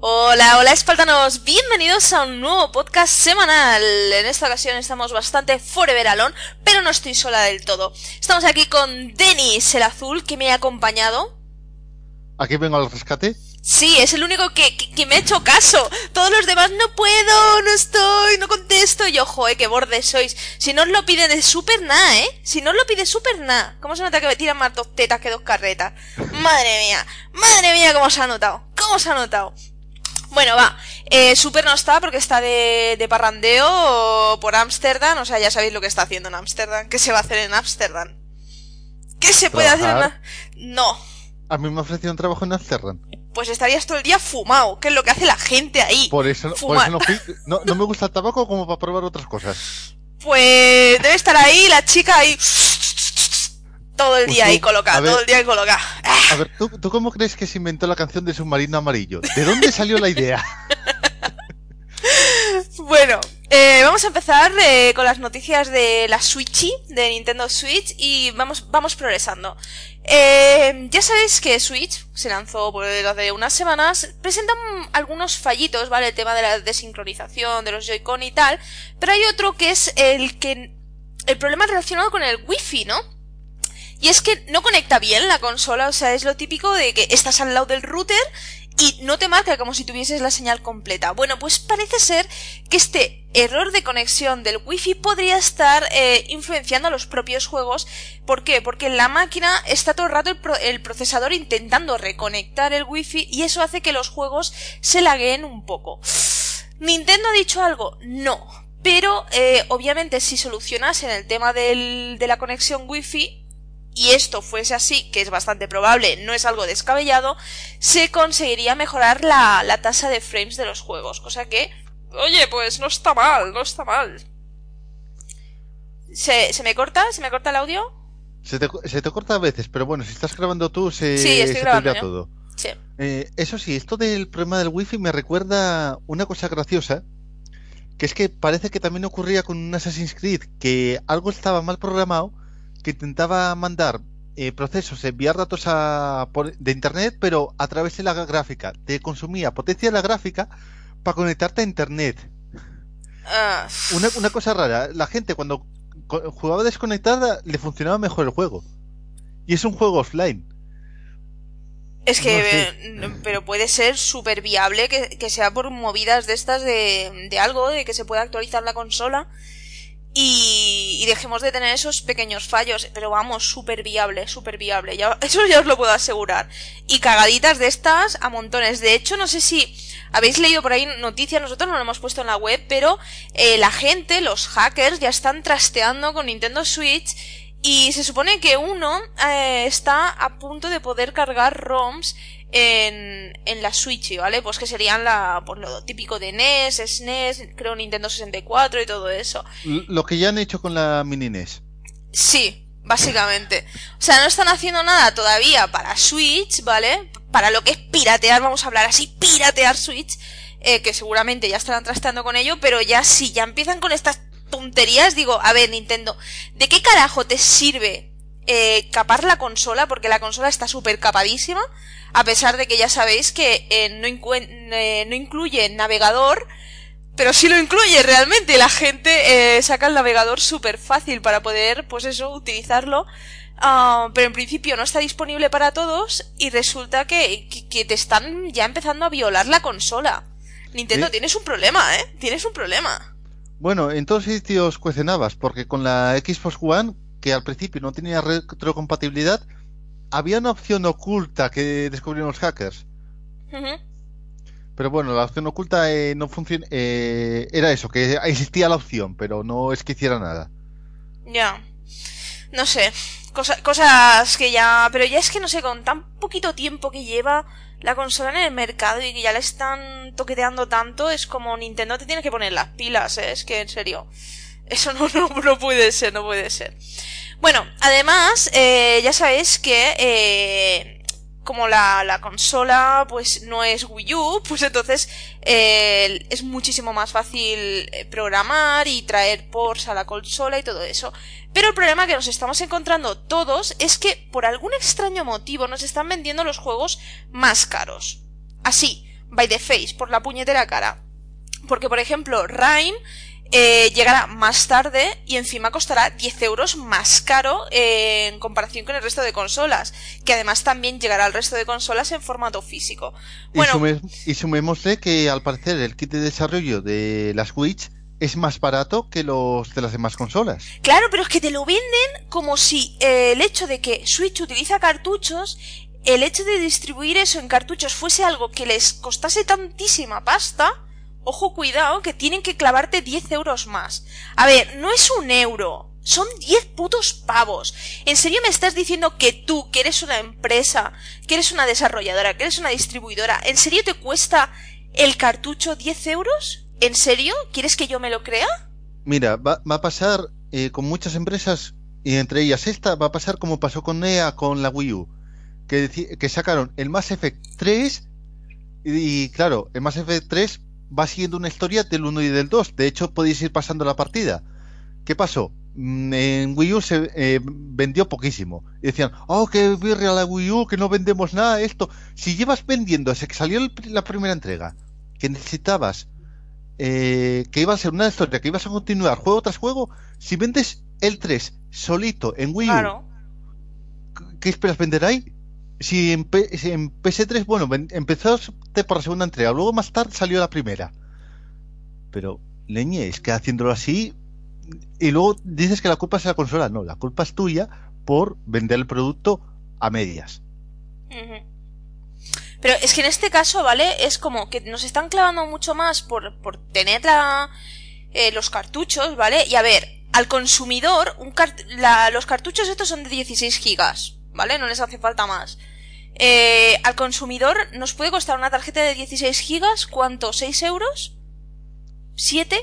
Hola, hola espaltanos, bienvenidos a un nuevo podcast semanal. En esta ocasión estamos bastante forever alone, pero no estoy sola del todo. Estamos aquí con Denis, el azul, que me ha acompañado. ¿Aquí vengo al rescate? Sí, es el único que, que, me ha hecho caso. Todos los demás no puedo, no estoy, no contesto. Y ojo, eh, qué borde sois. Si no os lo pide de super nada, eh. Si no os lo pide super nada. ¿Cómo se nota que me tiran más dos tetas que dos carretas? Madre mía, madre mía, cómo se ha notado. ¿Cómo se ha notado? Bueno, va. Eh, Super no está porque está de, de parrandeo por Ámsterdam. O sea, ya sabéis lo que está haciendo en Ámsterdam. ¿Qué se va a hacer en Ámsterdam? ¿Qué se puede hacer en No. A mí me un trabajo en Ámsterdam. Pues estarías todo el día fumado, que es lo que hace la gente ahí. Por eso, por eso no, no, no me gusta el tabaco como para probar otras cosas. Pues debe estar ahí la chica ahí todo el día ahí colocada, todo el día ahí colocada. A ver, ¿tú, ¿tú, cómo crees que se inventó la canción de Submarino Amarillo? ¿De dónde salió la idea? bueno, eh, vamos a empezar eh, con las noticias de la Switchy, de Nintendo Switch, y vamos, vamos progresando. Eh, ya sabéis que Switch se lanzó por hace unas semanas, presentan algunos fallitos, ¿vale? El tema de la desincronización de los Joy-Con y tal, pero hay otro que es el que... el problema relacionado con el Wi-Fi, ¿no? Y es que no conecta bien la consola, o sea, es lo típico de que estás al lado del router y no te marca como si tuvieses la señal completa. Bueno, pues parece ser que este error de conexión del wifi podría estar eh, influenciando a los propios juegos. ¿Por qué? Porque la máquina está todo el rato el, procesador intentando reconectar el wifi y eso hace que los juegos se lagueen un poco. ¿Nintendo ha dicho algo? No. Pero, eh, obviamente, si solucionasen el tema del, de la conexión wifi, y esto fuese así, que es bastante probable, no es algo descabellado, se conseguiría mejorar la, la tasa de frames de los juegos, cosa que, oye, pues no está mal, no está mal. ¿Se, ¿se me corta? ¿Se me corta el audio? Se te, se te, corta a veces, pero bueno, si estás grabando tú, se, sí, estoy se grabando, te todo. Sí. Eh, eso sí, esto del problema del wifi me recuerda una cosa graciosa, que es que parece que también ocurría con un Assassin's Creed, que algo estaba mal programado, que intentaba mandar eh, procesos, enviar datos a, por, de internet, pero a través de la gráfica. Te consumía potencia de la gráfica para conectarte a internet. Uh. Una, una, cosa rara, la gente cuando jugaba desconectada le funcionaba mejor el juego. Y es un juego offline. Es que, no sé. pero puede ser súper viable que, que, sea por movidas de estas de, de algo, de que se pueda actualizar la consola y, y, dejemos de tener esos pequeños fallos. Pero vamos, súper viable, súper viable. Eso ya os lo puedo asegurar. Y cagaditas de estas a montones. De hecho, no sé si habéis leído por ahí noticias, nosotros no lo hemos puesto en la web, pero eh, la gente, los hackers, ya están trasteando con Nintendo Switch. Y se supone que uno eh, está a punto de poder cargar ROMs en, en la Switch, ¿vale? Pues que serían la, pues lo típico de NES, SNES, creo Nintendo 64 y todo eso. Lo que ya han hecho con la mini NES. Sí, básicamente. O sea, no están haciendo nada todavía para Switch, ¿vale? Para lo que es piratear, vamos a hablar así, piratear Switch, eh, que seguramente ya estarán tratando con ello, pero ya sí, ya empiezan con estas tonterías, digo, a ver, Nintendo, ¿de qué carajo te sirve eh, capar la consola? Porque la consola está súper capadísima a pesar de que ya sabéis que eh, no, eh, no, incluye navegador, pero sí lo incluye realmente. La gente saca el navegador súper fácil para poder, pues eso, utilizarlo. Uh, pero en principio no está disponible para todos y resulta que, que, que, te están ya empezando a violar la consola. Nintendo, tienes un problema, ¿eh? Tienes un problema. Bueno, en todos sitios cuestionabas, porque con la Xbox One, que al principio no tenía retrocompatibilidad, había una opción oculta que descubrieron los hackers. Uh -huh. Pero bueno, la opción oculta eh, no funciona. Eh, era eso, que existía la opción, pero no es que hiciera nada. Ya. No sé. Cosa, cosas que ya. Pero ya es que no sé, con tan poquito tiempo que lleva la consola en el mercado y que ya la están toqueteando tanto, es como Nintendo te tiene que poner las pilas, ¿eh? Es que en serio. Eso no, no, no puede ser, no puede ser. Bueno, además, eh, ya sabéis que eh, como la, la consola pues no es Wii U, pues entonces eh, es muchísimo más fácil programar y traer ports a la consola y todo eso. Pero el problema que nos estamos encontrando todos es que por algún extraño motivo nos están vendiendo los juegos más caros. Así, by the face, por la puñetera cara. Porque, por ejemplo, Rhyme eh, llegará más tarde y encima costará 10 euros más caro eh, en comparación con el resto de consolas, que además también llegará al resto de consolas en formato físico. Bueno, y, sumémosle que al parecer el kit de desarrollo de la Switch es más barato que los de las demás consolas. Claro, pero es que te lo venden como si eh, el hecho de que Switch utiliza cartuchos el hecho de distribuir eso en cartuchos fuese algo que les costase tantísima pasta, ojo cuidado, que tienen que clavarte 10 euros más. A ver, no es un euro, son 10 putos pavos. ¿En serio me estás diciendo que tú, que eres una empresa, que eres una desarrolladora, que eres una distribuidora, ¿en serio te cuesta el cartucho 10 euros? ¿En serio? ¿Quieres que yo me lo crea? Mira, va, a pasar eh, con muchas empresas, y entre ellas esta, va a pasar como pasó con NEA con la Wii U. Que, que sacaron el Mass Effect 3 y, claro, el Mass Effect 3 va siguiendo una historia del 1 y del 2. De hecho, podéis ir pasando la partida. ¿Qué pasó? Mm, en Wii U se eh, vendió poquísimo. Y decían, oh, que birria la Wii U, que no vendemos nada, esto. Si llevas vendiendo, desde que salió la primera entrega, que necesitabas, eh, que iba a ser una historia, que ibas a continuar juego tras juego, si vendes el 3 solito en Wii U, ¿qué esperas vender ahí? Si en, PS3, bueno, empezó por la segunda entrega, luego más tarde salió la primera. Pero, leñe, es que haciéndolo así, y luego dices que la culpa es la consola. No, la culpa es tuya por vender el producto a medias. Pero es que en este caso, ¿vale? Es como que nos están clavando mucho más por, por tener la, eh, los cartuchos, ¿vale? Y a ver, al consumidor, un los cartuchos estos son de 16 gigas. ¿Vale? No les hace falta más. Eh, al consumidor nos puede costar una tarjeta de 16 gigas, ¿cuánto? ¿6 euros? ¿7?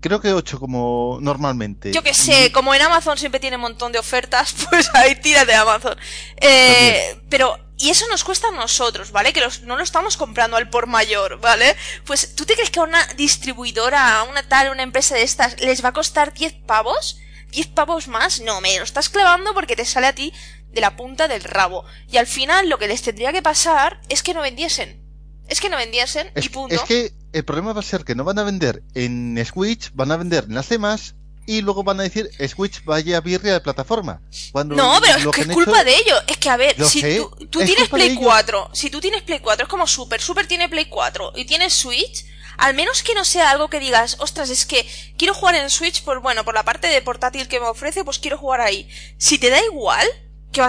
Creo que 8 como normalmente. Yo que sé, como en Amazon siempre tiene un montón de ofertas, pues ahí tira de Amazon. Eh, pero, y eso nos cuesta a nosotros, ¿vale? Que no lo estamos comprando al por mayor, ¿vale? Pues, ¿tú te crees que a una distribuidora, a una tal, una empresa de estas, les va a costar 10 pavos? 10 pavos más, no, me lo estás clavando porque te sale a ti de la punta del rabo. Y al final lo que les tendría que pasar es que no vendiesen. Es que no vendiesen y punto. Es que el problema va a ser que no van a vender en Switch, van a vender en las demás y luego van a decir Switch vaya a birria de plataforma. Cuando no, pero es que es culpa de ellos. Es que a ver, si tú, tienes Play 4, si tú tienes Play 4, es como Super, Super tiene Play 4 y tienes Switch, al menos que no sea algo que digas, ostras, es que quiero jugar en Switch por, bueno, por la parte de portátil que me ofrece, pues quiero jugar ahí. Si te da igual,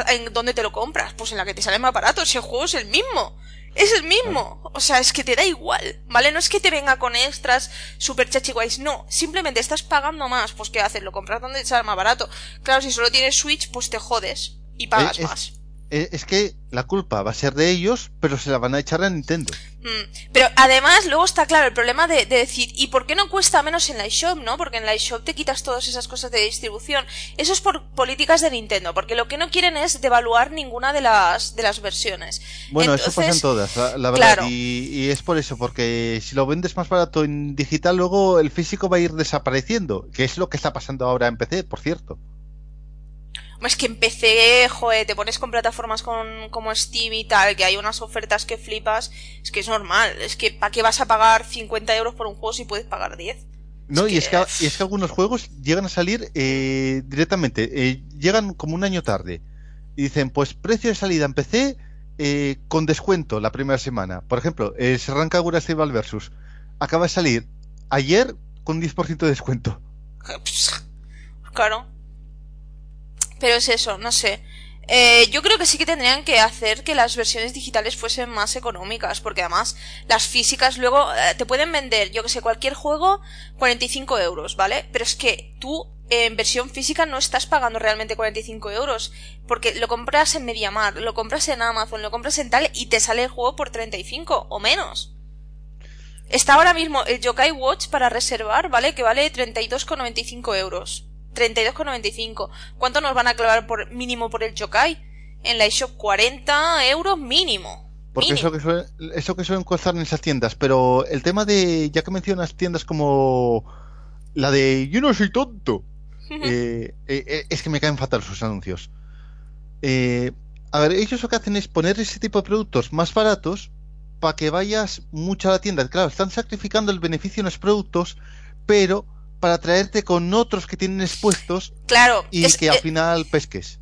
¿en dónde te lo compras? Pues en la que te sale más barato, si el juego es el mismo. Es el mismo. O sea, es que te da igual, ¿vale? No es que te venga con extras super chachiguays, no. Simplemente estás pagando más. Pues ¿qué haces? Lo compras donde te sale más barato. Claro, si solo tienes Switch, pues te jodes y pagas más. Eh, es que la culpa va a ser de ellos, pero se la van a echar a Nintendo. Mm, pero además, luego está claro el problema de, decir, ¿y por qué no cuesta menos en la eShop, no? Porque en la eShop te quitas todas esas cosas de distribución. Eso es por políticas de Nintendo, porque lo que no quieren es devaluar ninguna de las, de las versiones. Bueno, eso pasa en todas, la, verdad. Y, y, es por eso, porque si lo vendes más barato en digital, luego el físico va a ir desapareciendo, que es lo que está pasando ahora en PC, por cierto. Es que empecé, joder, te pones con plataformas con, como Steam y tal, que hay unas ofertas que flipas, es que es normal. Es que, ¿para qué vas a pagar 50 euros por un juego si puedes pagar 10? No, y, Es que, y es que algunos juegos llegan a salir eh, directamente, eh, llegan como un año tarde. Y dicen, pues precio de salida en PC eh, con descuento la primera semana. Por ejemplo, el Serrancagura Stable Versus acaba de salir ayer con 10% de descuento. Claro. Pero es eso, no sé. Eh, yo creo que sí que tendrían que hacer que las versiones digitales fuesen más económicas, porque además las físicas luego eh, te pueden vender, yo que sé, cualquier juego 45 euros, ¿vale? Pero es que tú en versión física no estás pagando realmente 45 euros, porque lo compras en MediaMar, lo compras en Amazon, lo compras en tal y te sale el juego por 35 o menos. Está ahora mismo el Yokai Watch para reservar, ¿vale? Que vale 32,95 euros. 32,95. ¿Cuánto nos van a clavar por mínimo por el Chokai? en la eShop 40 euros mínimo. Porque eso que, suelen, eso que suelen costar en esas tiendas, pero el tema de, ya que mencionas tiendas como la de Yo no soy tonto, eh, eh, eh, es que me caen fatal sus anuncios. a ver, ellos lo que hacen es poner ese tipo de productos más baratos para que vayas mucho a la tienda. Claro, están sacrificando el beneficio en los productos, pero para traerte con otros que tienen expuestos claro, y que al final pesques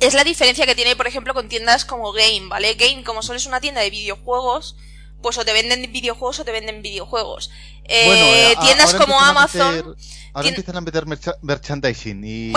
es la diferencia que tiene, por ejemplo, con tiendas como Game, ¿vale? Game, como solo es una tienda de videojuegos, pues o te venden videojuegos o te venden videojuegos. Eh, tiendas como Amazon. Ahora empiezan a meter merchandising y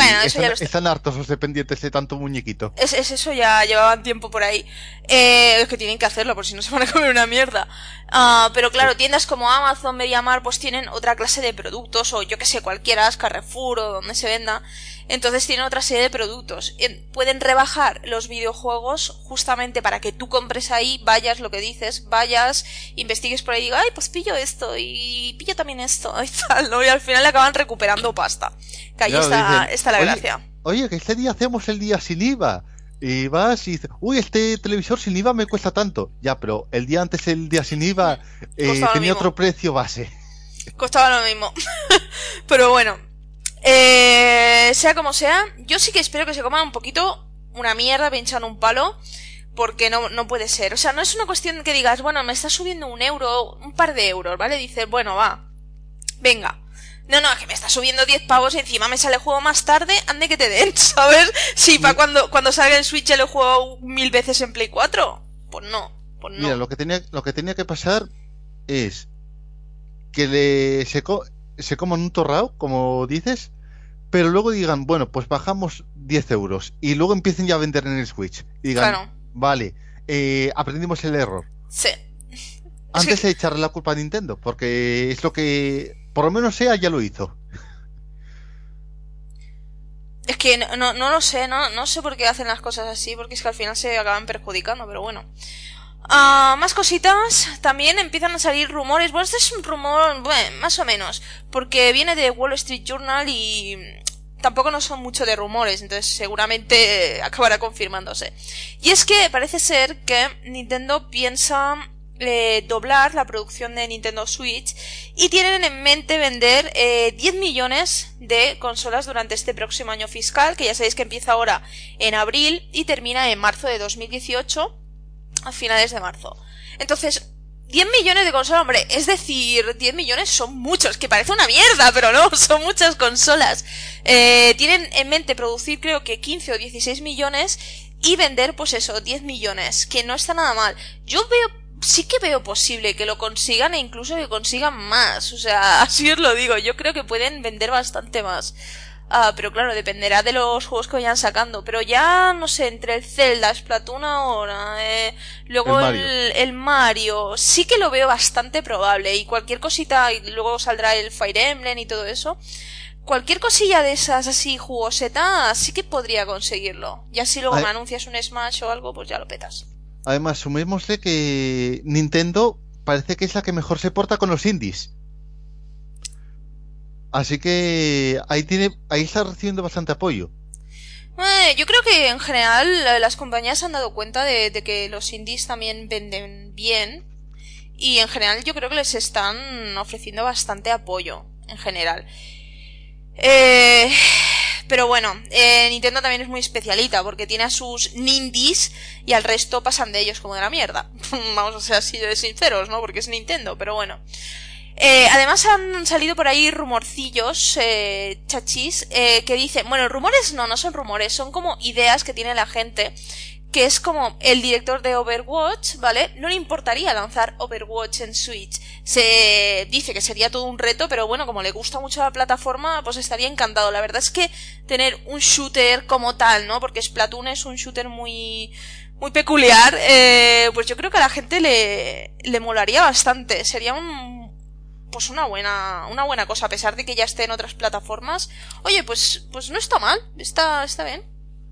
están, hartos los dependientes de tanto muñequito. Es, eso ya llevaban tiempo por ahí. Eh, es que tienen que hacerlo, por si no se van a comer una mierda. Ah, pero claro, tiendas como Amazon, MediaMar, pues tienen otra clase de productos, o yo que sé, cualquiera, Carrefour o donde se venda. Entonces tienen otra serie de productos. Pueden rebajar los videojuegos justamente para que tú compres ahí, vayas lo que dices, vayas, investigues por ahí y digas, ay, pues pillo esto y pillo también esto y tal, ¿no? Y al final acaban recuperando pasta. Que ahí está, la gracia. Oye, que este día hacemos el día sin IVA. Y vas y dices, uy, este televisor sin IVA me cuesta tanto. Ya, pero el día antes el día sin IVA eh, tenía otro precio base. Costaba lo mismo. pero bueno, eh, sea como sea, yo sí que espero que se coman un poquito una mierda pinchando un palo. Porque no, no puede ser. O sea, no es una cuestión que digas, bueno, me está subiendo un euro, un par de euros, ¿vale? Dices, bueno, va. Venga. No, no, que me está subiendo 10 pavos y encima me sale el juego más tarde, ande que te den, ¿sabes? Sí, para cuando, cuando salga el Switch ya lo juego mil veces en Play 4. Pues no, pues no. Mira, lo que tenía, lo que tenía que pasar es que le se, se coman un torrao, como dices, pero luego digan, bueno, pues bajamos 10 euros y luego empiecen ya a vender en el Switch. Y digan, vale, eh, aprendimos el error. Sí. Antes de echarle la culpa a Nintendo, porque es lo que, por lo menos sea, ya lo hizo. Es que no, no, lo sé, no, no sé por qué hacen las cosas así, porque es que al final se acaban perjudicando, pero bueno. Ah, más cositas, también empiezan a salir rumores. Bueno, este es un rumor, bueno, más o menos, porque viene de Wall Street Journal y tampoco no son mucho de rumores, entonces seguramente acabará confirmándose. Y es que parece ser que Nintendo piensa eh, doblar la producción de Nintendo Switch y tienen en mente vender eh, 10 millones de consolas durante este próximo año fiscal, que ya sabéis que empieza ahora en abril y termina en marzo de 2018, a finales de marzo. Entonces, 10 millones de consolas, hombre, es decir, 10 millones son muchos, que parece una mierda, pero no, son muchas consolas. Eh, tienen en mente producir creo que 15 o 16 millones y vender pues eso, 10 millones, que no está nada mal. Yo veo, sí que veo posible que lo consigan e incluso que consigan más, o sea, así os lo digo, yo creo que pueden vender bastante más. Ah, pero claro, dependerá de los juegos que vayan sacando. Pero ya, no sé, entre el Zelda, Splatoon ahora, eh, luego el Mario. sí que lo veo bastante probable. Y cualquier cosita, y luego saldrá el Fire Emblem y todo eso. Cualquier cosilla de esas así jugoseta, sí que podría conseguirlo. Ya si luego me anuncias un Smash o algo, pues ya lo petas. Además, sumémosle que Nintendo parece que es la que mejor se porta con los indies. Así que ahí tiene, ahí está recibiendo bastante apoyo. Eh, yo creo que en general eh, las compañías se han dado cuenta de, que los indies también venden bien y en general yo creo que les están ofreciendo bastante apoyo en general. Eh, pero bueno, Nintendo también es muy especialita porque tiene a sus nindies y al resto pasan de ellos como de la mierda. Vamos a ser así de sinceros, ¿no? Porque es Nintendo, pero bueno. Eh, además han salido por ahí rumorcillos, eh, chachis, eh, que dicen, bueno, rumores no, no son rumores, son como ideas que tiene la gente, que es como el director de Overwatch, ¿vale? No le importaría lanzar Overwatch en Switch. Se dice que sería todo un reto, pero bueno, como le gusta mucho la plataforma, pues estaría encantado. La verdad es que tener un shooter como tal, ¿no? Porque Splatoon es un shooter muy muy peculiar, eh, pues yo creo que a la gente le, le molaría bastante. Sería un pues una buena, una buena cosa, a pesar de que ya esté en otras plataformas. Oye, pues, pues no está mal, está, está bien.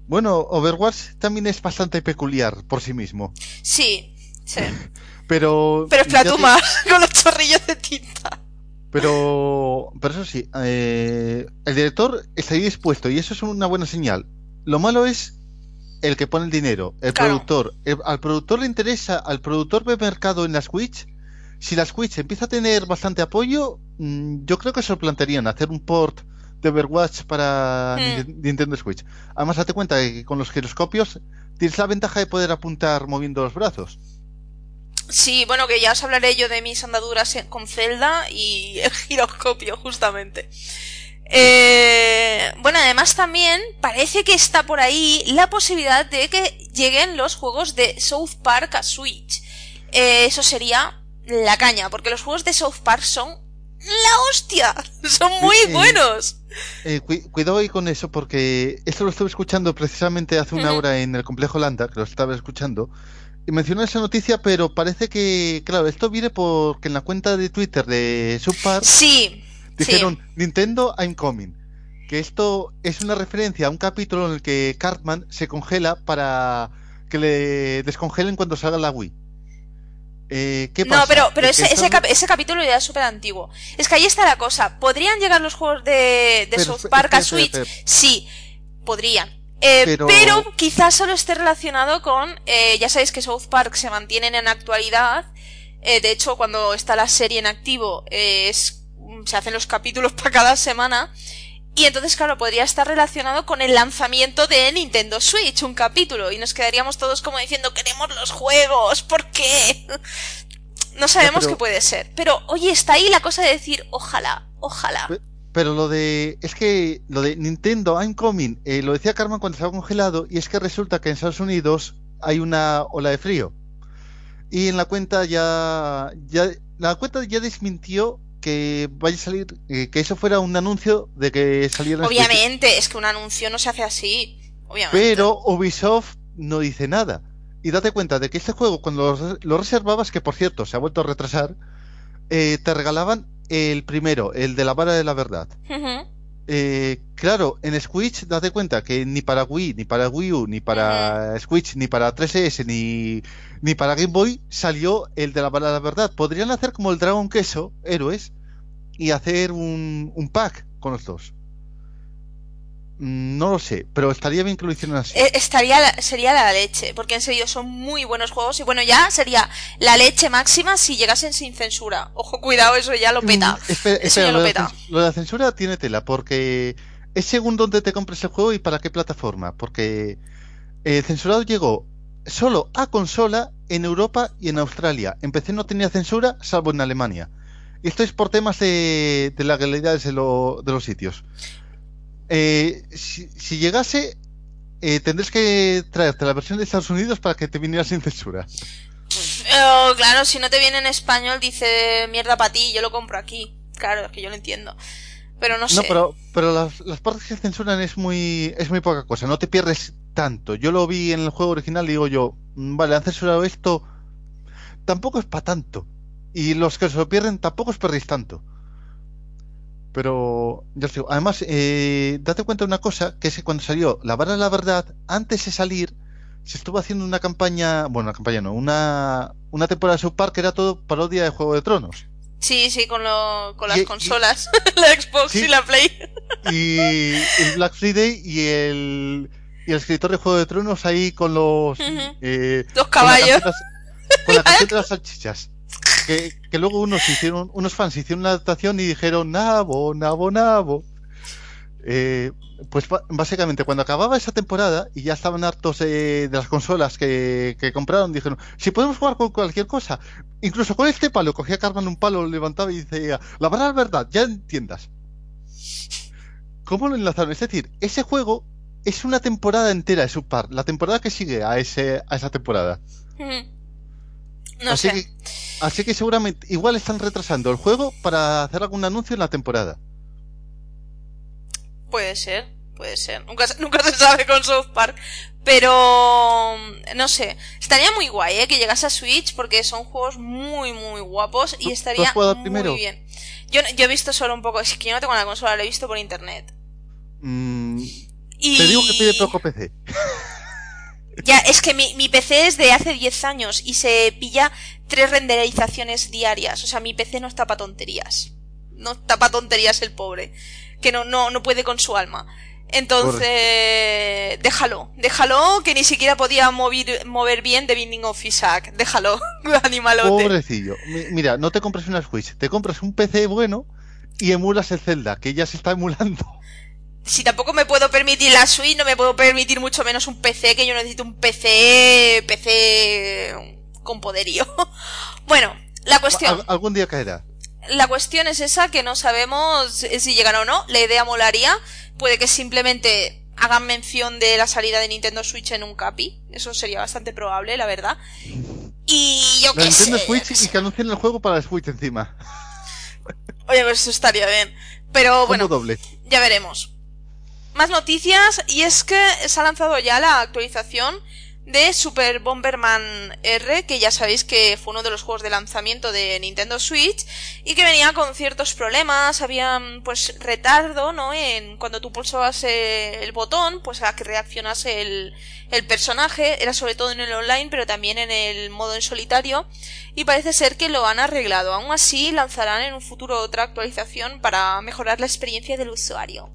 Bueno, Overwatch también es bastante peculiar por sí mismo. Sí, sí. pero. Pero es más, con los chorrillos de tinta. Pero, pero eso sí, eh, el director está ahí dispuesto y eso es una buena señal. Lo malo es el que pone el dinero, el Claro. productor. El- al productor le interesa, al productor ve mercado en la Switch. Si la Switch empieza a tener bastante apoyo, mm, yo creo que se lo plantearían hacer un port de Overwatch para Hmm. Ninte- Nintendo Switch. Además, date cuenta que con los giroscopios tienes la ventaja de poder apuntar moviendo los brazos. Sí, bueno, que ya os hablaré yo de mis andaduras con Zelda y el giroscopio, justamente. Eh, bueno, además también parece que está por ahí la posibilidad de que lleguen los juegos de South Park a Switch. Eh, eso sería la caña, porque los juegos de South Park son la hostia, son muy Eh, buenos. Eh, cui- cuidado ahí con eso, porque esto lo estuve escuchando precisamente hace una hora en el complejo Landa, que lo estaba escuchando, y mencionó esa noticia, pero parece que, claro, esto viene porque en la cuenta de Twitter de Subpar Sí, dijeron Nintendo I'm coming. Que esto es una referencia a un capítulo en el que Cartman se congela para que le descongelen cuando salga la Wii. Eh, ¿Qué pasa? No, pero, pero ese, esto ese, no- cap- ese capítulo ya es súper antiguo. Es que ahí está la cosa. ¿Podrían llegar los juegos de, de Pero, South Park a Switch? Sí, podrían. Eh, pero... Pero- quizás solo esté relacionado con... eh, ya sabéis que South Park se mantienen en actualidad. Eh, de hecho, cuando está la serie en activo, eh, es, se hacen los capítulos para cada semana. Y entonces, claro, podría estar relacionado con el lanzamiento de Nintendo Switch, un capítulo, y nos quedaríamos todos como diciendo, queremos los juegos, ¿por qué? No sabemos pero- qué puede ser. Pero, oye, está ahí la cosa de decir, ojalá, ojalá. Pe- Pero lo de. Es que lo de Nintendo I'm coming, eh, lo decía Carmen cuando estaba congelado, y es que resulta que en Estados Unidos hay una ola de frío. Y en la cuenta ya. ya la cuenta ya desmintió que vaya a salir. eh, que eso fuera un anuncio de que saliera. Obviamente, es que un anuncio no se hace así. Obviamente. Pero Ubisoft no dice nada. Y date cuenta de que este juego, cuando lo, lo reservabas, que por cierto se ha vuelto a retrasar, eh, te regalaban el primero, el de la vara de la verdad. Ujú. Eh, claro, en Switch date cuenta que ni para Wii, ni para Wii U, ni para Switch, ni para 3DS, ni, ni para Game Boy salió el de la la verdad. Podrían hacer como el Dragon Queso, héroes, y hacer un, un pack con los dos. No lo sé, pero estaría bien que lo hicieran así. Eh, Estaría la- sería la leche, porque en serio son muy buenos juegos y bueno, ya sería la leche máxima si llegasen sin censura. Ojo, cuidado, eso ya lo peta. Mm, espera, Eso espera, ya lo, lo de la peta. cens- lo de la censura tiene tela, porque es según dónde te compres el juego y para qué plataforma. Porque el censurado llegó solo a consola en Europa y en Australia. En PC no tenía censura, salvo en Alemania. Y esto es por temas de, de legalidades de, lo- de los sitios. Eh, si, si llegase, eh, tendrías que traerte la versión de Estados Unidos para que te viniera sin censura. Eh, claro, si no te viene en español, dice mierda para ti, yo lo compro aquí. Claro, es que yo lo entiendo. Pero no sé. No, pero, pero las, las partes que censuran es muy, es muy poca cosa, no te pierdes tanto. Yo lo vi en el juego original y digo yo, "Mm, vale, han censurado esto, tampoco es para tanto. Y los que se lo pierden tampoco os perdéis tanto. Pero, ya os digo, además, eh, date cuenta de una cosa, que es que cuando salió La Vara de la Verdad, antes de salir, se estuvo haciendo una campaña, bueno, una campaña no, una, una temporada de South Park que era todo parodia de Juego de Tronos. Sí, sí, con, lo, con las Y- y- consolas, la Xbox Sí. y la Play. y el Black Friday y el, y el escritor de Juego de Tronos ahí con los eh, la caballos. con la canción de las salchichas que, luego unos hicieron unos fans hicieron una adaptación y dijeron nabo nabo nabo Eh, pues básicamente cuando acababa esa temporada y ya estaban hartos de, de las consolas que, que compraron dijeron si podemos jugar con cualquier cosa incluso con este palo cogía Carmen un palo lo levantaba y decía la verdad verdad ya entiendas ¿Cómo lo enlazaron? Es decir, ese juego es una temporada entera de Subpar, la temporada que sigue a ese a esa temporada. No así sé. que así que seguramente igual están retrasando el juego para hacer algún anuncio en la temporada. Puede ser, puede ser. Nunca, se- nunca se sabe con South Park. Pero, no sé. Estaría muy guay, ¿eh? Que llegase a Switch porque son juegos muy, muy guapos ¿Tú- y estaría muy primero? bien. Yo, yo he visto solo un poco, es que yo no tengo la consola, lo he visto por internet. Mm, Y... Te digo que pide poco PC. Ya, es que mi, mi PC es de hace 10 años y se pilla tres renderizaciones diarias. O sea, mi PC no está para tonterías. No está para tonterías el pobre. Que no, no, no puede con su alma. Entonces, déjalo, déjalo, que ni siquiera podía mover, mover bien The Binding of Isaac. Déjalo, animalote. Pobrecillo. Mi- Mira, no te compres una Switch, te compras un PC bueno y emulas el Zelda, que ya se está emulando. Si tampoco me puedo permitir la Switch, no me puedo permitir mucho menos un PC, que yo necesito un PC, PC con poderío. bueno, la cuestión. Al- algún día caerá. La cuestión es esa, que no sabemos si llegará o no. La idea molaría. Puede que simplemente hagan mención de la salida de Nintendo Switch en un capi. Eso sería bastante probable, la verdad. Y yo La sé. Nintendo Switch y que anuncien el juego para la Switch encima. Oye, pues eso estaría bien. Pero bueno, doble. ya veremos. Más noticias, y es que se ha lanzado ya la actualización de Super Bomberman R, que ya sabéis que fue uno de los juegos de lanzamiento de Nintendo Switch, y que venía con ciertos problemas, había pues retardo, ¿no? En cuando tú pulsabas eh, el botón, pues a que reaccionase el, el personaje, era sobre todo en el online, pero también en el modo en solitario, y parece ser que lo han arreglado. Aún así, lanzarán en un futuro otra actualización para mejorar la experiencia del usuario.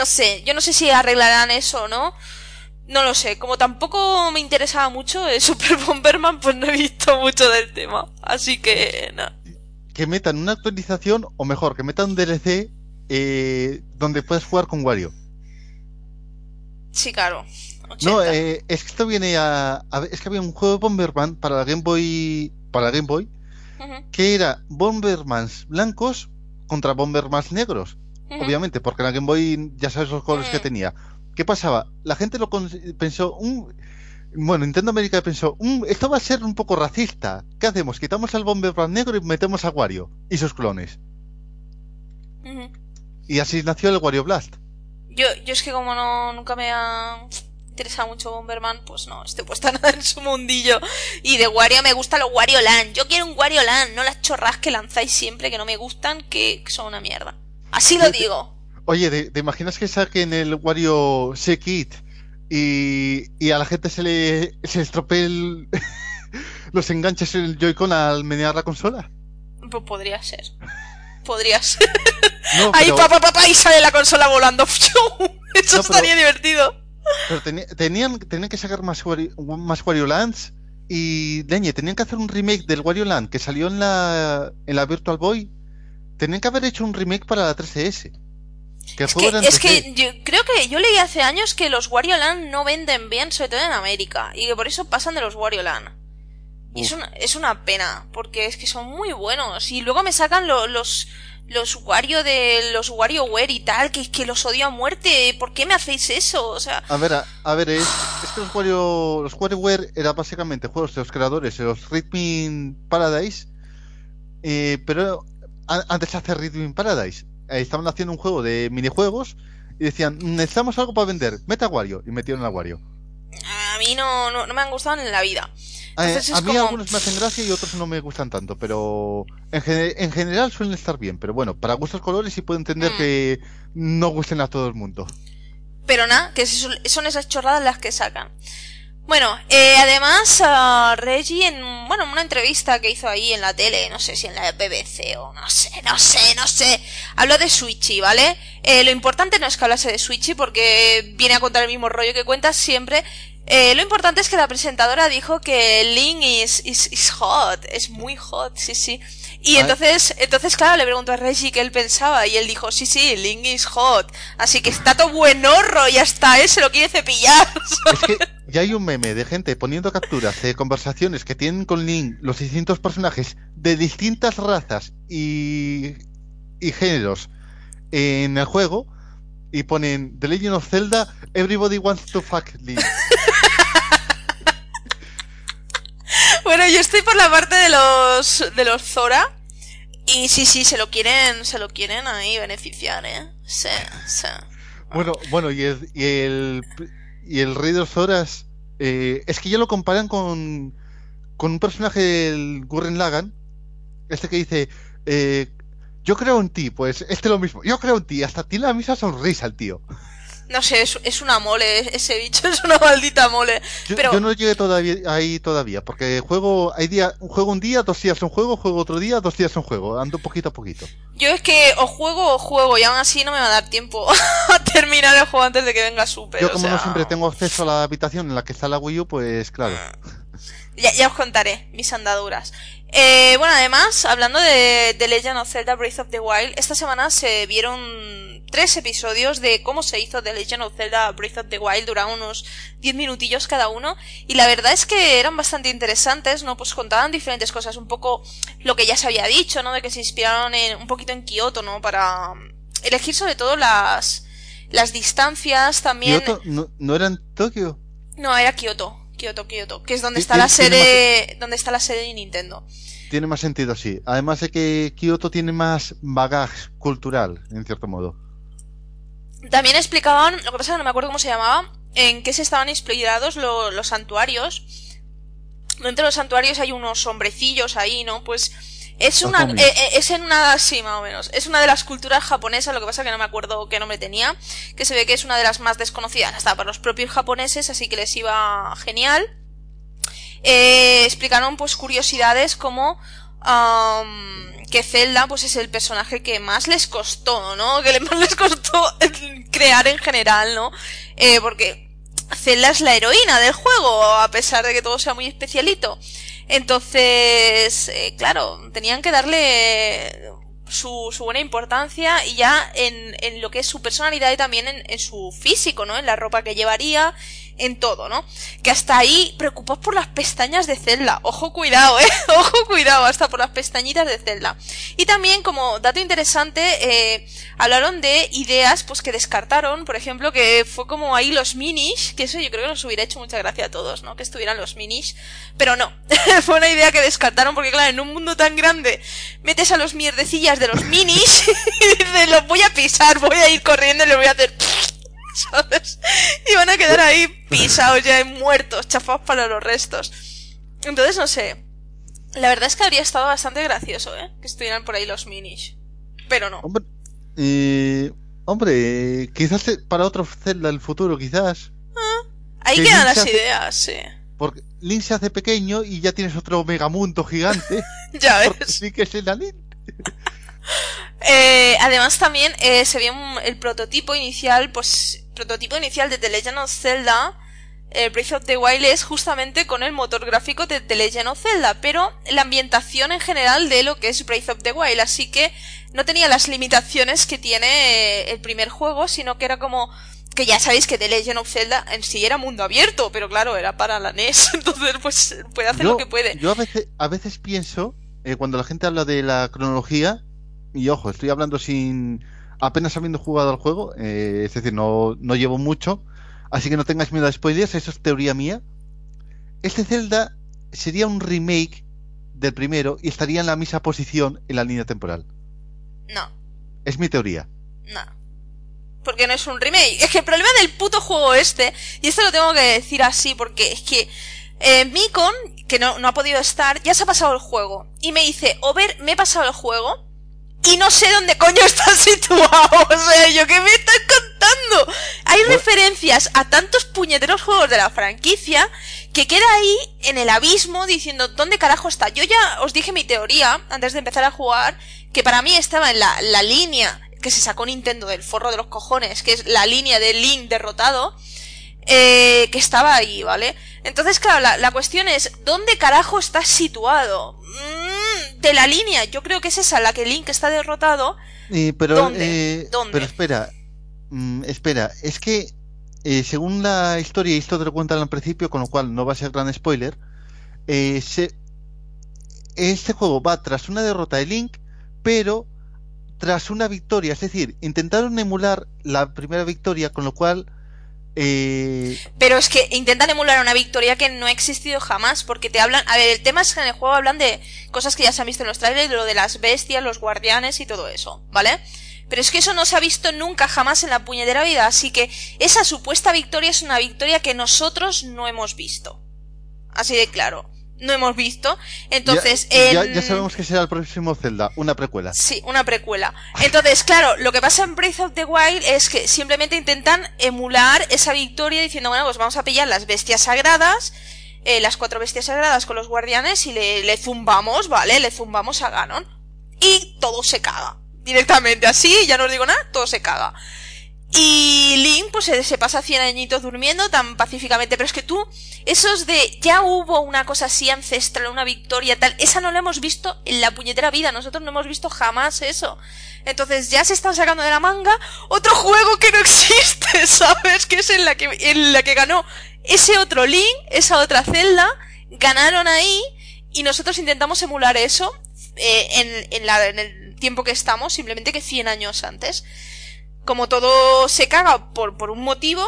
No sé, yo no sé si arreglarán eso o no. No lo sé, como tampoco me interesaba mucho el Super Bomberman, pues no he visto mucho del tema. Así que, no. Que metan una actualización, o mejor, que metan un DLC eh, donde puedas jugar con Wario. Sí, claro. 80. No, eh, es que esto viene a, Es que había un juego de Bomberman para la Game Boy. Para la Game Boy. Que era Bombermans blancos contra Bombermans negros. Obviamente, porque la Game Boy ya sabes los colores que Mm. tenía. ¿Qué pasaba? La gente lo pensó. "Mm, bueno, Nintendo América pensó. "Mm, esto va a ser un poco racista. ¿Qué hacemos? Quitamos al Bomberman negro y metemos a Wario y sus clones. Y así nació el Wario Blast. Yo, yo es que como no, nunca me ha interesado mucho Bomberman, pues no, estoy puesta nada en su mundillo. Y de Wario me gusta los Wario Land. Yo quiero un Wario Land, no las chorras que lanzáis siempre que no me gustan, que son una mierda. Así lo digo. Oye, ¿te, te imaginas que saquen el Wario Sekit y, y a la gente se le se estropee el- los enganches en el Joy-Con al menear la consola? Pues podría ser. Podría ser. No, Ahí pero, papá papá y sale la consola volando. Eso No, pero- estaría divertido. pero tenían, tenían que sacar más, Wario- más Wario Lands y, leñe, tenían que hacer un remake del Wario Land que salió en la, en la Virtual Boy. Tenían que haber hecho un remake para la 3DS. Que Es que, es 3D. que yo creo que yo leí hace años que los Wario Land no venden bien, sobre todo en América, y que por eso pasan de los Wario Land. Y es una, es una pena, porque es que son muy buenos. Y luego me sacan lo- los, los Wario de los WarioWare y tal, que, que los odio a muerte. ¿Por qué me hacéis eso? O sea, A ver, a, a ver, es, es que los Wario, los WarioWare eran básicamente juegos de los creadores de los Rhythm Paradise, eh, pero antes de hacer Rhythm Paradise, eh, estaban haciendo un juego de minijuegos y decían, necesitamos algo para vender, meta Wario, y metieron a Wario. a mí no, no, no me han gustado en la vida. Eh, Entonces a mí como- algunos me hacen gracia y otros no me gustan tanto, pero en, gene- en general suelen estar bien, pero bueno, para gustos colores sí puedo entender Mm. que no gusten a todo el mundo. Pero nada, que son esas chorradas las que sacan. Bueno, eh, además, ah, Reggie, en bueno, en una entrevista que hizo ahí en la tele, no sé si en la BBC o no sé, no sé, no sé, habló de Switchy, ¿vale? Eh, lo importante no es que hablase de Switchy porque viene a contar el mismo rollo que cuentas siempre. Eh, lo importante es que la presentadora dijo que Link is, is, is hot, es muy hot, sí, sí. Y entonces, entonces, claro, le preguntó a Reggie qué él pensaba y él dijo, sí, sí, Link is hot. Así que está todo buenorro y hasta él se lo quiere cepillar. Es que ya hay un meme de gente poniendo capturas de conversaciones que tienen con Link los distintos personajes de distintas razas y, y géneros en el juego y ponen The Legend of Zelda, everybody wants to fuck Link. bueno, yo estoy por la parte de los, de los Zora. Y sí, sí, se lo quieren, se lo quieren ahí beneficiar, eh. Sí, sí. Bueno, bueno, y el, y el, y el Rey de los Horas, eh, es que ya lo comparan con, con un personaje del Gurren Lagan, este que dice, eh, yo creo en ti, pues este lo mismo, yo creo en ti, hasta tiene la misma sonrisa el tío. No sé, es, es una mole, ese bicho es una maldita mole. Yo, Pero- yo no llegué todavía ahí todavía, porque juego, hay día, juego un día, dos días un juego, juego otro día, dos días un juego, ando poquito a poquito. Yo es que o juego o juego y aún así no me va a dar tiempo a terminar el juego antes de que venga Super. Yo o como no siempre tengo acceso a la habitación en la que está la Wii U, pues claro. Ya, ya os contaré mis andaduras. Eh, bueno, además, hablando de, de Legend of Zelda Breath of the Wild, esta semana se vieron tres episodios de cómo se hizo The Legend of Zelda Breath of the Wild, duraban unos 10 minutillos cada uno, y la verdad es que eran bastante interesantes, ¿no? Pues contaban diferentes cosas, un poco lo que ya se había dicho, ¿no? De que se inspiraron en, un poquito en Kioto, ¿no? Para elegir sobre todo las, las distancias también. ¿Kioto? ¿No, ¿No era en Tokio? No, era Kioto. Kioto, Kioto, que es donde está la sede, donde está la sede de Nintendo. Tiene más sentido así. Además de que Kioto tiene más bagaje cultural, en cierto modo. También explicaban, lo que pasa es que no me acuerdo cómo se llamaba, en qué se estaban inspirados lo- los santuarios. Dentro de los santuarios hay unos hombrecillos ahí, ¿no? Pues es una, eh, eh, es en una, sí, más o menos. Es una de las culturas japonesas, lo que pasa que no me acuerdo qué nombre tenía, que se ve que es una de las más desconocidas hasta para los propios japoneses, así que les iba genial. Eh, explicaron pues curiosidades como que Zelda pues es el personaje que más les costó, ¿no? Que le- más les costó crear en general, ¿no? Eh, porque Zelda es la heroína del juego, a pesar de que todo sea muy especialito. Entonces, eh, claro, tenían que darle su, su buena importancia y ya en, en lo que es su personalidad y también en, en su físico, ¿no? En la ropa que llevaría, en todo, ¿no? Que hasta ahí preocupados por las pestañas de Zelda. Ojo cuidado, eh. Ojo cuidado, hasta por las pestañitas de Zelda. Y también, como dato interesante, eh, hablaron de ideas pues que descartaron, por ejemplo, que fue como ahí los minis, que eso yo creo que nos hubiera hecho mucha gracia a todos, ¿no? Que estuvieran los minis. Pero no, fue una idea que descartaron porque claro, en un mundo tan grande metes a los mierdecillas de los minis y dices, los voy a pisar, voy a ir corriendo y les voy a hacer... ¿Sabes? Y van a quedar ahí pisados ya muertos, chafados para los restos. Entonces, no sé. La verdad es que habría estado bastante gracioso, ¿eh? Que estuvieran por ahí los minis. Pero no. Hombre, eh, hombre, quizás para otro Zelda del futuro, quizás. Ahí que quedan Link las hace- ideas, sí. Porque Link se hace pequeño y ya tienes otro megamundo gigante. Ya ves. sí que es el Link. Eh, además también eh, se vio un- el prototipo inicial, pues prototipo inicial de The Legend of Zelda, eh, Breath of the Wild es justamente con el motor gráfico de The Legend of Zelda, pero la ambientación en general de lo que es Breath of the Wild, así que no tenía las limitaciones que tiene eh, el primer juego, sino que era como que ya sabéis que The Legend of Zelda en sí era mundo abierto, pero claro, era para la NES, entonces pues puede hacer lo que puede. yo a veces, a veces pienso, eh, cuando la gente habla de la cronología, y ojo, estoy hablando sin apenas habiendo jugado al juego, eh, es decir, no, no llevo mucho, así que no tengáis miedo a spoilers, eso es teoría mía. Este Zelda sería un remake del primero y estaría en la misma posición en la línea temporal. No. Es mi teoría. No. Porque no es un remake. Es que el problema del puto juego este, y esto lo tengo que decir así, porque es que eh, Mikon, que no, no ha podido estar, ya se ha pasado el juego. Y me dice, Over, me he pasado el juego y no sé dónde coño está situado. O sea, yo qué me estás contando. Hay Bueno. referencias a tantos puñeteros juegos de la franquicia que queda ahí en el abismo diciendo dónde carajo está. Yo ya os dije mi teoría antes de empezar a jugar que para mí estaba en la, la línea que se sacó Nintendo del forro de los cojones, que es la línea de Link derrotado, eh, que estaba ahí, ¿vale? Entonces, claro, la, la cuestión es, ¿dónde carajo está situado? Mm, de la línea, yo creo que es esa, la que Link está derrotado. Eh, pero, ¿Dónde? eh, ¿Dónde? pero espera, Mm, espera, es que eh, según la historia, y esto te lo cuentan al principio, con lo cual no va a ser gran spoiler, eh, se- este juego va tras una derrota de Link, pero tras una victoria, es decir, intentaron emular la primera victoria, con lo cual... Pero es que intentan emular una victoria que no ha existido jamás, porque te hablan, a ver, el tema es que en el juego hablan de cosas que ya se han visto en los trailers, lo de las bestias, los guardianes y todo eso, ¿vale? Pero es que eso no se ha visto nunca jamás en la puñetera vida, así que esa supuesta victoria es una victoria que nosotros no hemos visto. Así de claro. No hemos visto. Entonces, ya, ya, en... ya sabemos que será el próximo Zelda, una precuela. Sí, una precuela. Entonces, claro, lo que pasa en Breath of the Wild es que simplemente intentan emular esa victoria diciendo, bueno, pues vamos a pillar las bestias sagradas, eh, las cuatro bestias sagradas con los guardianes y le, le zumbamos, ¿vale? Le zumbamos a Ganon. Y todo se caga. Directamente así, ya no os digo nada, todo se caga. Y Link, pues se, pasa 100 añitos durmiendo tan pacíficamente. Pero es que tú, esos de ya hubo una cosa así ancestral, una victoria tal, esa no la hemos visto en la puñetera vida. Nosotros no hemos visto jamás eso. Entonces ya se están sacando de la manga otro juego que no existe, ¿sabes? Que es en la que, en la que ganó ese otro Link, esa otra celda, ganaron ahí y nosotros intentamos emular eso eh, en, en, la, en el tiempo que estamos, simplemente que 100 años antes como todo se caga por, por un motivo,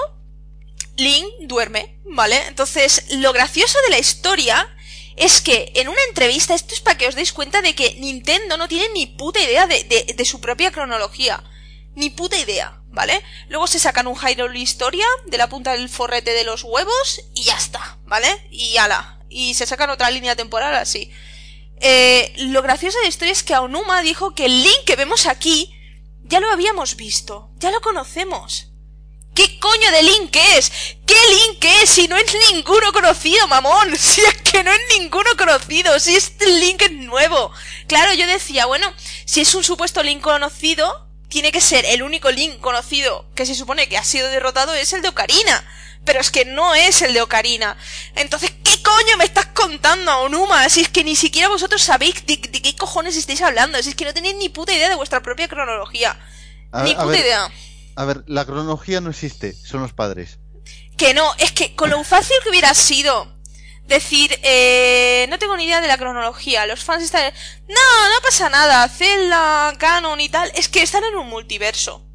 Link duerme, ¿vale? Entonces, lo gracioso de la historia es que en una entrevista, esto es para que os deis cuenta de que Nintendo no tiene ni puta idea de, de, de su propia cronología. Ni puta idea, ¿vale? Luego se sacan un Hyrule Historia de la punta del forrete de los huevos y ya está, ¿vale? Y ala. Y se sacan otra línea temporal así. Eh, lo gracioso de la historia es que Aonuma dijo que el Link que vemos aquí ya lo habíamos visto, ya lo conocemos. ¿Qué coño de Link es? ¿Qué Link es si no es ninguno conocido, mamón? Si es que no es ninguno conocido, si este Link es nuevo. Claro, yo decía, bueno, si es un supuesto Link conocido, tiene que ser el único Link conocido que se supone que ha sido derrotado es el de Ocarina. Pero es que no es el de Ocarina. Entonces, ¿qué coño me estás contando, Onuma? Si es que ni siquiera vosotros sabéis de, de qué cojones estáis hablando. Si es que no tenéis ni puta idea de vuestra propia cronología. A, ni a puta ver, idea. a ver, la cronología no existe, son los padres. Que no, es que con lo fácil que hubiera sido decir, eh, no tengo ni idea de la cronología, los fans están... No, no pasa nada, Zelda, Canon y tal, es que están en un multiverso.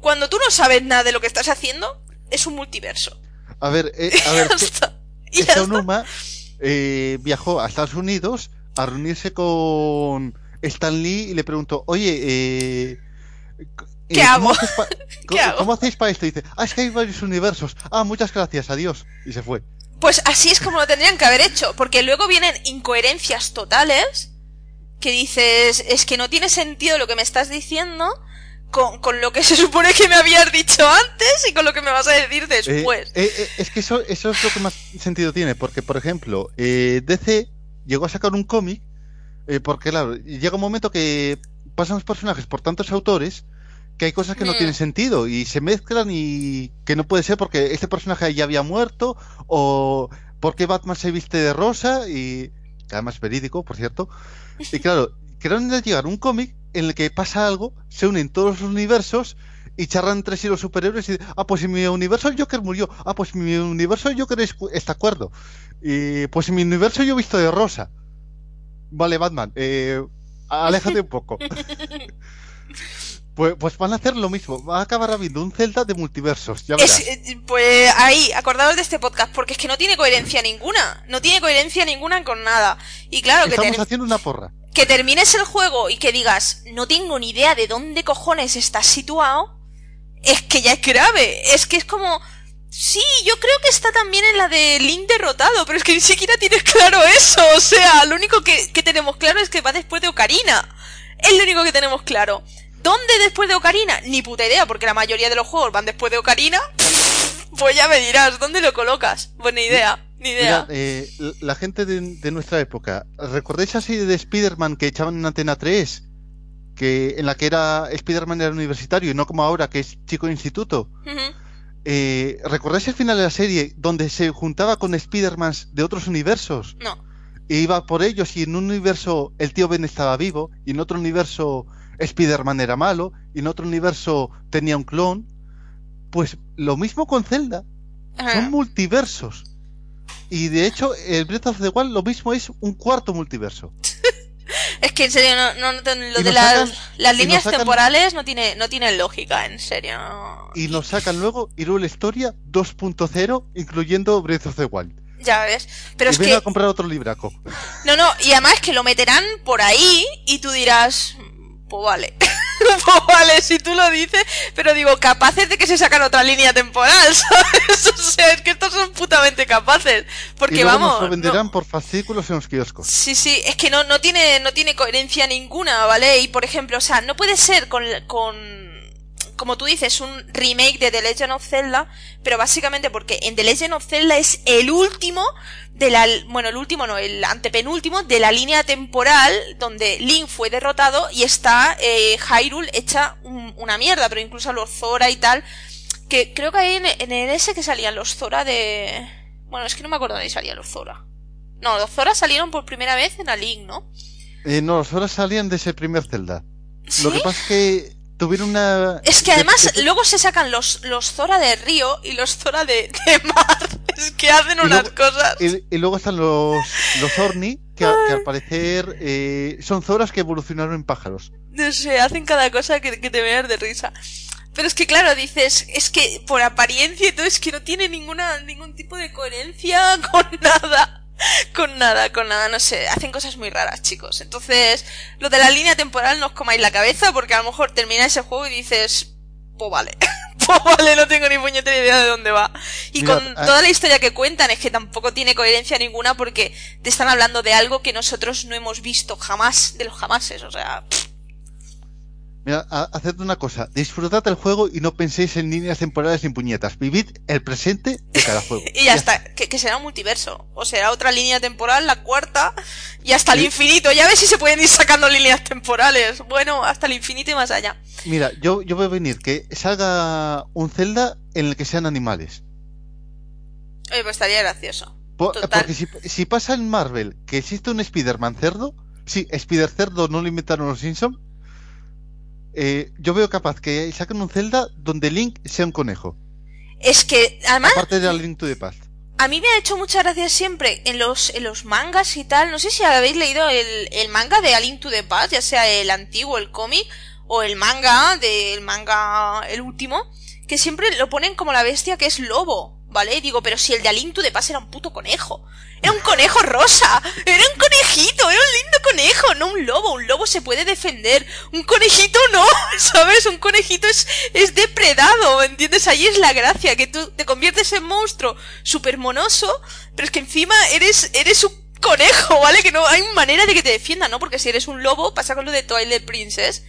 Cuando tú no sabes nada de lo que estás haciendo, es un multiverso. A ver, eh, a ver, esta eh, viajó a Estados Unidos a reunirse con Stan Lee y le preguntó, oye, eh, ¿Qué ¿cómo hago? hacéis pa- ¿Qué co- hago? ¿Cómo hacéis para esto? Y dice, ah, es que hay varios universos. Ah, muchas gracias, adiós. Y se fue. Pues así es como lo tendrían que haber hecho, porque luego vienen incoherencias totales que dices, es que no tiene sentido lo que me estás diciendo con, con lo que se supone que me habías dicho antes y con lo que me vas a decir Eh, después. eh, eh, es que eso, eso es lo que más sentido tiene, porque, por ejemplo, eh, DC llegó a sacar un cómic, eh, porque, claro, llega un momento que pasan los personajes por tantos autores que hay cosas que no Mm. tienen sentido y se mezclan y que no puede ser porque este personaje ya había muerto o porque Batman se viste de rosa y que además es verídico, por cierto. Y claro, querían llegar un cómic en el que pasa algo, se unen todos los universos y charlan entre sí los superhéroes y dicen, ah, pues en mi universo el Joker murió, ah, pues en mi universo el Joker es- está acuerdo, y pues en mi universo yo he visto de rosa. Vale, Batman, eh, aléjate un poco. Pues, pues van a hacer lo mismo, va a acabar habiendo un Zelda de multiversos, ya verás. Es, eh, pues ahí, acordaos de este podcast, porque es que no tiene coherencia ninguna. No tiene coherencia ninguna con nada. Y claro, que, Estamos haciendo una porra. que termines el juego y que digas, no tengo ni idea de dónde cojones estás situado, es que ya es grave. Es que es como, sí, yo creo que está también en la de Link derrotado, pero es que ni siquiera tienes claro eso. O sea, lo único que, que tenemos claro es que va después de Ocarina. Es lo único que tenemos claro. ¿Dónde después de Ocarina? Ni puta idea, porque la mayoría de los juegos van después de Ocarina. Pues ya me dirás, ¿dónde lo colocas? Pues ni idea, ni idea. Mira, eh, la gente de, de nuestra época, ¿recordáis serie de Spider-Man que echaban en Antena 3? Que, en la que era Spider-Man era universitario y no como ahora que es chico de instituto. Eh, ¿Recordáis el final de la serie donde se juntaba con Spider-Mans de otros universos? No. E iba por ellos y en un universo el tío Ben estaba vivo y en otro universo Spider-Man era malo y en otro universo tenía un clon. Pues lo mismo con Zelda. Ajá. Son multiversos. Y de hecho, el Breath of the Wild lo mismo es un cuarto multiverso. Es que en serio, no, no, no- lo de las, sacan- las y líneas sacan- temporales no tiene, no tiene lógica, en serio. Y nos sacan luego Hyrule Historia 2.0, incluyendo Breath of the Wild. Ya ves. Pero y es que, a comprar otro libraco. no, no, y además que lo meterán por ahí y tú dirás, pues vale. pues vale, si tú lo dices, pero digo, capaces de que se sacan otra línea temporal, ¿sabes? O sea, es que estos son putamente capaces. Porque y luego vamos. nos lo venderán no- por fascículos en los kioscos. Sí, sí, es que no, no tiene, no tiene coherencia ninguna, ¿vale? Y por ejemplo, o sea, no puede ser con, con, como tú dices, un remake de The Legend of Zelda, pero básicamente porque en The Legend of Zelda es el último de la, bueno, el último no, el antepenúltimo de la línea temporal donde Link fue derrotado y está eh, Hyrule hecha un- una mierda, pero incluso los Zora y tal, que creo que ahí en, en el ese que salían los Zora de, bueno, es que no me acuerdo dónde salían los Zora. No, los Zora salieron por primera vez en la Link, ¿no? Eh, no, los horas salían de ese primer Zelda. ¿Sí? Lo que pasa es que tuvieron una... Es que de- además de- luego se sacan los, los Zora de río y los Zora de, de mar. Es que hacen unas luego- cosas. Y, y luego están los, los Orni, que, a- que al parecer eh, son Zoras que evolucionaron en pájaros. No sé, hacen cada cosa que, que te veas de risa. Pero es que claro, dices, es que por apariencia y todo, es que no tiene ninguna, ningún tipo de coherencia con nada. Con nada, con nada, no sé, hacen cosas muy raras, chicos. Entonces, lo de la línea temporal no os comáis la cabeza porque a lo mejor termináis ese juego y dices, pues vale, pues vale, no tengo ni puñetera idea de dónde va. Y Mira, con ah- toda la historia que cuentan es que tampoco tiene coherencia ninguna porque te están hablando de algo que nosotros no hemos visto jamás de los jamases, o sea, Mira, ha- haced una cosa, disfrutad el juego y no penséis en líneas temporales sin puñetas. Vivid el presente de cada juego. Y ya está, que, que será un multiverso. O será otra línea temporal, la cuarta, y hasta el infinito. Ya ves si se pueden ir sacando líneas temporales. Bueno, hasta el infinito y más allá. Mira, yo, yo veo venir que salga un Zelda en el que sean animales. Oye, pues estaría gracioso. Porque si, si pasa en Marvel que existe un Spider-Man cerdo, sí, Spider cerdo no lo inventaron los Simpsons, eh, yo veo capaz que saquen un Zelda donde Link sea un conejo. Es que, además, Aparte de Link to the Past. a mí me ha hecho mucha gracia siempre en los, en los mangas y tal. No sé si habéis leído el, el manga de A Link to the Past, ya sea el antiguo, el cómic, o el manga del manga, el último, que siempre lo ponen como la bestia que es lobo. ¿Vale? Digo, pero si el de A Link to the Past era un puto conejo. Era un conejo rosa. Era un conejito. Era un lindo conejo. No un lobo. Un lobo se puede defender. Un conejito no. ¿Sabes? Un conejito es, es depredado. ¿Me entiendes? Ahí es la gracia. Que tú te conviertes en monstruo súper monoso. Pero es que encima eres, eres un conejo, ¿vale? Que no hay manera de que te defienda, ¿no? Porque si eres un lobo, pasa con lo de Twilight Princess.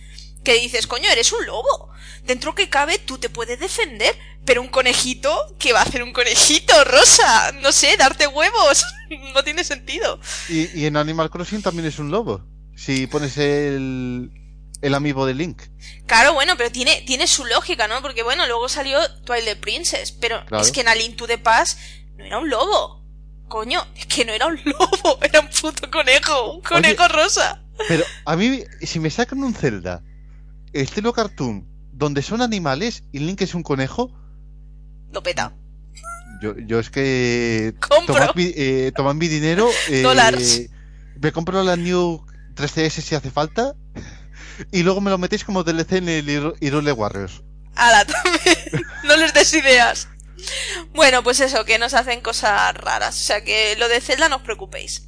Que dices, coño, eres un lobo. Dentro que cabe, tú te puedes defender. Pero un conejito, ¿qué va a hacer un conejito, Rosa? No sé, darte huevos. no tiene sentido. Y, y en Animal Crossing también es un lobo. Si pones el, el amiibo de Link. Claro, bueno, pero tiene, tiene su lógica, ¿no? Porque bueno, luego salió Twilight Princess, pero Claro. es que en A Link to the Past no era un lobo. Coño, es que no era un lobo, era un puto conejo, un conejo rosa. Pero a mí, si me sacan un Zelda, estilo cartoon, donde son animales y Link es un conejo, Lo peta. yo, yo es que... Compro. Tomad mi, eh, tomad mi dinero. eh, Dólares. Me compro la New 3DS si hace falta. Y luego me lo metéis como DLC en el Hyrule Warriors. Ala, también. no les des ideas. Bueno, pues eso, que nos hacen cosas raras. O sea que lo de Zelda no os preocupéis.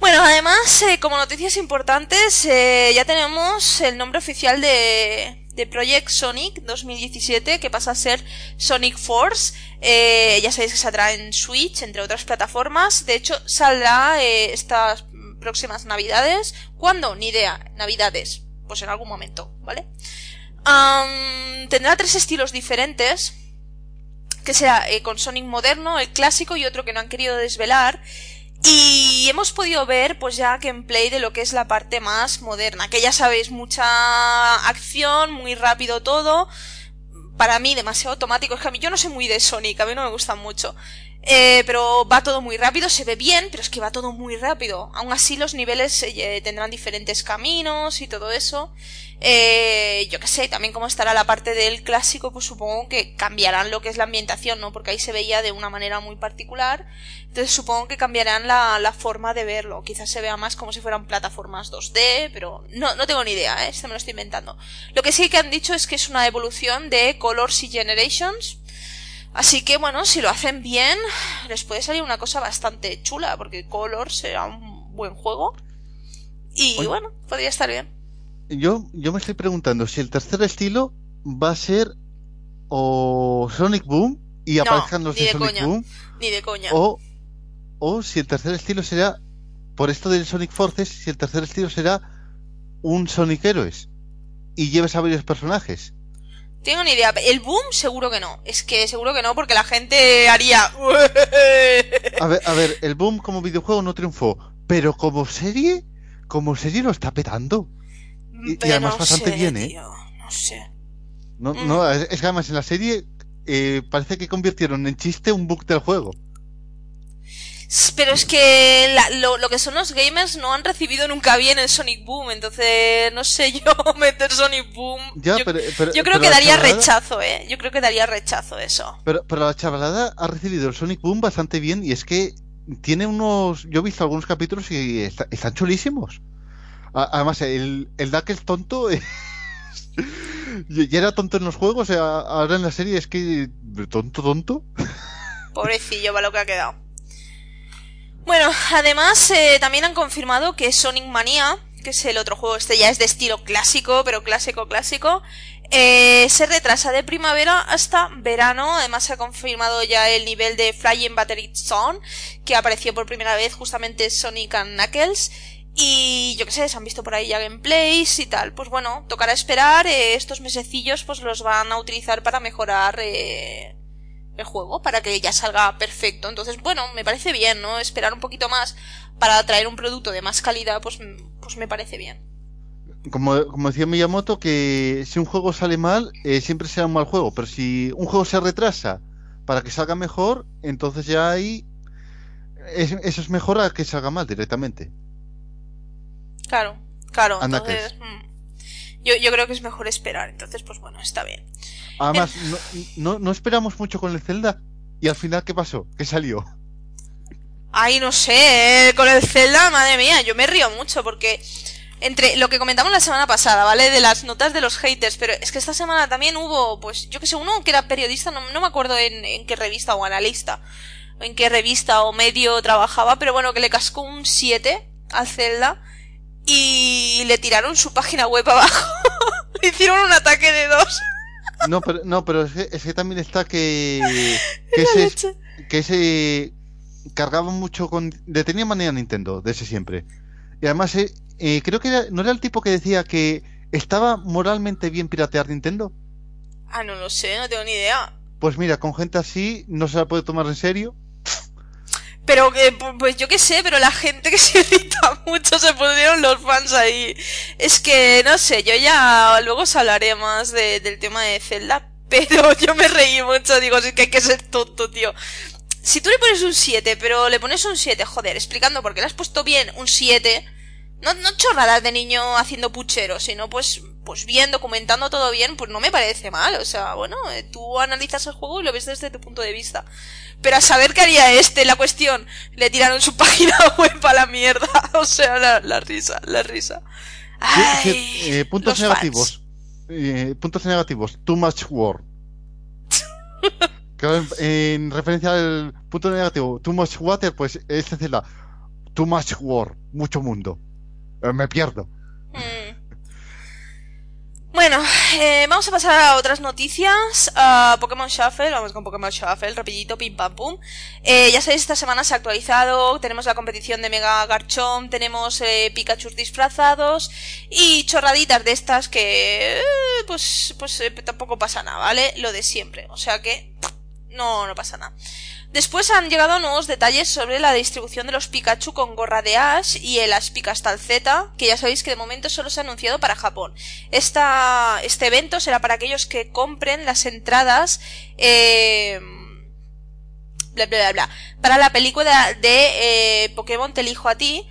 Bueno, además, eh, como noticias importantes, eh, ya tenemos el nombre oficial de, Project Sonic 2017, que pasa a ser Sonic Force. Eh, ya sabéis que saldrá en Switch, entre otras plataformas. De hecho, saldrá estas próximas navidades. ¿Cuándo? Ni idea. Navidades. Pues en algún momento, ¿vale? Tendrá tres estilos diferentes, que será con Sonic moderno, el clásico y otro que no han querido desvelar. Y hemos podido ver, pues ya gameplay de lo que es la parte más moderna, que ya sabéis, mucha acción, muy rápido todo. Para mí demasiado automático, es que a mí yo no soy muy de Sonic, a mí no me gustan mucho. Eh, pero va todo muy rápido, se ve bien, pero es que va todo muy rápido. Aún así los niveles eh, tendrán diferentes caminos y todo eso. Eh, yo qué sé, también como estará la parte del clásico, pues supongo que cambiarán lo que es la ambientación, ¿no? Porque ahí se veía de una manera muy particular. Entonces supongo que cambiarán la, la forma de verlo. Quizás se vea más como si fueran plataformas 2D, pero no, no tengo ni idea, ¿eh? Este me lo estoy inventando. Lo que sí que han dicho es que es una evolución de Colors y Generations. Así que bueno, si lo hacen bien, les puede salir una cosa bastante chula, porque Colors será un buen juego. Y Oye. bueno, podría estar bien. yo, yo me estoy preguntando si el tercer estilo va a ser o Sonic Boom y No, aparezcan los ni de de Sonic coña. Boom Ni de coña. o, o si el tercer estilo será por esto del Sonic Forces, si el tercer estilo será un Sonic Heroes y lleves a varios personajes. Tengo ni idea. El boom seguro que no. Es que seguro que no porque la gente haría... A ver, a ver, el Boom como videojuego no triunfó, pero como serie, como serie lo está petando. y además no bastante sé, bien, ¿eh? tío, No sé. No, Mm. no, es es que además en la serie eh, parece que convirtieron en chiste un bug del juego. Pero es que la- lo, lo que son los gamers no han recibido nunca bien el Sonic Boom, entonces no sé yo meter Sonic Boom. Ya, yo, pero, pero- yo creo pero que daría chavalada- rechazo, eh. Yo creo que daría rechazo eso. Pero, pero la chavalada ha recibido el Sonic Boom bastante bien y es que tiene unos... Yo he visto algunos capítulos y está- están chulísimos. Además, el, el Knuckles tonto... es- Ya era tonto en los juegos, eh, ahora en la serie es que... Tonto, tonto. Pobrecillo, va lo que ha quedado. Bueno, además eh, también han confirmado que Sonic Mania, que es el otro juego, este ya es de estilo clásico, pero clásico, clásico, eh, se retrasa de primavera hasta verano. Además se ha confirmado ya el nivel de Flying Battery Zone, que apareció por primera vez justamente Sonic Knuckles. Y yo qué sé, se han visto por ahí ya gameplays y tal. Pues bueno, tocará esperar. eh, estos mesecillos pues los van a utilizar para mejorar eh, el juego, para que ya salga perfecto. Entonces, bueno, me parece bien, ¿no? Esperar un poquito más para traer un producto de más calidad, pues, pues me parece bien. Como, como decía Miyamoto, que si un juego sale mal, eh, siempre será un mal juego. Pero si un juego se retrasa para que salga mejor, entonces ya ahí... es- eso es mejor a que salga mal directamente. Claro, claro. Anda Entonces, mm, yo, yo creo que es mejor esperar. Entonces, pues bueno, está bien. Además, no, no, no esperamos mucho con el Zelda. Y al final, ¿qué pasó? ¿Qué salió? Ay, no sé, eh, con el Zelda, madre mía, yo me río mucho porque entre lo que comentamos la semana pasada, ¿vale? De las notas de los haters, pero es que esta semana también hubo, pues, yo que sé, uno que era periodista, no, no me acuerdo en, qué revista o analista, en qué revista o medio trabajaba, pero bueno, que le cascó un 7 al Zelda y le tiraron su página web abajo. le hicieron un ataque de dos. No, pero, no, pero es, que, es que también está que... Que ese, que ese cargaba mucho con... Le tenía manía a Nintendo, de ese siempre. Y además, eh, eh, creo que era- no era el tipo que decía que estaba moralmente bien piratear Nintendo. Ah, no lo sé, no tengo ni idea. Pues mira, con gente así no se la puede tomar en serio. Pero que, pu- pues yo qué sé, pero la gente que se irrita mucho se pusieron los fans ahí. Es que, no sé, yo ya luego os hablaré más de- del tema de Zelda, pero yo me reí mucho, digo, es que hay que ser tonto, tío. Si tú le pones un 7, pero le pones un 7, joder, explicando por qué le has puesto bien un 7, no, no chorradas de niño haciendo puchero, sino pues, pues bien, documentando todo bien, pues no me parece mal. O sea, bueno, eh, tú analizas el juego y lo ves desde tu punto de vista. Pero a saber qué haría este, la cuestión, le tiraron su página web a la mierda. O sea, la, la risa, la risa. Ay, eh, puntos negativos. Eh, puntos negativos. Too much war. Claro, en, en referencia al punto negativo, too much water, pues es la too much war, mucho mundo. Eh, me pierdo. Mm. Bueno, eh, vamos a pasar a otras noticias. A Pokémon Shuffle, vamos con Pokémon Shuffle, rapidito, pim pam pum. Eh, ya sabéis, esta semana se ha actualizado, tenemos la competición de Mega Garchomp, tenemos eh, Pikachu disfrazados y chorraditas de estas que, eh, pues, pues tampoco pasa nada, ¿vale? Lo de siempre, o sea que, no, no pasa nada. Después han llegado nuevos detalles sobre la distribución de los Pikachu con gorra de Ash y el Ash Picastal Z, que ya sabéis que de momento solo se ha anunciado para Japón. Esta, este evento será para aquellos que compren las entradas, eh, bla bla bla bla, para la película de eh, Pokémon Te elijo a ti,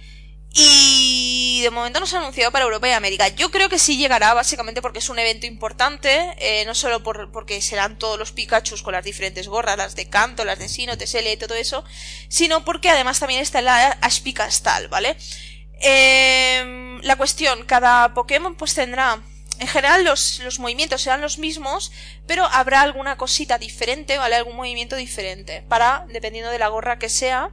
y de momento no se ha anunciado para Europa y América. Yo creo que sí llegará, básicamente porque es un evento importante, eh, no solo por, porque serán todos los Pikachus con las diferentes gorras, las de Canto, las de Sino, TSL y todo eso, sino porque además también está la Ash Picastal, ¿vale? Eh, la cuestión, cada Pokémon pues tendrá en general los, los movimientos serán los mismos, pero habrá alguna cosita diferente, ¿vale? Algún movimiento diferente, para, dependiendo de la gorra que sea,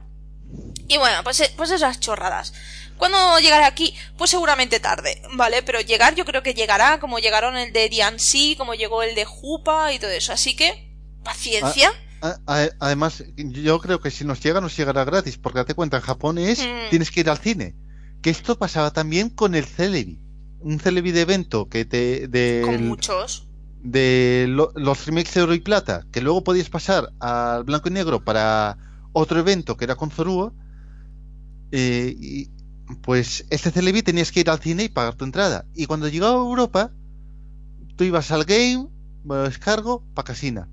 Y bueno, pues, eh, pues esas chorradas. ¿Cuándo llegará aquí? Pues seguramente tarde, ¿vale? Pero llegar yo creo que llegará, como llegaron el de DNC, como llegó el de Jupa y todo eso. Así que, paciencia. A- a- además, yo creo que si nos llega, nos llegará gratis, porque date cuenta, en Japón es, Mm. tienes que ir al cine. Que esto pasaba también con el Celebi. Un Celebi de evento que te, de, Con muchos. de lo- los remakes de oro y plata, que luego podías pasar al blanco y negro para otro evento que era con Zorúa, eh, y pues este Celebi tenías que ir al cine y pagar tu entrada. Y cuando llegaba a Europa, tú ibas al game, me lo descargo, pa' casina.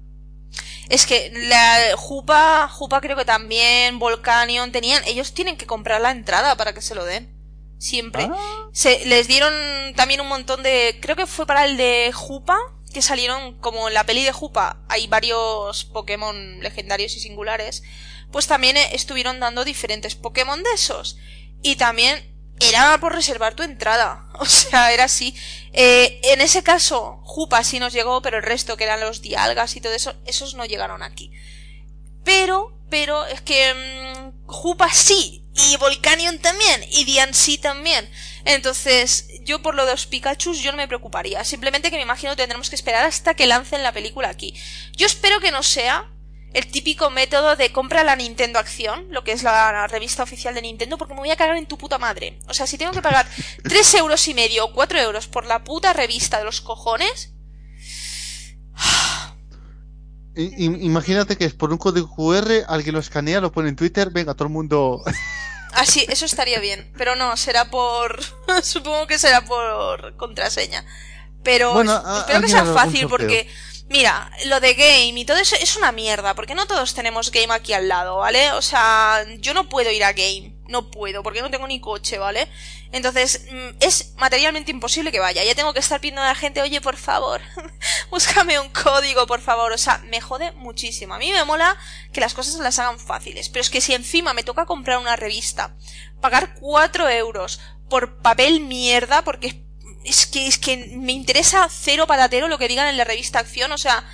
Es que la Jupa, Jupa creo que también, Volcanion, tenían, ellos tienen que comprar la entrada para que se lo den. Siempre. Ah, Se, les dieron también un montón de, creo que fue para el de Jupa, que salieron como en la peli de Jupa, hay varios Pokémon legendarios y singulares, pues también eh, estuvieron dando diferentes Pokémon de esos. Y también era por reservar tu entrada. O sea, era así. Eh, en ese caso, Jupa sí nos llegó, pero el resto, que eran los Dialgas y todo eso, esos no llegaron aquí. Pero, pero, es que mm, Jupa sí, y Volcanion también, y DNC también. Entonces, yo por lo de los Pikachus yo no me preocuparía. Simplemente que me imagino tendremos que esperar hasta que lancen la película aquí. Yo espero que no sea el típico método de compra la Nintendo Acción, lo que es la revista oficial de Nintendo, porque me voy a cagar en tu puta madre. O sea, si tengo que pagar tres euros y medio o cuatro euros por la puta revista de los cojones, imagínate que es por un código QR, alguien lo escanea, lo pone en Twitter, venga, todo el mundo. así, eso estaría bien. Pero no, será por, supongo que será por contraseña. Pero Bueno, espero que sea fácil sorteo. Mira, lo de game y todo eso es una mierda, porque no todos tenemos game aquí al lado, ¿vale? O sea, yo no puedo ir a game, no puedo, porque no tengo ni coche, ¿vale? Entonces, mm, es materialmente imposible que vaya. Ya tengo que estar pidiendo a la gente, oye, por favor, búscame un código, por favor. O sea, me jode muchísimo. A mí me mola que las cosas las hagan fáciles. Pero es que si encima me toca comprar una revista, pagar cuatro euros por papel mierda, porque es que, es que me interesa cero patatero lo que digan en la revista Acción. O sea,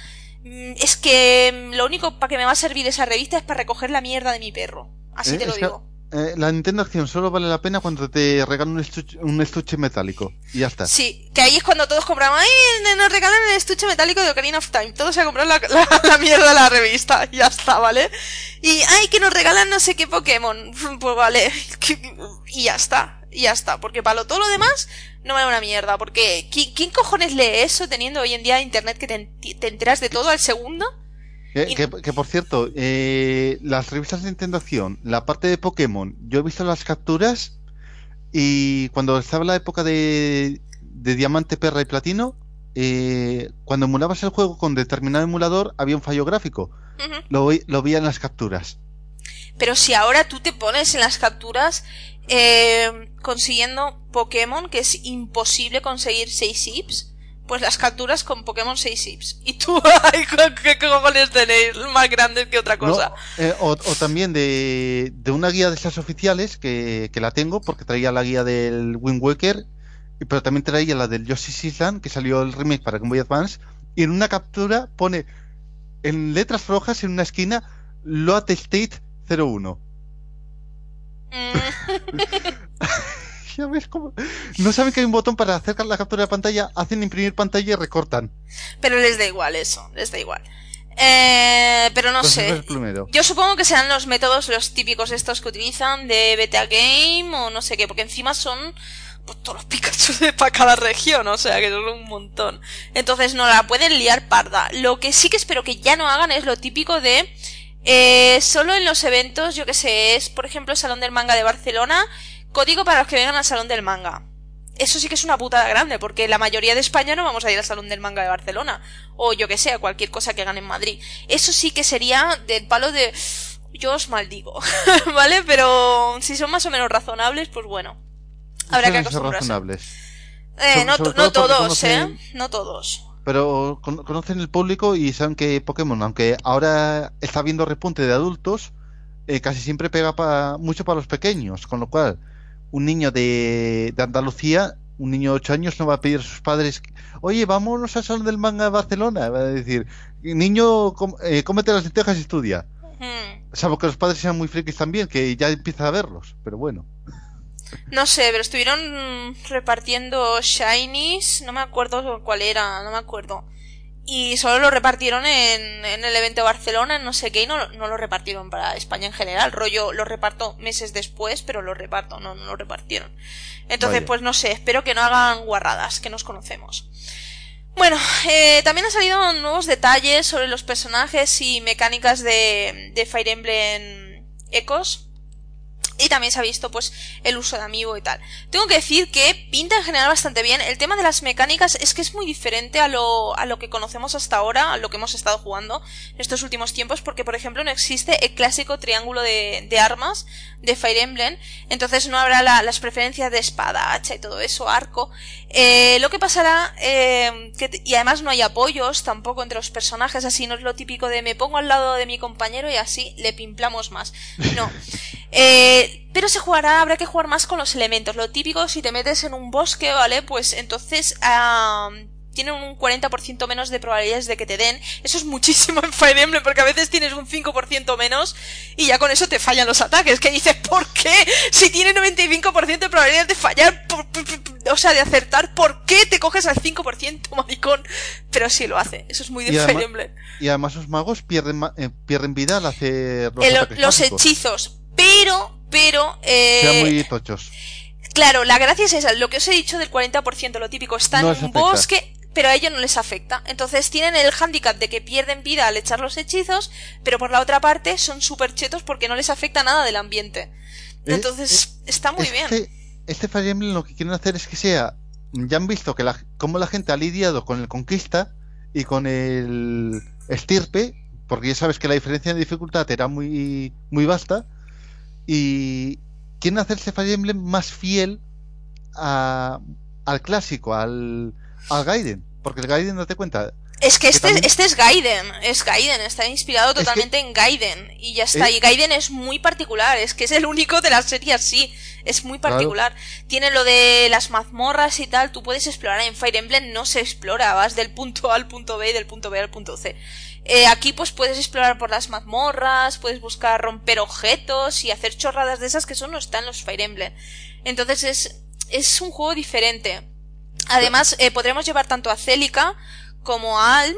mm, es que mm, lo único para que me va a servir esa revista es para recoger la mierda de mi perro. Así Eh, te lo es que, digo. eh, la Nintendo Acción solo vale la pena cuando te regalan un estuche, un estuche metálico. Y ya está. Sí, que ahí es cuando todos compramos, ¡ay! Nos regalan el estuche metálico de Ocarina of Time. Todos se compran la, la, la mierda de la revista. Y ya está, ¿vale? Y, ¡ay! Que nos regalan no sé qué Pokémon. Pues vale. Y ya está. Y ya está. Porque para lo, todo lo demás no vale una mierda. Porque ¿quién, quién cojones lee eso teniendo hoy en día internet que te, te enteras de todo al segundo? Que, Y- que- que, por cierto, eh, las revistas de Nintendo Acción, la parte de Pokémon, yo he visto las capturas y cuando estaba la época de, de Diamante, Perra y Platino, eh, cuando emulabas el juego con determinado emulador había un fallo gráfico. Lo, vi- lo veía en las capturas. Pero si ahora tú te pones en las capturas eh, consiguiendo Pokémon, que es imposible conseguir 6 zips, pues las capturas con Pokémon 6 zips. Y tú, ay, ¿qué cojones tenéis? Más grandes que otra No, cosa. eh, o, o también de, de una guía de esas oficiales que, que la tengo porque traía la guía del Wind Waker, pero también traía la del Yoshi's Island que salió el remake para Game Boy Advance y en una captura pone en letras rojas en una esquina Load State 01. Mm, Ya ves cómo no saben que hay un botón para hacer la captura de pantalla, hacen imprimir pantalla y recortan. pero les da igual eso, les da igual. Eh, pero no sé. Yo supongo que serán los métodos, los típicos estos que utilizan de beta game o no sé qué, porque encima son pues, todos los Pikachu de para cada región, o sea que son un montón. Entonces no la pueden liar parda. Lo que sí que espero que ya no hagan es lo típico de eh, solo en los eventos, yo que sé, es por ejemplo el Salón del Manga de Barcelona, código para los que vengan al Salón del Manga. Eso sí que es una putada grande, porque la mayoría de España no vamos a ir al Salón del Manga de Barcelona. O yo que sé, a cualquier cosa que hagan en Madrid. Eso sí que sería del palo de... Yo os maldigo, ¿vale? Pero si son más o menos razonables, pues bueno. Habrá que acostumbrarse. razonables. Eh, no, todos, ¿eh? No todos. Pero con- conocen el público y saben que Pokémon, aunque ahora está viendo repunte de adultos, eh, casi siempre pega pa- mucho para los pequeños. Con lo cual, un niño de, de Andalucía, un niño de 8 años, no va a pedir a sus padres, oye, vámonos al Salón del Manga de Barcelona. Va a decir, niño, com- eh, cómete las lentejas y estudia. Salvo que los padres sean muy frikis también, que ya empieza a verlos, pero bueno. No sé, pero estuvieron repartiendo shinies, no me acuerdo cuál era, no me acuerdo. Y solo lo repartieron en, en el evento de Barcelona, en no sé qué, y no, no lo repartieron para España en general. Rollo, lo reparto meses después, pero lo reparto, no, no lo repartieron. Entonces, Vaya. pues no sé, espero que no hagan guarradas, que nos conocemos. Bueno, eh, también han salido nuevos detalles sobre los personajes y mecánicas de, de Fire Emblem Echoes. Y también se ha visto pues el uso de amiibo y tal. Tengo que decir que pinta en general bastante bien. El tema de las mecánicas es que es muy diferente a lo, a lo que conocemos hasta ahora, a lo que hemos estado jugando estos últimos tiempos, porque por ejemplo no existe el clásico triángulo de, de armas de Fire Emblem, entonces no habrá la- las preferencias de espada, hacha y todo eso, arco. Eh, lo que pasará, eh, que y además no hay apoyos tampoco entre los personajes, así no es lo típico de me pongo al lado de mi compañero y así le pimplamos más. No. Eh, pero se jugará, habrá que jugar más con los elementos. Lo típico, si te metes en un bosque, ¿vale? Pues entonces tienen un 40% menos de probabilidades de que te den. Eso es muchísimo en Fire Emblem, porque a veces tienes un 5% menos y ya con eso te fallan los ataques. Que dices, ¿por qué? Si tiene 95% de probabilidades de fallar, por- por- por- o sea, de acertar, ¿por qué te coges al 5%, maricón? Pero sí lo hace. Eso es muy de Y además- Emblem. Y además los magos pierden, eh, pierden vida al hacer los, los hechizos. Pero, pero, eh, Sean muy tochos. Claro, la gracia es esa, lo que os he dicho del 40%, lo típico, está No en un bosque, pero a ellos no les afecta. Entonces tienen el hándicap de que pierden vida al echar los hechizos, pero por la otra parte son súper chetos porque no les afecta nada del ambiente. Entonces está muy bien. Este, Fire Emblem lo que quieren hacer es que sea. Ya han visto que la, cómo la gente ha lidiado con el Conquista y con el Estirpe, porque ya sabes que la diferencia de dificultad era muy, muy vasta. Y quieren hacer este Fire Emblem más fiel a- al clásico, al, al Gaiden. Porque el Gaiden, date cuenta, Es que que este, también- este es Gaiden, es Gaiden, está inspirado que- totalmente en Gaiden y ya está. Y Gaiden es muy particular, es que es el único de la serie así, es muy Claro. particular. Tiene lo de las mazmorras y tal, tú puedes explorar en Fire Emblem, no se explora, vas del punto A al punto B y del punto B al punto C. Eh, aquí pues puedes explorar por las mazmorras, puedes buscar romper objetos y hacer chorradas de esas que eso no está en los Fire Emblem. Entonces es, es un juego diferente. Además, eh, podremos llevar tanto a Celica como Alm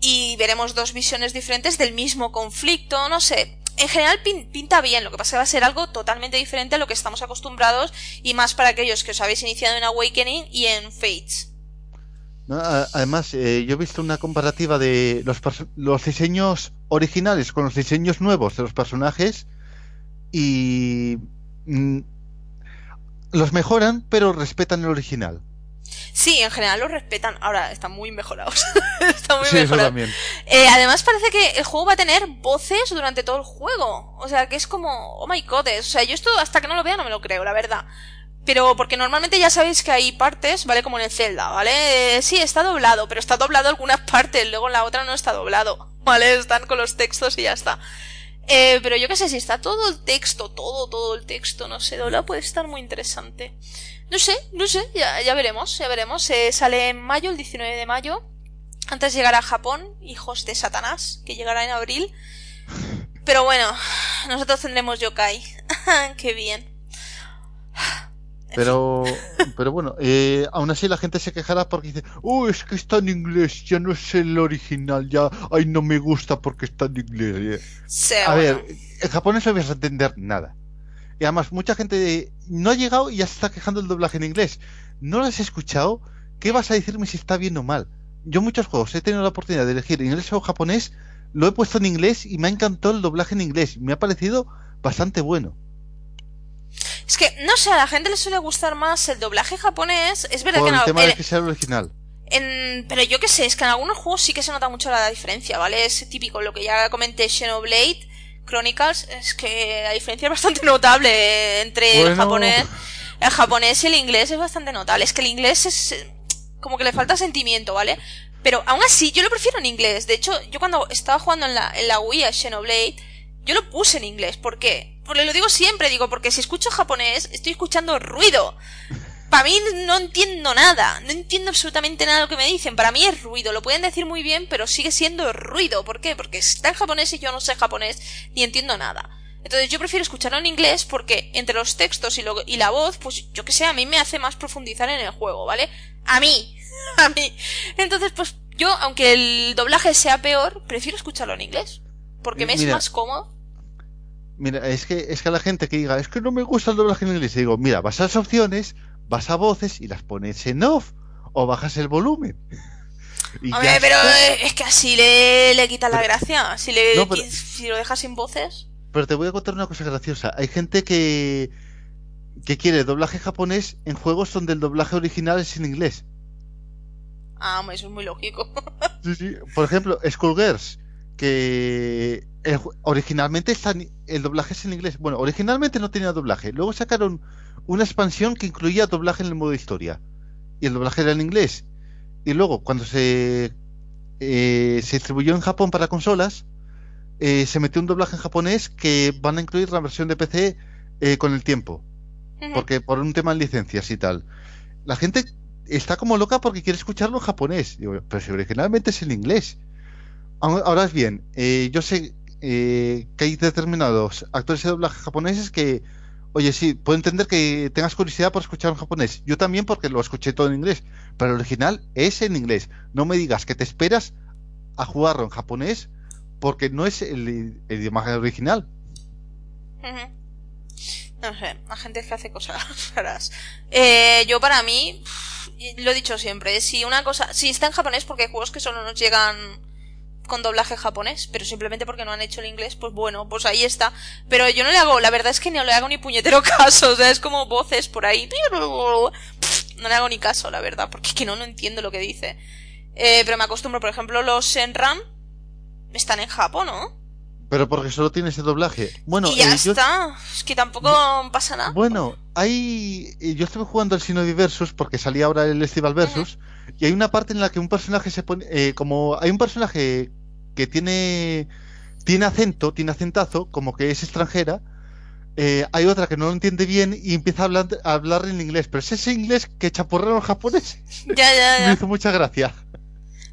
y veremos dos visiones diferentes del mismo conflicto, no sé. En general pin- pinta bien, lo que pasa es que va a ser algo totalmente diferente a lo que estamos acostumbrados y más para aquellos que os habéis iniciado en Awakening y en Fates. Además, eh, yo he visto una comparativa de los diseños originales con los diseños nuevos de los personajes y mm, los mejoran, pero respetan el original. Sí, en general lo respetan. Ahora están muy mejorados. están muy Sí, eso mejorados. también. Eh, además parece que el juego va a tener voces durante todo el juego. O sea, que es como, oh my god. O sea, yo esto hasta que no lo vea no me lo creo, la verdad. Pero porque normalmente ya sabéis que hay partes, ¿vale? Como en el Zelda, ¿vale? Eh, sí, está doblado, pero está doblado algunas partes, luego en la otra no está doblado, ¿vale? Están con los textos y ya está. Eh, pero yo qué sé, si está todo el texto, todo, todo el texto, no sé, doblado puede estar muy interesante. No sé, no sé, ya, ya veremos, ya veremos. Eh, sale en mayo, el 19 de mayo. Antes llegará a Japón, hijos de Satanás, que llegará en abril. Pero bueno, nosotros tendremos yokai. Qué bien. En Pero, pero bueno, eh, aún así la gente se quejará porque dice, oh, es que está en inglés, ya no es el original, ya, ay, no me gusta porque está en inglés. Sí, A bueno. ver, en japonés no vas a entender nada. Y además, mucha gente no ha llegado y ya se está quejando del doblaje en inglés. ¿No lo has escuchado? ¿Qué vas a decirme si está bien o mal? Yo muchos juegos he tenido la oportunidad de elegir inglés o japonés, lo he puesto en inglés y me ha encantado el doblaje en inglés. Me ha parecido bastante bueno. Es que, no sé, a la gente le suele gustar más el doblaje japonés. Es verdad Por que el en, tema de que sea el original. en- pero yo qué sé, es que en algunos juegos sí que se nota mucho la diferencia, ¿vale? Es típico, lo que ya comenté Xenoblade Chronicles, es que la diferencia es bastante notable entre el japonés. El japonés y el inglés es bastante notable. Es que el inglés es como que le falta sentimiento, ¿vale? Pero aún así, yo lo prefiero en inglés. De hecho, yo cuando estaba jugando en la, en la Wii a Xenoblade, yo lo puse en inglés. ¿Por qué? Porque lo digo siempre, digo, porque si escucho japonés, estoy escuchando ruido. Para mí no entiendo nada, no entiendo absolutamente nada de lo que me dicen. Para mí es ruido, lo pueden decir muy bien, pero sigue siendo ruido. ¿Por qué? Porque está en japonés y yo no sé japonés ni entiendo nada. Entonces yo prefiero escucharlo en inglés porque entre los textos y, lo, y la voz, pues yo que sé, a mí me hace más profundizar en el juego, ¿vale? A mí, a mí. Entonces, pues yo, aunque el doblaje sea peor, prefiero escucharlo en inglés. Porque me es más cómodo. Mira, es que, es que a la gente que diga, es que no me gusta el doblaje en inglés, digo, mira, vas a las opciones, vas a voces y las pones en off o bajas el volumen. Hombre, pero es que así le, le quita la gracia. Si, le, si lo dejas sin voces. Pero te voy a contar una cosa graciosa. Hay gente que, que quiere doblaje japonés en juegos donde el doblaje original es en inglés. Ah, eso es muy lógico. sí, sí. Por ejemplo, Skullgirls, que originalmente está, el doblaje es en inglés. Bueno, originalmente no tenía doblaje. Luego sacaron una expansión que incluía doblaje en el modo historia. Y el doblaje era en inglés. Y luego, cuando se, eh, se distribuyó en Japón para consolas, eh, se metió un doblaje en japonés que van a incluir la versión de PC eh, con el tiempo. Porque por un tema de licencias y tal. La gente está como loca porque quiere escucharlo en japonés. pero si originalmente es en inglés. Ahora bien, yo sé que hay determinados actores de doblaje japoneses que Oye, sí, puedo entender que tengas curiosidad por escuchar en japonés. Yo también porque lo escuché todo en inglés. Pero el original es en inglés. No me digas que te esperas a jugarlo en japonés porque no es el, idioma original. No sé, la gente que hace cosas raras. Eh, yo para mí, lo he dicho siempre, si una cosa, si está en japonés porque hay juegos que solo nos llegan con doblaje japonés, pero simplemente porque no han hecho el inglés, pues bueno, pues ahí está. Pero yo no le hago, la verdad es que no le hago ni puñetero caso, o sea, es como voces por ahí. No le hago ni caso, la verdad, porque es que no, no entiendo lo que dice. Eh, pero me acostumbro, por ejemplo, los Senran están en Japón, ¿no? Pero porque solo tiene ese doblaje. Bueno, y ya eh, está. Es que tampoco pasa nada. Bueno, hay. Eh, yo estuve jugando el Shinobi Versus porque salía ahora el Festival Versus. Y hay una parte en la que un personaje se pone. Eh, como hay un personaje que tiene. Tiene acento, tiene acentazo, como que es extranjera. hay otra que no lo entiende bien y empieza a hablar, a hablar en inglés. Pero es ese inglés que chapurrean los japoneses. Ya, ya, ya. Me hizo mucha gracia.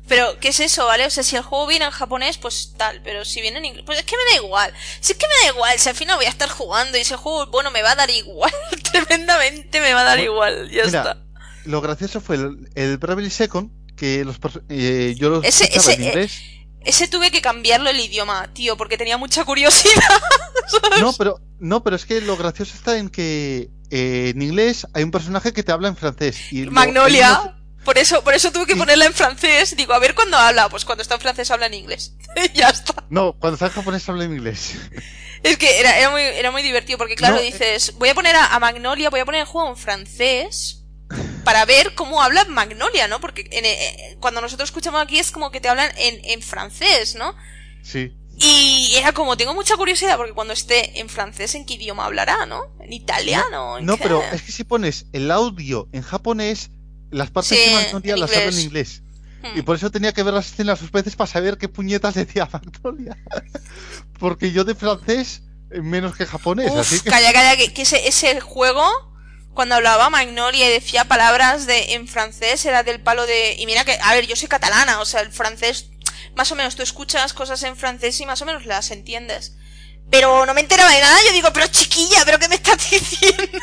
Pero, ¿qué es eso, vale? O sea, si el juego viene en japonés, pues tal, pero si viene en inglés, pues es que me da igual. Si es que me da igual, si al final voy a estar jugando y ese juego, bueno, me va a dar igual, tremendamente me va a dar igual, ya está. Lo gracioso fue el, el Bravely Second, que los eh, yo lo ese, ese, en inglés. Ese tuve que cambiarlo el idioma, tío, porque tenía mucha curiosidad. No, pero no, pero es que lo gracioso está en que eh, en inglés hay un personaje que te habla en francés. Y Magnolia. Por eso, por eso tuve que ponerla en francés. Digo, a ver cuándo habla. Pues cuando está en francés habla en inglés. ya está. No, cuando está en japonés habla en inglés. Es que era, era, muy, era muy divertido porque, claro, eh. dices, voy a poner a, Magnolia, voy a poner el juego en francés para ver cómo habla Magnolia, ¿no? Porque eh, cuando nosotros escuchamos aquí es como que te hablan en, en francés, ¿no? Sí. Y era como, tengo mucha curiosidad porque cuando esté en francés, ¿en qué idioma hablará, no? ¿En italiano? no pero es que si pones el audio en japonés, las partes de Magnolia las hablo en inglés. Hmm. Y por eso tenía que ver las escenas dos veces para saber qué puñetas decía Magnolia. Porque yo de francés eh, menos que japonés. así que... Calla, calla, que, ese, ese, juego, cuando hablaba Magnolia y decía palabras de en francés, era del palo de. Y mira que, a ver, yo soy catalana, o sea, el francés, más o menos tú escuchas cosas en francés y más o menos las entiendes. Pero no me enteraba de nada, yo digo, pero chiquilla, ¿pero qué me estás diciendo?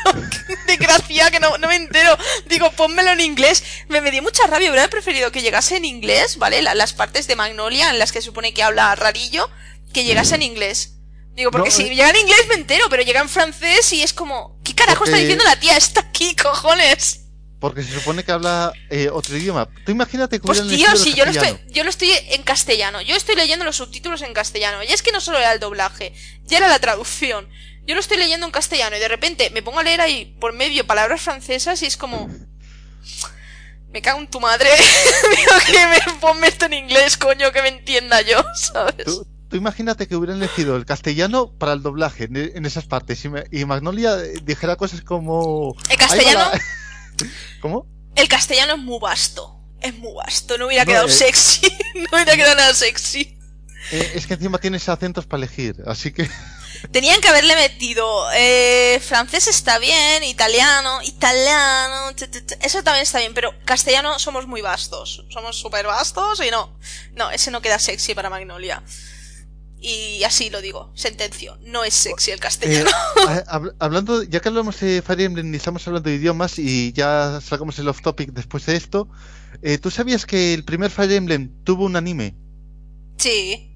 Desgracia, que no, no me entero. Digo, pónmelo en inglés. Me, me dio mucha rabia, hubiera preferido que llegase en inglés, ¿vale? las partes de Magnolia en las que supone que habla rarillo, que llegase en inglés. Digo, porque si eh. llega en inglés me entero, pero llega en francés y es como, ¿qué carajo está diciendo la tía? Está aquí, cojones. Porque se supone que habla eh, otro idioma. Tú imagínate que Pues tío, sí, yo lo, estoy, yo lo estoy en castellano. Yo estoy leyendo los subtítulos en castellano. Y es que no solo era el doblaje, ya era la traducción. Yo lo estoy leyendo en castellano y de repente me pongo a leer ahí por medio palabras francesas y es como... Me cago en tu madre. Digo que me ponme esto en inglés, coño, que me entienda yo, ¿sabes? Tú, imagínate que hubieran elegido el castellano para el doblaje en, esas partes y, Magnolia dijera cosas como... ¿El castellano? ¿Cómo? El castellano es muy vasto. Es muy vasto. No hubiera quedado eh, sexy. no hubiera quedado nada sexy. Eh, es que encima tienes acentos para elegir, así que. tenían que haberle metido eh, francés está bien, italiano, italiano, eso también está bien, pero castellano somos muy vastos, somos súper vastos y no, no, ese no queda sexy para Magnolia. Y así lo digo, sentencio, no es sexy el castellano. Eh, hablando, ya que hablamos de Fire Emblem y estamos hablando de idiomas y ya sacamos el off topic después de esto, eh, ¿tú sabías que el primer Fire Emblem tuvo un anime? Sí.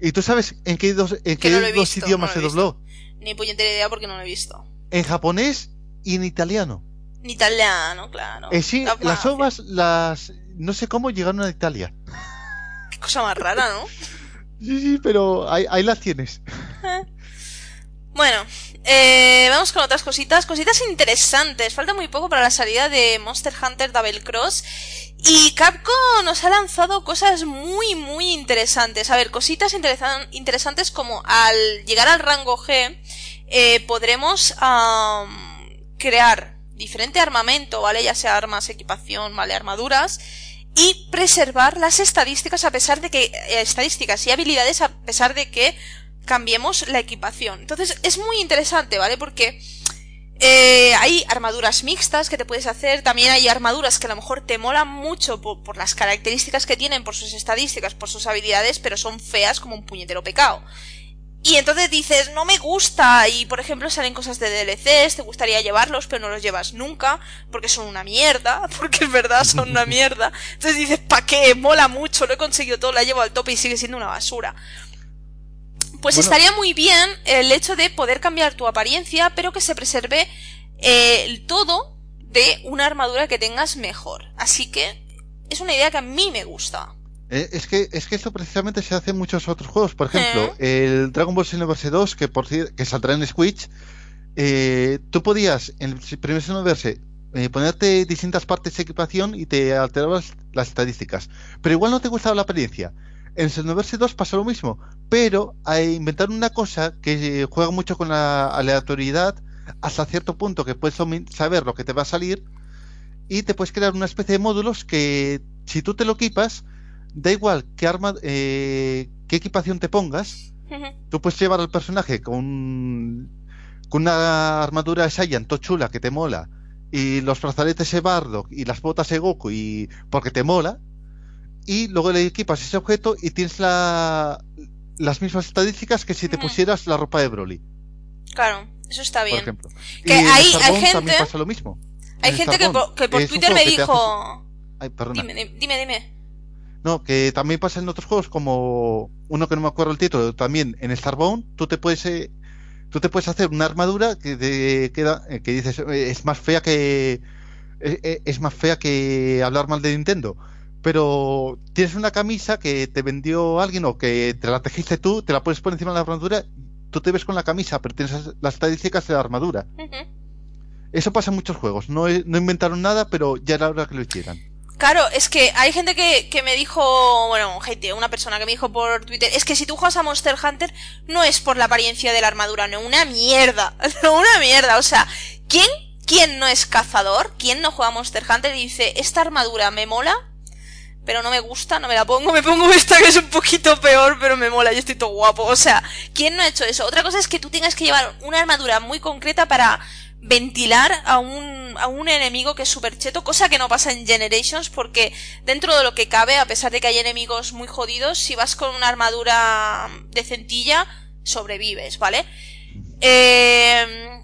¿Y tú sabes en qué dos, en qué dos idiomas se dobló? Ni puñetera idea porque no lo he visto. En japonés y en italiano. En italiano, claro. Eh, sí, las ovas, las. No sé cómo llegaron a Italia. Qué cosa más rara, ¿no? Sí, sí, pero ahí, las tienes. Bueno, eh, vamos con otras cositas, cositas interesantes. Falta muy poco para la salida de Monster Hunter Double Cross y Capcom nos ha lanzado cosas muy, muy interesantes. A ver, cositas interesantes como al llegar al rango G eh, podremos crear diferente armamento, ¿vale? Ya sea armas, equipación, ¿vale? Armaduras y preservar las estadísticas a pesar de que eh, estadísticas y habilidades a pesar de que cambiemos la equipación. Entonces es muy interesante, ¿vale? Porque eh, hay armaduras mixtas que te puedes hacer, también hay armaduras que a lo mejor te molan mucho por, las características que tienen, por sus estadísticas, por sus habilidades, pero son feas como un puñetero pecado. Y entonces dices, no me gusta, y por ejemplo salen cosas de DLCs, te gustaría llevarlos, pero no los llevas nunca, porque son una mierda, porque es verdad, son una mierda. Entonces dices, ¿pa' qué? Mola mucho, lo he conseguido todo, la llevo al tope y sigue siendo una basura. Pues estaría muy bien el hecho de poder cambiar tu apariencia, pero que se preserve eh, todo de una armadura que tengas mejor. Así que es una idea que a mí me gusta. Eh, es que, es que esto precisamente se hace en muchos otros juegos. Por ejemplo, ¿Eh? el Dragon Ball Xenoverse 2, que, por, que saldrá en Switch, tú podías en el primer Xenoverse ponerte distintas partes de equipación y te alterabas las estadísticas. Pero igual no te gustaba la apariencia. En Xenoverse 2 pasa lo mismo, pero a inventar una cosa que juega mucho con la aleatoriedad hasta cierto punto que puedes saber lo que te va a salir y te puedes crear una especie de módulos que si tú te lo equipas, da igual qué arma, eh, qué equipación te pongas, tú puedes llevar al personaje con, con una armadura de Saiyan chula que te mola y los brazaletes de Bardock y las botas de Goku y porque te mola y luego le equipas ese objeto y tienes la, las mismas estadísticas que si te pusieras la ropa de Broly. Claro, eso está bien. Por ejemplo. Que hay, hay gente. También pasa lo mismo. Hay gente que por, que por Twitter me dijo. Ay, perdona. Dime, dime, dime. No, que también pasa en otros juegos como uno que no me acuerdo el título, también en Starbound, tú te puedes eh, tú te puedes hacer una armadura que te queda eh, que dices eh, es más fea que es más fea que hablar mal de Nintendo pero tienes una camisa que te vendió alguien o que te la tejiste tú, te la puedes poner encima de la armadura, tú te ves con la camisa, pero tienes las estadísticas de la armadura. Eso pasa en muchos juegos. No, no inventaron nada, pero ya era hora que lo hicieran. Claro, es que hay gente que, que me dijo, bueno, gente, una persona que me dijo por Twitter, es que si tú juegas a Monster Hunter no es por la apariencia de la armadura, no, una mierda, no, una mierda, o sea, ¿quién, quién no es cazador? ¿Quién no juega a Monster Hunter y dice, esta armadura me mola? pero no me gusta, no me la pongo, me pongo esta que es un poquito peor, pero me mola, yo estoy todo guapo. O sea, ¿quién no ha hecho eso? Otra cosa es que tú tengas que llevar una armadura muy concreta para ventilar a un, a un enemigo que es súper cheto, cosa que no pasa en Generations, porque dentro de lo que cabe, a pesar de que hay enemigos muy jodidos, si vas con una armadura decentilla, sobrevives, ¿vale? Eh,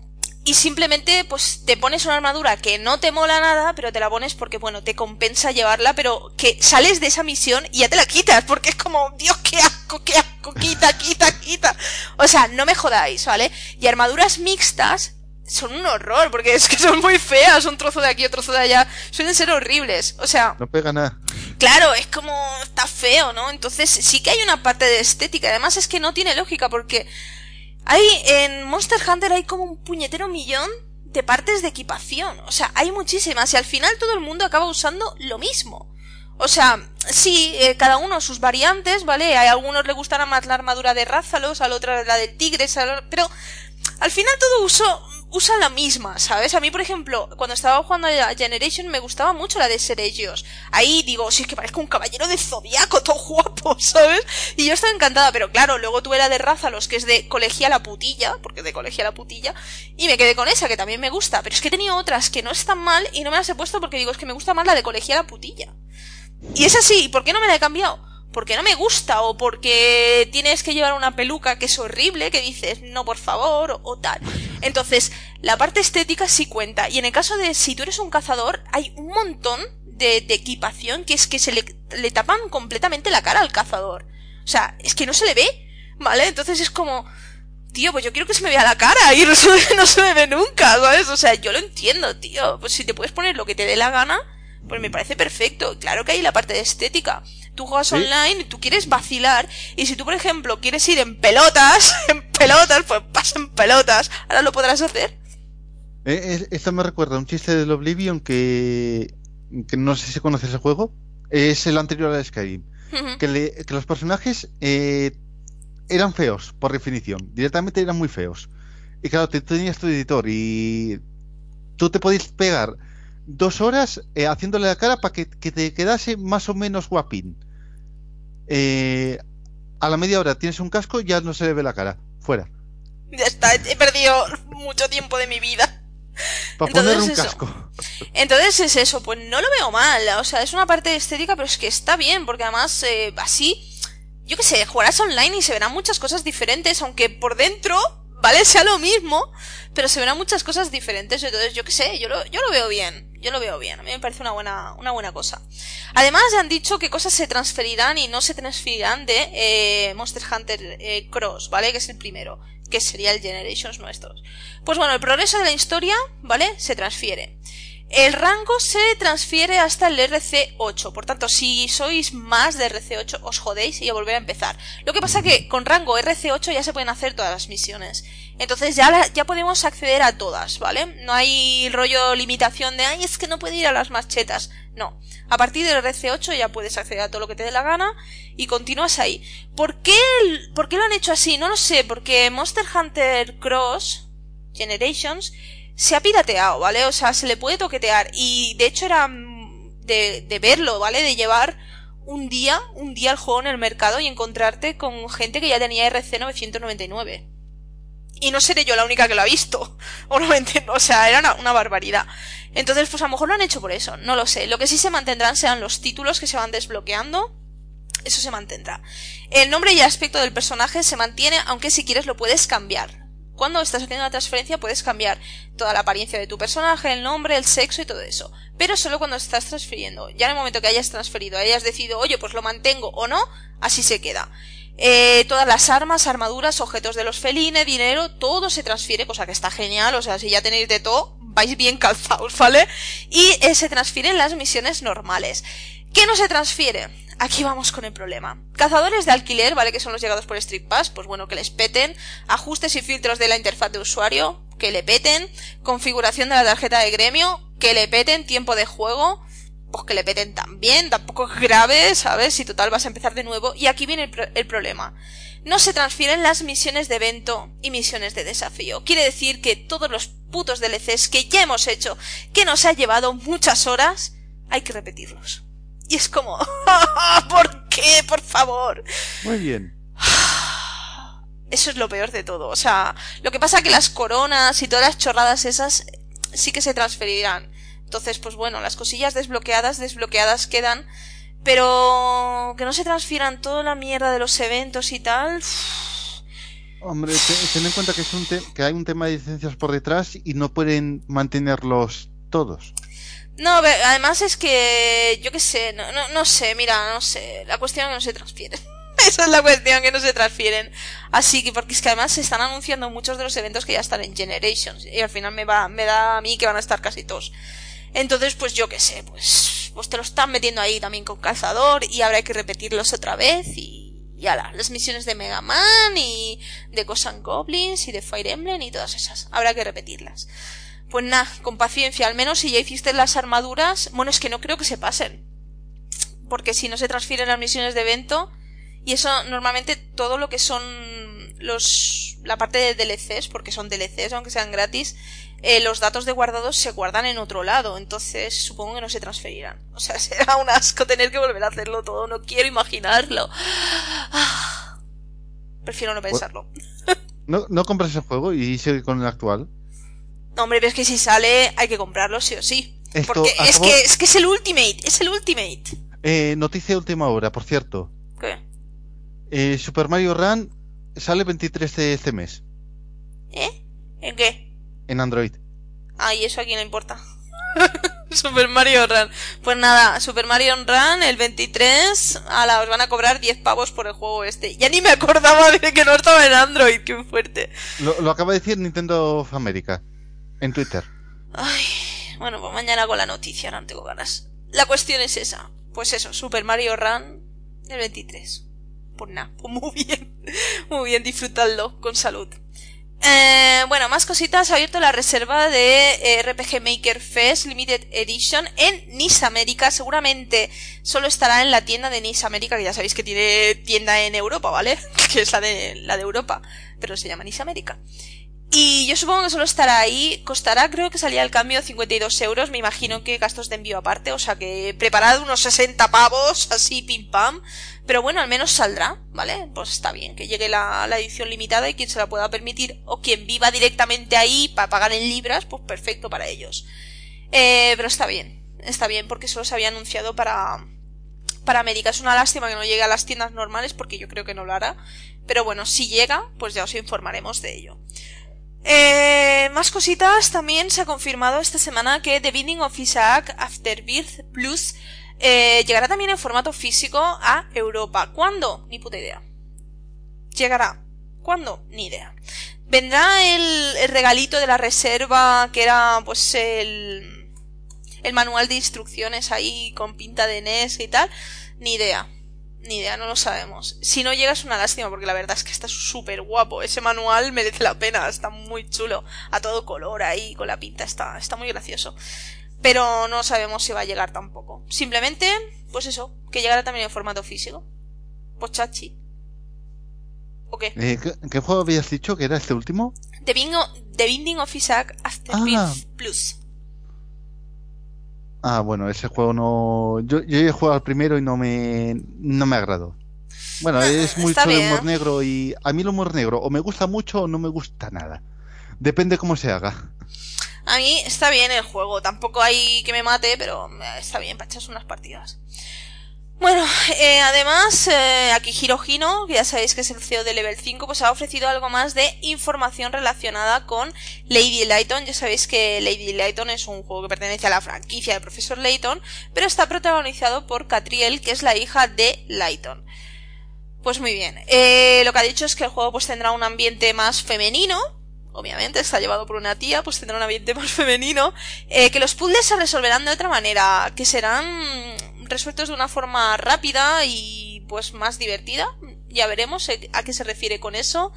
y simplemente pues te pones una armadura que no te mola nada, pero te la pones porque bueno, te compensa llevarla, pero que sales de esa misión y ya te la quitas, porque es como, Dios, qué asco, qué asco, quita, quita, quita. O sea, no me jodáis, ¿vale? Y armaduras mixtas son un horror, porque es que son muy feas, un trozo de aquí, otro trozo de allá, suelen ser horribles, o sea... No pega nada. Claro, es como, está feo, ¿no? Entonces sí que hay una parte de estética, además es que no tiene lógica, porque hay, en Monster Hunter hay como un puñetero millón de partes de equipación. O sea, hay muchísimas y al final todo el mundo acaba usando lo mismo. O sea, sí, eh, cada uno sus variantes, ¿vale? A algunos le gustará más la armadura de Rázalos, al otro la del tigre, pero al final todo uso, usa la misma, ¿sabes? A mí, por ejemplo, cuando estaba jugando a Generation me gustaba mucho la de Sergios. Ahí digo, si es que parezco un caballero de zodiaco, todo guapo, ¿sabes? Y yo estaba encantada, pero claro, luego tuve la de Rázalos, que es de colegia la putilla, porque de colegia la putilla, y me quedé con esa, que también me gusta. Pero es que he tenido otras que no están mal y no me las he puesto porque digo, es que me gusta más la de colegia la putilla. Y es así, ¿por qué no me la he cambiado? Porque no me gusta o porque tienes que llevar una peluca que es horrible, que dices, no, por favor, o, tal. Entonces, la parte estética sí cuenta. Y en el caso de si tú eres un cazador, hay un montón de, equipación que es que se le, tapan completamente la cara al cazador. O sea, es que no se le ve, ¿vale? Entonces es como, tío, pues yo quiero que se me vea la cara y resulta que no se me ve nunca, ¿sabes? O sea, yo lo entiendo, tío. Pues si te puedes poner lo que te dé la gana, pues me parece perfecto. Claro que hay la parte de estética. Tú juegas online y tú quieres vacilar. Y si tú, por ejemplo, quieres ir en pelotas, en pelotas, pues pasa en pelotas. Ahora lo podrás hacer. Eh, esto me recuerda a un chiste del Oblivion que, que no sé si conoces el juego. Es el anterior a Skyrim. que, que, los personajes eh, eran feos, por definición. Directamente eran muy feos. Y claro, tú tenías tu editor y tú te podías pegar dos horas eh, haciéndole la cara para que, te quedase más o menos guapín. Eh, a la media hora tienes un casco y ya no se le ve la cara. Fuera. Ya está, he perdido mucho tiempo de mi vida. Para poner un casco. Entonces es eso, pues no lo veo mal. O sea, es una parte estética, pero es que está bien, porque además eh, así, yo qué sé, jugarás online y se verán muchas cosas diferentes, aunque por dentro ¿vale? Sea lo mismo, pero se verán muchas cosas diferentes. Entonces, yo qué sé, yo lo, yo lo veo bien. Yo lo veo bien. A mí me parece una buena, una buena cosa. Además, han dicho que cosas se transferirán y no se transferirán de eh, Monster Hunter eh, Cross, ¿vale? Que es el primero. Que sería el Generations nuestros. Pues bueno, el progreso de la historia, ¿vale? Se transfiere. El rango se transfiere hasta el RC8, por tanto, si sois más de RC8 os jodéis y a volver a empezar. Lo que pasa que con rango RC8 ya se pueden hacer todas las misiones. Entonces ya, ya podemos acceder a todas, ¿vale? No hay rollo limitación de, ay, es que no puede ir a las marchetas. No. A partir del RC8 ya puedes acceder a todo lo que te dé la gana y continúas ahí. ¿Por qué, ¿Por qué lo han hecho así? No lo sé, porque Monster Hunter Cross Generations se ha pirateado, ¿vale? O sea, se le puede toquetear. Y de hecho era mm, de, de verlo, ¿vale? De llevar un día, un día al juego en el mercado y encontrarte con gente que ya tenía RC 999. Y no seré yo la única que lo ha visto. O, sea, era una, una, barbaridad. Entonces, pues a lo mejor lo han hecho por eso. No lo sé. Lo que sí se mantendrán serán los títulos que se van desbloqueando. Eso se mantendrá. El nombre y aspecto del personaje se mantiene, aunque si quieres lo puedes cambiar. Cuando estás haciendo la transferencia puedes cambiar toda la apariencia de tu personaje, el nombre, el sexo y todo eso. Pero solo cuando estás transfiriendo. Ya en el momento que hayas transferido, hayas decidido, oye, pues lo mantengo o no, así se queda. Eh, todas las armas, armaduras, objetos de los felines, dinero, todo se transfiere, cosa que está genial. O sea, si ya tenéis de todo, vais bien calzados, ¿vale? Y eh, se transfieren las misiones normales. ¿Qué no se transfiere? Aquí vamos con el problema. Cazadores de alquiler, ¿vale? Que son los llegados por Street Pass, pues bueno, que les peten. Ajustes y filtros de la interfaz de usuario, que le peten. Configuración de la tarjeta de gremio, que le peten. Tiempo de juego, pues que le peten también. Tampoco es grave, ¿sabes? Si total vas a empezar de nuevo. Y aquí viene el, problema. No se transfieren las misiones de evento y misiones de desafío. Quiere decir que todos los putos DLCs que ya hemos hecho, que nos ha llevado muchas horas, hay que repetirlos. Y es como, ¿por qué? Por favor. Muy bien. Eso es lo peor de todo. O sea, lo que pasa es que las coronas y todas las chorradas esas sí que se transferirán. Entonces, pues bueno, las cosillas desbloqueadas, desbloqueadas quedan. Pero que no se transfieran toda la mierda de los eventos y tal. Hombre, ten en cuenta que, es un que hay un tema de licencias por detrás y no pueden mantenerlos todos. No, además es que, yo qué sé, no, no, no sé, mira, no sé, la cuestión es que no se transfieren. Esa es la cuestión, que no se transfieren. Así que, porque es que además se están anunciando muchos de los eventos que ya están en Generations. Y al final me va, me da a mí que van a estar casi todos. Entonces, pues yo qué sé, pues, pues te lo están metiendo ahí también con calzador y habrá que repetirlos otra vez y, y ala, las misiones de Mega Man y de Ghosts and Goblins y de Fire Emblem y todas esas. Habrá que repetirlas. Pues nada, con paciencia, al menos si ya hiciste las armaduras, bueno, es que no creo que se pasen. Porque si no se transfieren las misiones de evento, y eso normalmente todo lo que son los la parte de DLCs, porque son DLCs, aunque sean gratis, eh, los datos de guardados se guardan en otro lado, entonces supongo que no se transferirán. O sea, será un asco tener que volver a hacerlo todo, no quiero imaginarlo. Ah. prefiero no pensarlo. ¿No, ¿No compras el juego y sigue con el actual? No, hombre, ves que si sale hay que comprarlo sí o sí. porque es, que, es que es el Ultimate, es el Ultimate. Eh, noticia de última hora, por cierto. ¿Qué? Eh, Super Mario Run sale 23 de este mes. ¿Eh? ¿En qué? En Android. Ah, ¿y eso a quién le importa? Super Mario Run. Pues nada, Super Mario Run el 23, ala, os van a cobrar 10 pavos por el juego este. Ya ni me acordaba de que no estaba en Android, qué fuerte. Lo, lo acaba de decir Nintendo of America en Twitter. Ay, bueno, pues mañana con la noticia, no tengo ganas. La cuestión es esa. Pues eso, Super Mario Run el 23. Pues nada, pues muy bien. Muy bien, disfrutadlo con salud. Eh, bueno, más cositas. Ha abierto la reserva de eh, RPG Maker Fest Limited Edition en Nice América. Seguramente solo estará en la tienda de Nice América, que ya sabéis que tiene tienda en Europa, ¿vale? que es la de, la de Europa. Pero se llama Nice América. Y yo supongo que solo estará ahí. Costará, creo que salía el cambio 52 euros. Me imagino que gastos de envío aparte. O sea que preparad unos 60 pavos, así pim pam. Pero bueno, al menos saldrá, ¿vale? Pues está bien que llegue la, edición limitada y quien se la pueda permitir o quien viva directamente ahí para pagar en libras, pues perfecto para ellos. Eh, pero está bien, está bien porque solo se había anunciado para, para América. Es una lástima que no llegue a las tiendas normales porque yo creo que no lo hará. Pero bueno, si llega, pues ya os informaremos de ello. Eh, más cositas, también se ha confirmado esta semana que The Binding of Isaac Afterbirth Plus eh, llegará también en formato físico a Europa. ¿Cuándo? Ni puta idea. Llegará. ¿Cuándo? Ni idea. ¿Vendrá el, regalito de la reserva que era pues el, el manual de instrucciones ahí con pinta de NES y tal? Ni idea. Ni idea, no lo sabemos. Si no llega es una lástima porque la verdad es que está súper guapo. Ese manual merece la pena, está muy chulo. A todo color ahí, con la pinta, está, está muy gracioso pero no sabemos si va a llegar tampoco. Simplemente, pues eso, que llegará también en formato físico. Pues chachi. ¿O qué? Eh, ¿qué, juego habías dicho que era este último? The, Binding of Isaac After ah. Plus. Ah, bueno, ese juego no. Yo, yo he jugado al primero y no me, no me agradó. Bueno, ah, es muy chulo el humor negro y a mí el humor negro o me gusta mucho o no me gusta nada. Depende cómo se haga. A mí está bien el juego, tampoco hay que me mate, pero está bien para echarse unas partidas. Bueno, eh, además, eh, aquí Hirohino, que ya sabéis que es el CEO de Level 5, pues ha ofrecido algo más de información relacionada con Lady Layton. Ya sabéis que Lady Layton es un juego que pertenece a la franquicia de Profesor Layton, pero está protagonizado por Catriel, que es la hija de Layton. Pues muy bien. Eh, lo que ha dicho es que el juego pues tendrá un ambiente más femenino, obviamente está llevado por una tía, pues tendrá un ambiente más femenino, eh, que los puzzles se resolverán de otra manera, que serán resueltos de una forma rápida y pues más divertida. Ya veremos eh, a qué se refiere con eso.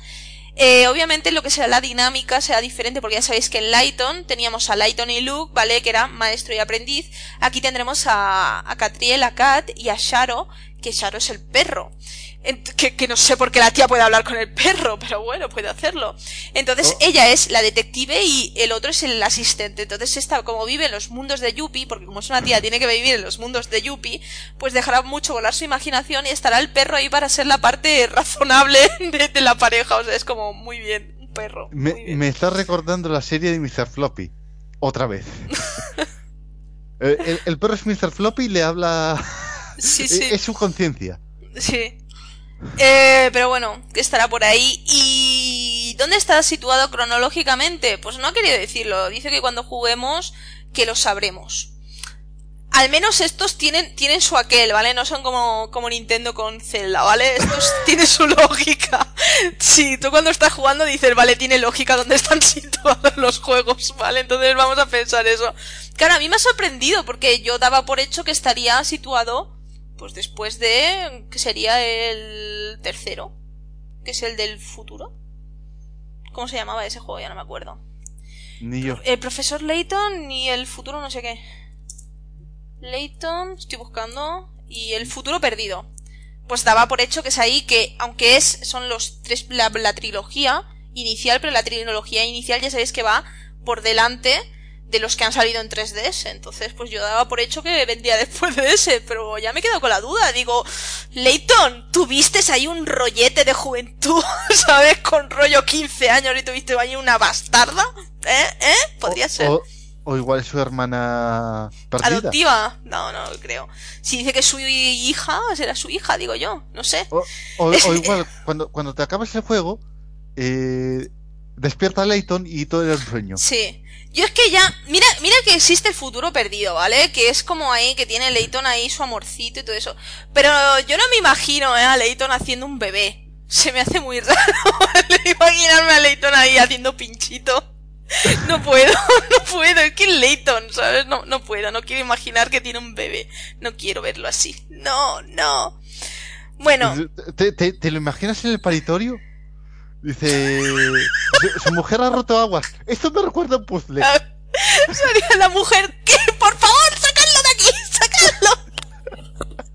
Eh, obviamente lo que será la dinámica será diferente porque ya sabéis que en Lighton teníamos a Lighton y Luke, ¿vale? Que era maestro y aprendiz. Aquí tendremos a, a Catriel, a Kat y a Sharo, que Sharo es el perro que, no sé por qué la tía puede hablar con el perro, pero bueno, puede hacerlo. Entonces oh. ella es la detective y el otro es el asistente. Entonces esta, como vive en los mundos de Yuppie, porque como es una tía, tiene que vivir en los mundos de Yuppie, pues dejará mucho volar su imaginación y estará el perro ahí para ser la parte razonable de, la pareja. O sea, es como muy bien, un perro. Me, está recordando la serie de Mr. Floppy. Otra vez. el, el, perro es Mr. Floppy y le habla... Sí, sí. Es su conciencia. Sí. Eh, pero bueno, que estará por ahí. ¿Y dónde está situado cronológicamente? Pues no ha querido decirlo. Dice que cuando juguemos, que lo sabremos. Al menos estos tienen, tienen su aquel, ¿vale? No son como, como Nintendo con Zelda, ¿vale? Estos tienen su lógica. Sí, tú cuando estás jugando dices, vale, tiene lógica dónde están situados los juegos, ¿vale? Entonces vamos a pensar eso. Claro, a mí me ha sorprendido porque yo daba por hecho que estaría situado pues después de. que sería el tercero. Que es el del futuro. ¿Cómo se llamaba ese juego? Ya no me acuerdo. Ni yo. El profesor Layton y el futuro no sé qué. Layton, estoy buscando. Y el futuro perdido. Pues daba por hecho que es ahí que, aunque es, son los tres, la, la trilogía, inicial, pero la trilogía inicial ya sabéis que va por delante de los que han salido en 3DS. Entonces, pues yo daba por hecho que vendría después de ese, pero ya me quedo con la duda. Digo, Leighton, ¿tuviste ahí un rollete de juventud, ¿sabes? Con rollo 15 años y tuviste ahí una bastarda. ¿Eh? ¿Eh? Podría ser. O, igual su hermana perdida. ¿Adoptiva? No, no creo. Si dice que es su hija, será su hija, digo yo. No sé. O, igual, cuando, cuando te acabas el juego, eh, despierta Leighton y todo era un sueño. Sí. Yo es que ya, mira, mira que existe el futuro perdido, ¿vale? Que es como ahí, que tiene Leighton ahí su amorcito y todo eso. Pero yo no me imagino ¿eh? a Leighton haciendo un bebé. Se me hace muy raro imaginarme a Leighton ahí haciendo pinchito. No puedo, no puedo, es que es Leighton, ¿sabes? No, no puedo, no quiero imaginar que tiene un bebé. No quiero verlo así. No, no. Bueno. ¿Te, te lo imaginas en el paritorio? Dice, su, mujer ha roto aguas. Esto me recuerda a un puzzle. Sería la mujer, que por favor, sacadlo de aquí, sacadlo.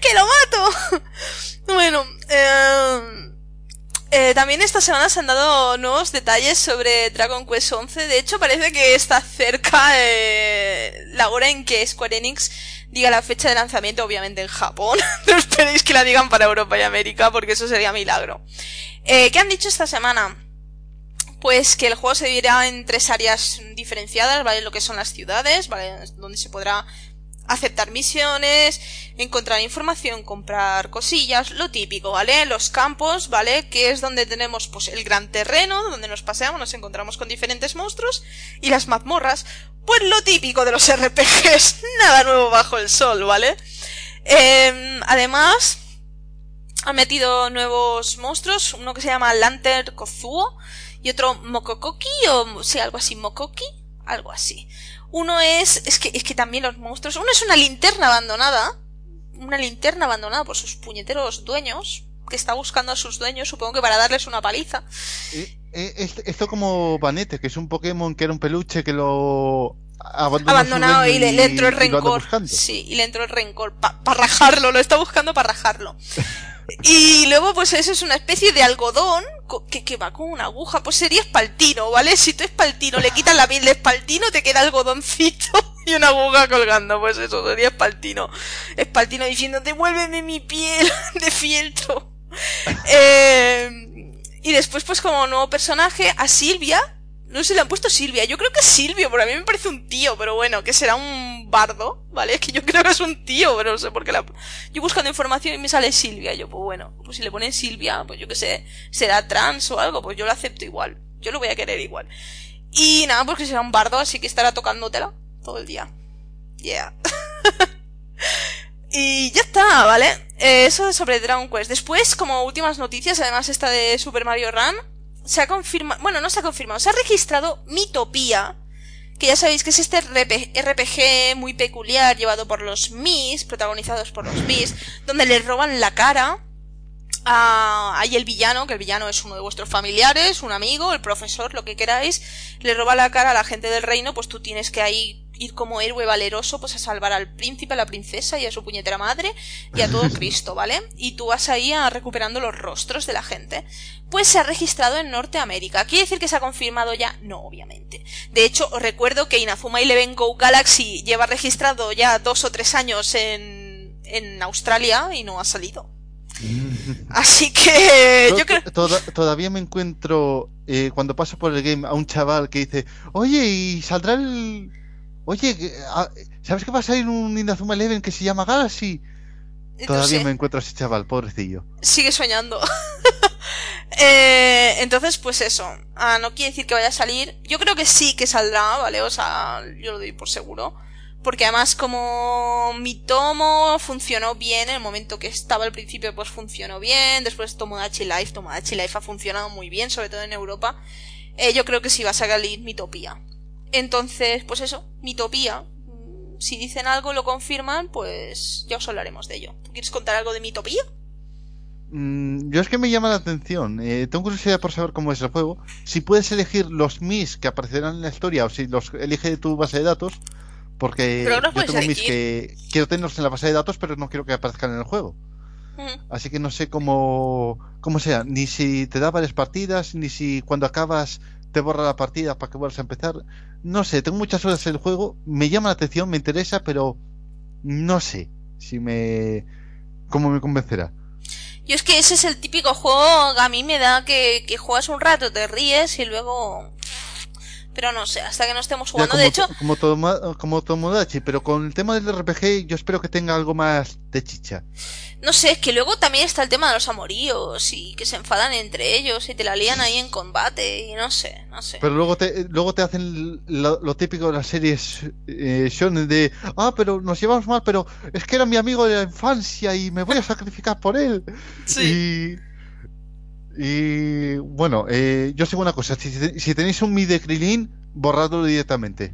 que lo mato. Bueno, eh, eh, también esta semana se han dado nuevos detalles sobre Dragon Quest 11. De hecho, parece que está cerca eh, la hora en que Square Enix diga la fecha de lanzamiento, obviamente en Japón. no esperéis que la digan para Europa y América, porque eso sería milagro. Eh, ¿Qué han dicho esta semana? Pues que el juego se dividirá en tres áreas diferenciadas, ¿vale? Lo que son las ciudades, ¿vale? Donde se podrá aceptar misiones, encontrar información, comprar cosillas, lo típico, ¿vale? Los campos, ¿vale? Que es donde tenemos pues el gran terreno, donde nos paseamos, nos encontramos con diferentes monstruos y las mazmorras, pues lo típico de los RPGs, nada nuevo bajo el sol, ¿vale? Em, además, han metido nuevos monstruos, uno que se llama Lantern Kozuo y otro Mokokoki o sea, algo así, Mokoki, algo así. Uno es, es que, es que también los monstruos, uno es una linterna abandonada, una linterna abandonada por sus puñeteros dueños, que está buscando a sus dueños, supongo que para darles una paliza. Eh, esto como Vanete, que es un Pokémon que era un peluche que lo abandonado y le, entró el rencor. Sí, y le entró el rencor para rajarlo, lo está buscando para rajarlo. y luego, pues eso es una especie de algodón que, que va con una aguja. Pues sería espaltino, ¿vale? Si tú espaltino le quitas la piel de espaltino, te queda algodoncito y una aguja colgando. Pues eso sería espaltino. Espaltino diciendo, devuélveme mi piel de fieltro. eh, y después, pues como nuevo personaje, a Silvia. No sé, le han puesto Silvia. Yo creo que es Silvio, pero a mí me parece un tío, pero bueno, que será un bardo, ¿vale? Es que yo creo que es un tío, pero no sé por qué la... Yo buscando información y me sale Silvia. Yo, pues bueno, pues si le ponen Silvia, pues yo que sé, será trans o algo, pues yo lo acepto igual. Yo lo voy a querer igual. Y nada, pues que será un bardo, así que estará tocándotela todo el día. Yeah. y ya está, ¿vale? Eh, eso sobre Dragon Quest. Después, como últimas noticias, además esta de Super Mario Run, se ha confirmado, bueno, no se ha confirmado, se ha registrado Mitopía, que ya sabéis que es este RPG muy peculiar llevado por los Mis, protagonizados por los Mis, donde le roban la cara a, ahí el villano, que el villano es uno de vuestros familiares, un amigo, el profesor, lo que queráis, le roba la cara a la gente del reino, pues tú tienes que ahí ir como héroe valeroso pues a salvar al príncipe, a la princesa y a su puñetera madre y a todo Cristo, ¿vale? Y tú vas ahí a recuperando los rostros de la gente. Pues se ha registrado en Norteamérica. ¿Quiere decir que se ha confirmado ya? No, obviamente. De hecho, os recuerdo que Inazuma Eleven Go Galaxy lleva registrado ya dos o tres años en, en Australia y no ha salido. Así que yo creo... todavía me encuentro eh, cuando paso por el game a un chaval que dice, oye, ¿y saldrá el, Oye, ah, ¿sabes que va a salir un Inazuma Eleven que se llama Galaxy? Todavía me encuentro a ese chaval, pobrecillo. Sigue soñando. eh, entonces, pues eso. Ah, no quiere decir que vaya a salir. Yo creo que sí que saldrá, ¿vale? O sea, yo lo doy por seguro. Porque además, como mi tomo funcionó bien, en el momento que estaba al principio, pues funcionó bien. Después Tomodachi Life, Tomodachi Life ha funcionado muy bien, sobre todo en Europa. Eh, yo creo que sí va a salir Mitopía. Entonces, pues eso, mitopía. Si dicen algo lo confirman, pues ya os hablaremos de ello. ¿Tú quieres contar algo de mitopía? Mm, yo es que me llama la atención. Eh, tengo curiosidad por saber cómo es el juego. Si puedes elegir los mis que aparecerán en la historia o si los elige de tu base de datos. Porque yo tengo mis que quiero tenerlos en la base de datos, pero no quiero que aparezcan en el juego. Ujú. Así que no sé cómo, cómo sea, ni si te da varias partidas, ni si cuando acabas te borra la partida para que vuelvas a empezar. No sé, tengo muchas horas en el juego, me llama la atención, me interesa, pero no sé si me... cómo me convencerá. Yo es que ese es el típico juego a mí me da que, que juegas un rato, te ríes y luego... Pero no sé, hasta que no estemos Ya jugando. como, De hecho, como, Toma- como Tomodachi, pero con el tema del RPG yo espero que tenga algo más de chicha. no sé, es que luego también está el tema de los amoríos y que se enfadan entre ellos y te la lían ahí en combate y no sé, no sé. Pero luego te, luego te hacen lo, lo típico de las series eh, shonen de, ah, pero nos llevamos mal, pero es que era mi amigo de la infancia y me voy a sacrificar por él. Y, y bueno, eh, yo sé una cosa, si, tenéis un mid de Krilin, borradlo directamente.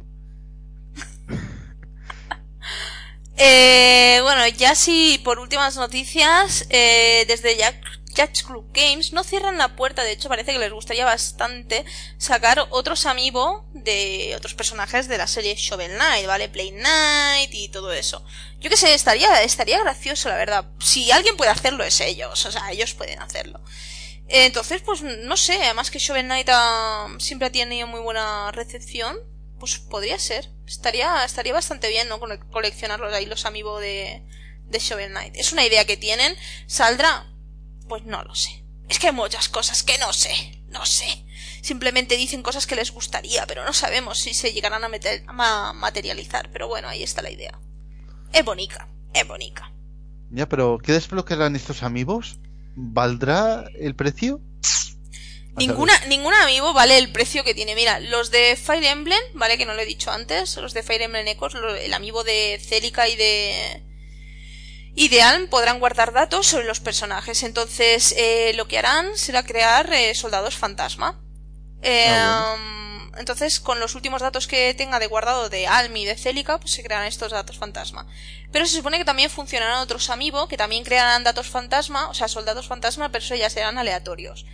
Eh, bueno, ya sí, por últimas noticias, eh, desde Jack, Jack's Club Games no cierran la puerta, de hecho parece que les gustaría bastante sacar otros amiibo de otros personajes de la serie Shovel Knight, ¿vale? Play Knight y todo eso. Yo que sé, estaría, estaría gracioso, la verdad. Si alguien puede hacerlo es ellos, o sea, ellos pueden hacerlo. Entonces, pues no sé, además que Shovel Knight siempre ha tenido muy buena recepción, pues podría ser. Estaría, estaría bastante bien, ¿no? Cole- Coleccionarlos ahí los amigos de, de Shovel Knight. Es una idea que tienen. ¿Saldrá? Pues no lo sé. Es que hay muchas cosas que no sé. No sé. Simplemente dicen cosas que les gustaría, pero no sabemos si se llegarán a, meter- a ma- materializar. Pero bueno, ahí está la idea. Es bonita. Es bonita. Ya, pero ¿qué desbloquearán estos amigos? ¿Valdrá el precio? Ninguna, ningún amiibo vale el precio que tiene. Mira, los de Fire Emblem, vale, que no lo he dicho antes, los de Fire Emblem Echoes, lo- el amiibo de Celica y de y de Alm podrán guardar datos sobre los personajes. Entonces, eh, lo que harán será crear eh, soldados fantasma. Eh, Ah, um, Entonces, con los últimos datos que tenga de guardado de Alm y de Celica, pues se crearán estos datos fantasma. Pero se supone que también funcionarán otros amiibo que también crearán datos fantasma, o sea, soldados fantasma, pero eso ya serán aleatorios.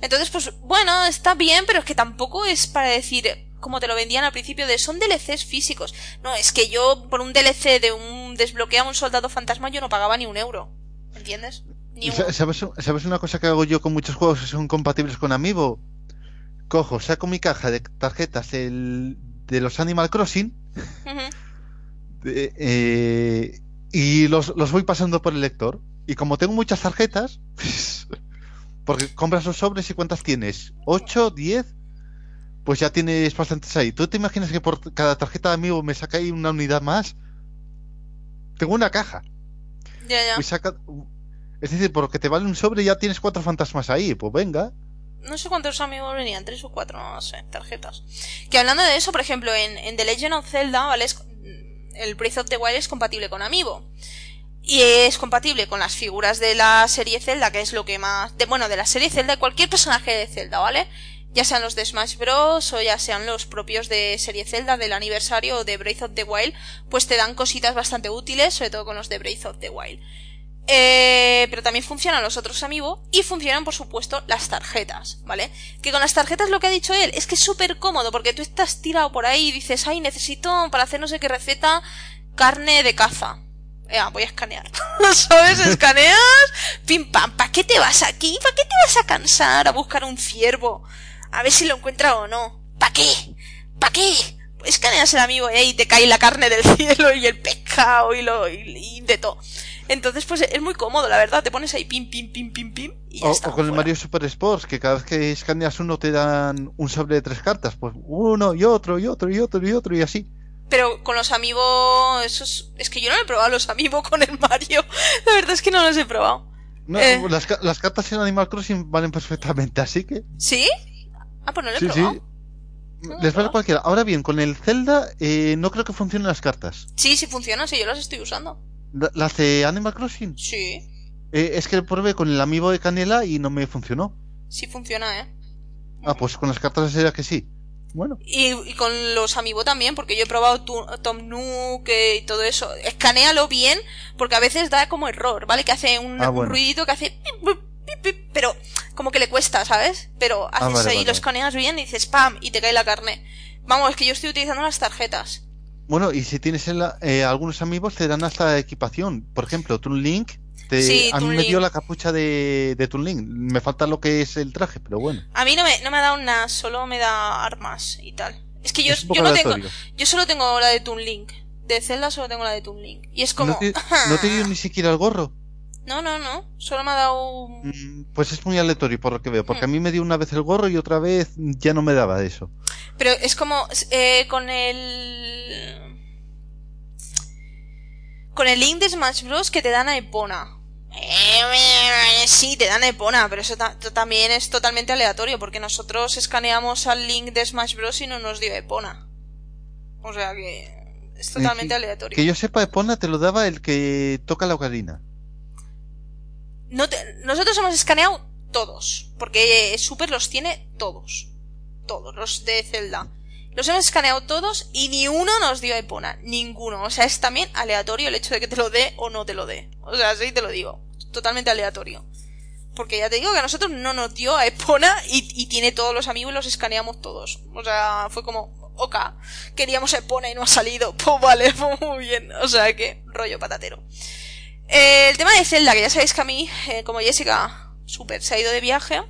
Entonces, pues bueno, está bien, pero es que tampoco es para decir, como te lo vendían al principio, de son DLCs físicos. No, es que yo por un DLC de un desbloquea un soldado fantasma yo no pagaba ni un euro. ¿Entiendes? Ni un... ¿Sabes, ¿Sabes una cosa que hago yo con muchos juegos que son compatibles con Amiibo? Cojo, saco mi caja de tarjetas del- de los Animal Crossing de- eh, y los, los voy pasando por el lector. Y como tengo muchas tarjetas, porque compras los sobres y cuántas tienes, 8, 10, pues ya tienes bastantes ahí. ¿Tú te imaginas que por cada tarjeta de amigo me saca ahí una unidad más? Tengo una caja. Ya, ya. saca- Es decir, porque te vale un sobre ya tienes cuatro fantasmas ahí. Pues venga. No sé cuántos amigos venían, tres o cuatro, no sé, tarjetas. Que hablando de eso, por ejemplo, en, The Legend of Zelda, ¿vale? Es- el Breath of the Wild es compatible con Amiibo. Y es compatible con las figuras de la serie Zelda, que es lo que más... De, bueno, de la serie Zelda, cualquier personaje de Zelda, ¿vale? Ya sean los de Smash Bros. o ya sean los propios de serie Zelda del aniversario o de Breath of the Wild, pues te dan cositas bastante útiles, sobre todo con los de Breath of the Wild. Eh, pero también funcionan los otros amigos y funcionan, por supuesto, las tarjetas, ¿vale? Que con las tarjetas lo que ha dicho él es que es súper cómodo porque tú estás tirado por ahí y dices, ay, necesito para hacer no sé qué receta carne de caza. Ya, voy a escanear. ¿Sabes? Escaneas, pim pam. ¿Para qué te vas aquí? ¿Para qué te vas a cansar a buscar un ciervo? A ver si lo encuentra o no. ¿Para qué? ¿Para qué? Escaneas el amigo y te cae la carne del cielo y el pescado y lo y de todo. Entonces, pues es muy cómodo, la verdad. Te pones ahí pim, pim, pim, pim, pim. Y ya O, está, o con el. Mario Super Sports, que cada vez que escaneas uno te dan un sobre de tres cartas. Pues uno y otro y otro y otro y otro y así. Pero con los amigos, eso es, que yo no he probado los amigos con el Mario. La verdad es que no los he probado. No, Eh. las, ca- las cartas en Animal Crossing valen perfectamente, así que. ¿Sí? Ah, pues no lo he Sí, sí. probado. No, Les vale no. cualquiera. Ahora bien, con el Zelda eh, no creo que funcionen las cartas. Sí, sí funciona, sí, yo las estoy usando. La- Las de Animal Crossing. Sí, Eh, es que probé con el amigo de Canela y no me funcionó. sí funciona, ¿eh? Ah, pues con las cartas era que sí. Bueno, Y, y con los amigos también, porque yo he probado tu- Tom Nook eh, y todo eso. Escanealo bien, porque a veces da como error, ¿vale? Que hace un, Ah, un bueno. ruidito que hace... pip, pip, pip, pip, pero como que le cuesta, ¿sabes? Pero haces Ah, vale, ahí, vale. lo escaneas bien y dices ¡pam! y te cae la carne. Vamos, es que yo estoy utilizando las tarjetas. Bueno, y si tienes el- eh, algunos amigos te dan hasta equipación. Por ejemplo, Toon Link Te- Sí, a mí me dio la capucha de, de Toon Link. Me falta lo que es el traje, pero bueno. A mí no me, no me ha dado nada, solo me da armas y tal. Es que yo, Es yo no tengo, yo solo tengo la de Toon Link. De Zelda solo tengo la de Toon Link. Y es como... ¿No te, no te dio ni siquiera el gorro? No, no, no. Solo me ha dado un... Mm, Pues es muy aleatorio por lo que veo, porque a Hmm. mí me dio una vez el gorro y otra vez ya no me daba eso. Pero es como eh, con el... Con el link de Smash Bros. que te dan a Epona. Eh, Sí, te dan a Epona, pero eso ta- también es totalmente aleatorio, porque nosotros escaneamos al link de Smash Bros. y no nos dio Epona. O sea que es totalmente que- aleatorio. Que yo sepa, Epona te lo daba el que toca la ocarina. Nosotros hemos escaneado todos, porque eh, Super los tiene todos. Todos, los de Zelda. Los hemos escaneado todos y ni uno nos dio Epona. Ninguno. O sea, es también aleatorio el hecho de que te lo dé o no te lo dé. O sea, sí te lo digo. Totalmente aleatorio. Porque ya te digo que a nosotros no nos dio a Epona y, tiene todos los amigos y los escaneamos todos. O sea, fue como, ok, queríamos Epona y no ha salido. Pues vale, pues muy bien. O sea que, rollo patatero. Eh, el tema de Zelda, que ya sabéis que a mí, eh, como Jessica Super se ha ido de viaje,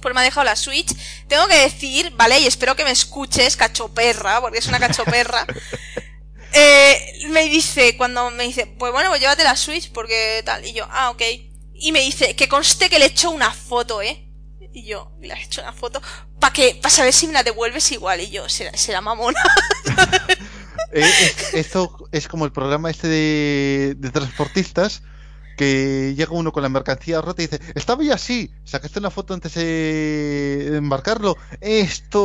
pues me ha dejado la Switch. Tengo que decir, ¿vale? Y espero que me escuches, cachoperra, porque es una cachoperra. eh, me dice, cuando me dice, pues bueno, pues llévate la Switch, porque tal. Y yo, ah, ok. Y me dice, que conste que le he hecho una foto, ¿eh? Y yo, le he hecho una foto, para que, para saber si me la devuelves igual. Y yo, será, será mamona. Eh, es- esto es como el programa este de, de transportistas que llega uno con la mercancía rota y dice, estaba ya así, sacaste una foto antes de embarcarlo. Esto...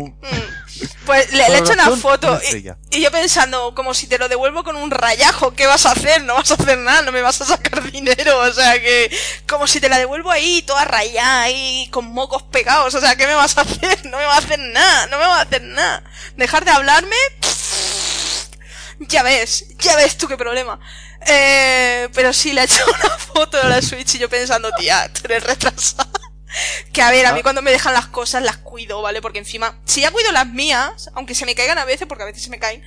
Mm. Pues le, he hecho una foto una y, estrella. y yo pensando, como si te lo devuelvo con un rayajo, ¿qué vas a hacer? No vas a hacer nada, no me vas a sacar dinero, o sea que, como si te la devuelvo ahí, toda rayada, ahí, con mocos pegados, o sea, ¿qué me vas a hacer? No me vas a hacer nada, no me vas a hacer nada. Dejar de hablarme, ya ves, ya ves tú qué problema. Eh, pero sí, le he hecho una foto de la Switch y yo pensando, tía, tú eres retrasada. Que a ver, a mí Ah. cuando me dejan las cosas las cuido, ¿vale? Porque encima, si ya cuido las mías, aunque se me caigan a veces, porque a veces se me caen,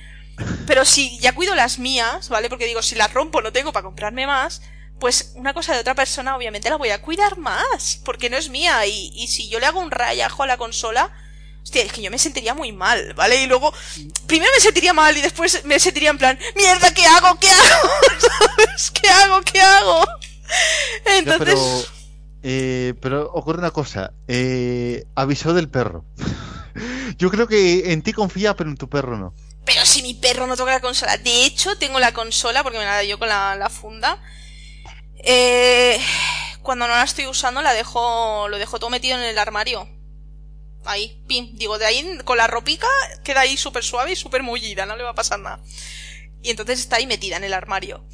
pero si ya cuido las mías, ¿vale? Porque digo, si las rompo no tengo para comprarme más, pues una cosa de otra persona obviamente la voy a cuidar más, porque no es mía. Y, y si yo le hago un rayajo a la consola, hostia, es que yo me sentiría muy mal, ¿vale? Y luego, primero me sentiría mal y después me sentiría en plan, mierda, ¿qué hago? ¿Qué hago? ¿Sabes? ¿Qué hago? ¿Qué hago? Ya, Entonces... pero, eh, pero ocurre una cosa. Eh, avisó del perro. Yo creo que en ti confía, pero en tu perro no. Pero si mi perro no toca la consola. De hecho, tengo la consola porque me la dio con la, la funda. Eh, cuando no la estoy usando, la dejo, lo dejo todo metido en el armario. Ahí, pim. Digo, de ahí con la ropica queda ahí súper suave y súper mullida, no le va a pasar nada. Y entonces está ahí metida en el armario.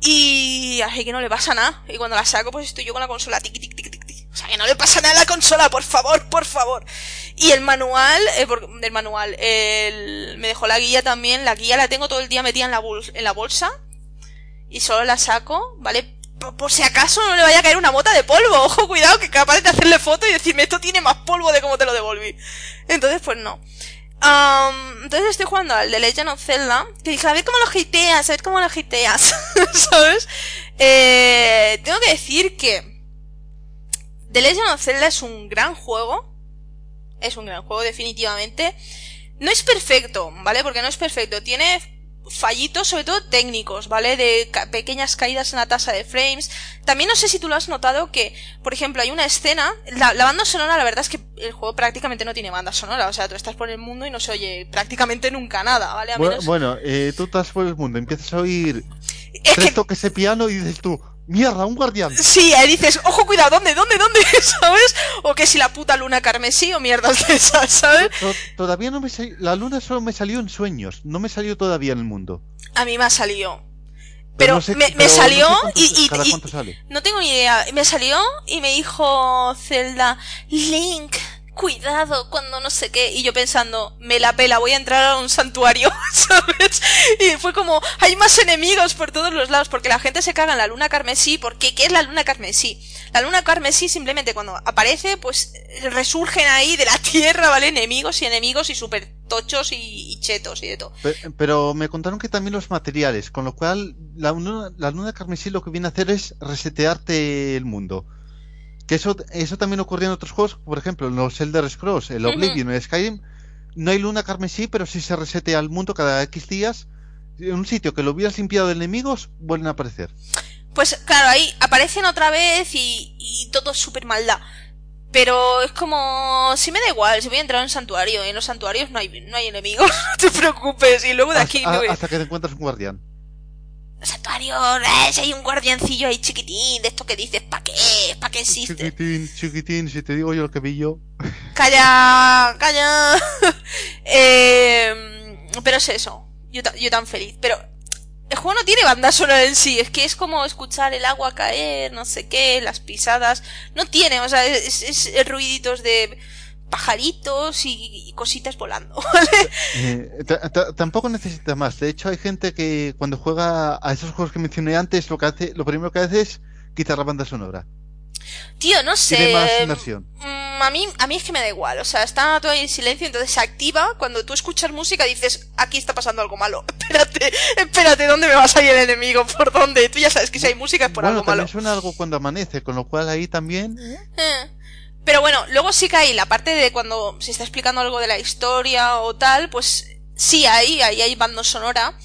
Y así que no le pasa nada. Y cuando la saco, pues estoy yo con la consola tic tic tic tic. O sea que no le pasa nada a la consola, por favor, por favor. Y el manual, eh, por- del manual, el, me dejó la guía también. La guía la tengo todo el día metida en la, bol- en la bolsa. Y solo la saco, ¿vale? Por, si acaso no le vaya a caer una mota de polvo. Ojo, cuidado, que capaz de hacerle foto y decirme esto tiene más polvo de cómo te lo devolví. Entonces, pues no. Am, entonces estoy jugando al The Legend of Zelda. Que dije, a ver cómo lo hiteas, a ver cómo lo hiteas. ¿Sabes? Eh, tengo que decir que The Legend of Zelda es un gran juego. Es un gran juego, definitivamente. No es perfecto, ¿vale? Porque no es perfecto. Tiene fallitos, sobre todo técnicos, ¿vale? De ca- pequeñas caídas en la tasa de frames. También no sé si tú lo has notado que, por ejemplo, hay una escena, la, la banda sonora, la verdad es que el juego prácticamente no tiene banda sonora, o sea, tú estás por el mundo y no se oye prácticamente nunca nada, ¿vale? A Bueno, eh, tú estás por el mundo, empiezas a oír es tres que toques de piano y dices tú, mierda, un guardián. Sí, ahí dices, ojo, cuidado, ¿dónde, dónde, dónde? ¿Sabes? O que si la puta luna carmesí o mierdas de esas, ¿sabes? To- Todavía no me sal- La luna solo me salió en sueños, no me salió todavía en el mundo. A mí me ha salido. Pero no sé- me, me pero no sé salió cuánto- y, y- ¿Cada y- cuánto sale? no tengo ni idea. Me salió y me dijo Zelda, Link, cuidado cuando no sé qué. Y yo pensando, me la pela, voy a entrar a un santuario, ¿sabes? Y fue como, hay más enemigos por todos los lados, porque la gente se caga en la luna carmesí. porque ¿Qué es la luna carmesí? La luna carmesí simplemente cuando aparece, pues resurgen ahí de la tierra, ¿vale? Enemigos y enemigos y super tochos y, chetos y de todo. Pe- Pero me contaron que también los materiales, con lo cual la luna carmesí lo que viene a hacer es resetearte el mundo. Que eso, eso también ocurría en otros juegos, por ejemplo, en los Elder Scrolls, el. Oblivion, el Skyrim, no hay luna carmesí, pero sí se resetea el mundo cada X días. En un sitio que lo hubieras limpiado de enemigos, vuelven a aparecer. Pues claro, ahí aparecen otra vez y, y todo es súper maldad. Pero es como, si me da igual, si voy a entrar en un santuario, en los santuarios no hay, no hay enemigos, no te preocupes, y luego de aquí me voy. hasta que te encuentras un guardián. Santuario, eh, si hay un guardiancillo ahí chiquitín, de esto que dices, ¿pa' qué? ¿Pa' qué existe? Chiquitín, chiquitín, si te digo yo lo que vi yo. Calla, calla. Eh, pero es eso. Yo, ta- yo tan feliz. Pero el juego no tiene banda sonora en sí. Es que es como escuchar el agua caer, no sé qué, las pisadas. No tiene, o sea, es, es ruiditos de pajaritos y, y cositas volando. ¿vale? Eh, ta- ta- tampoco necesita más. De hecho, hay gente que cuando juega a esos juegos que mencioné antes, lo que hace, lo primero que hace es quitar la banda sonora. Tío, no sé. Más inmersión. Mm, a mí, a mí es que me da igual, o sea, está todo ahí en silencio, entonces se activa. Cuando tú escuchas música dices, aquí está pasando algo malo. Espérate, espérate, ¿dónde me va a salir el enemigo? ¿Por dónde? Tú ya sabes que si hay música es por bueno, algo malo. suena algo cuando amanece, con lo cual ahí también. Eh. Pero bueno, luego sí que hay la parte de cuando se está explicando algo de la historia o tal, pues sí hay, ahí hay banda sonora.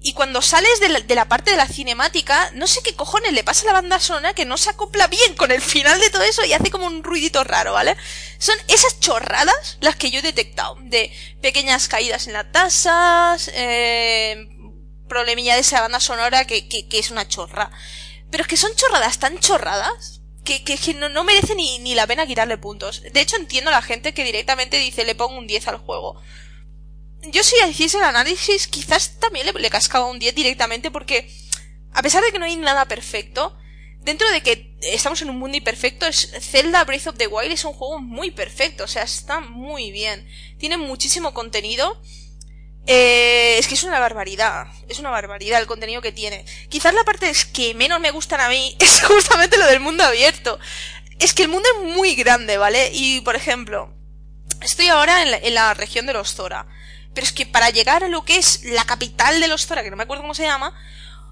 Y cuando sales de la, de la parte de la cinemática, no sé qué cojones le pasa a la banda sonora que no se acopla bien con el final de todo eso y hace como un ruidito raro, ¿vale? Son esas chorradas las que yo he detectado, de pequeñas caídas en las tasas, eh, problemilla de esa banda sonora que, que, que es una chorra. Pero es que son chorradas tan chorradas que, que, no, no merece ni, ni la pena quitarle puntos. De hecho, entiendo a la gente que directamente dice le pongo un 10 al juego. Yo si hiciese el análisis, quizás también le, le cascaba un 10 directamente porque, a pesar de que no hay nada perfecto, dentro de que estamos en un mundo imperfecto, es Zelda Breath of the Wild es un juego muy perfecto, o sea, está muy bien. Tiene muchísimo contenido. Eh, es que es una barbaridad, es una barbaridad el contenido que tiene. Quizás la parte es que menos me gustan a mí es justamente lo del mundo abierto. Es que el mundo es muy grande, ¿vale? Y, por ejemplo, estoy ahora en la, en la región de los Zora. Pero es que para llegar a lo que es la capital de los Zora, que no me acuerdo cómo se llama,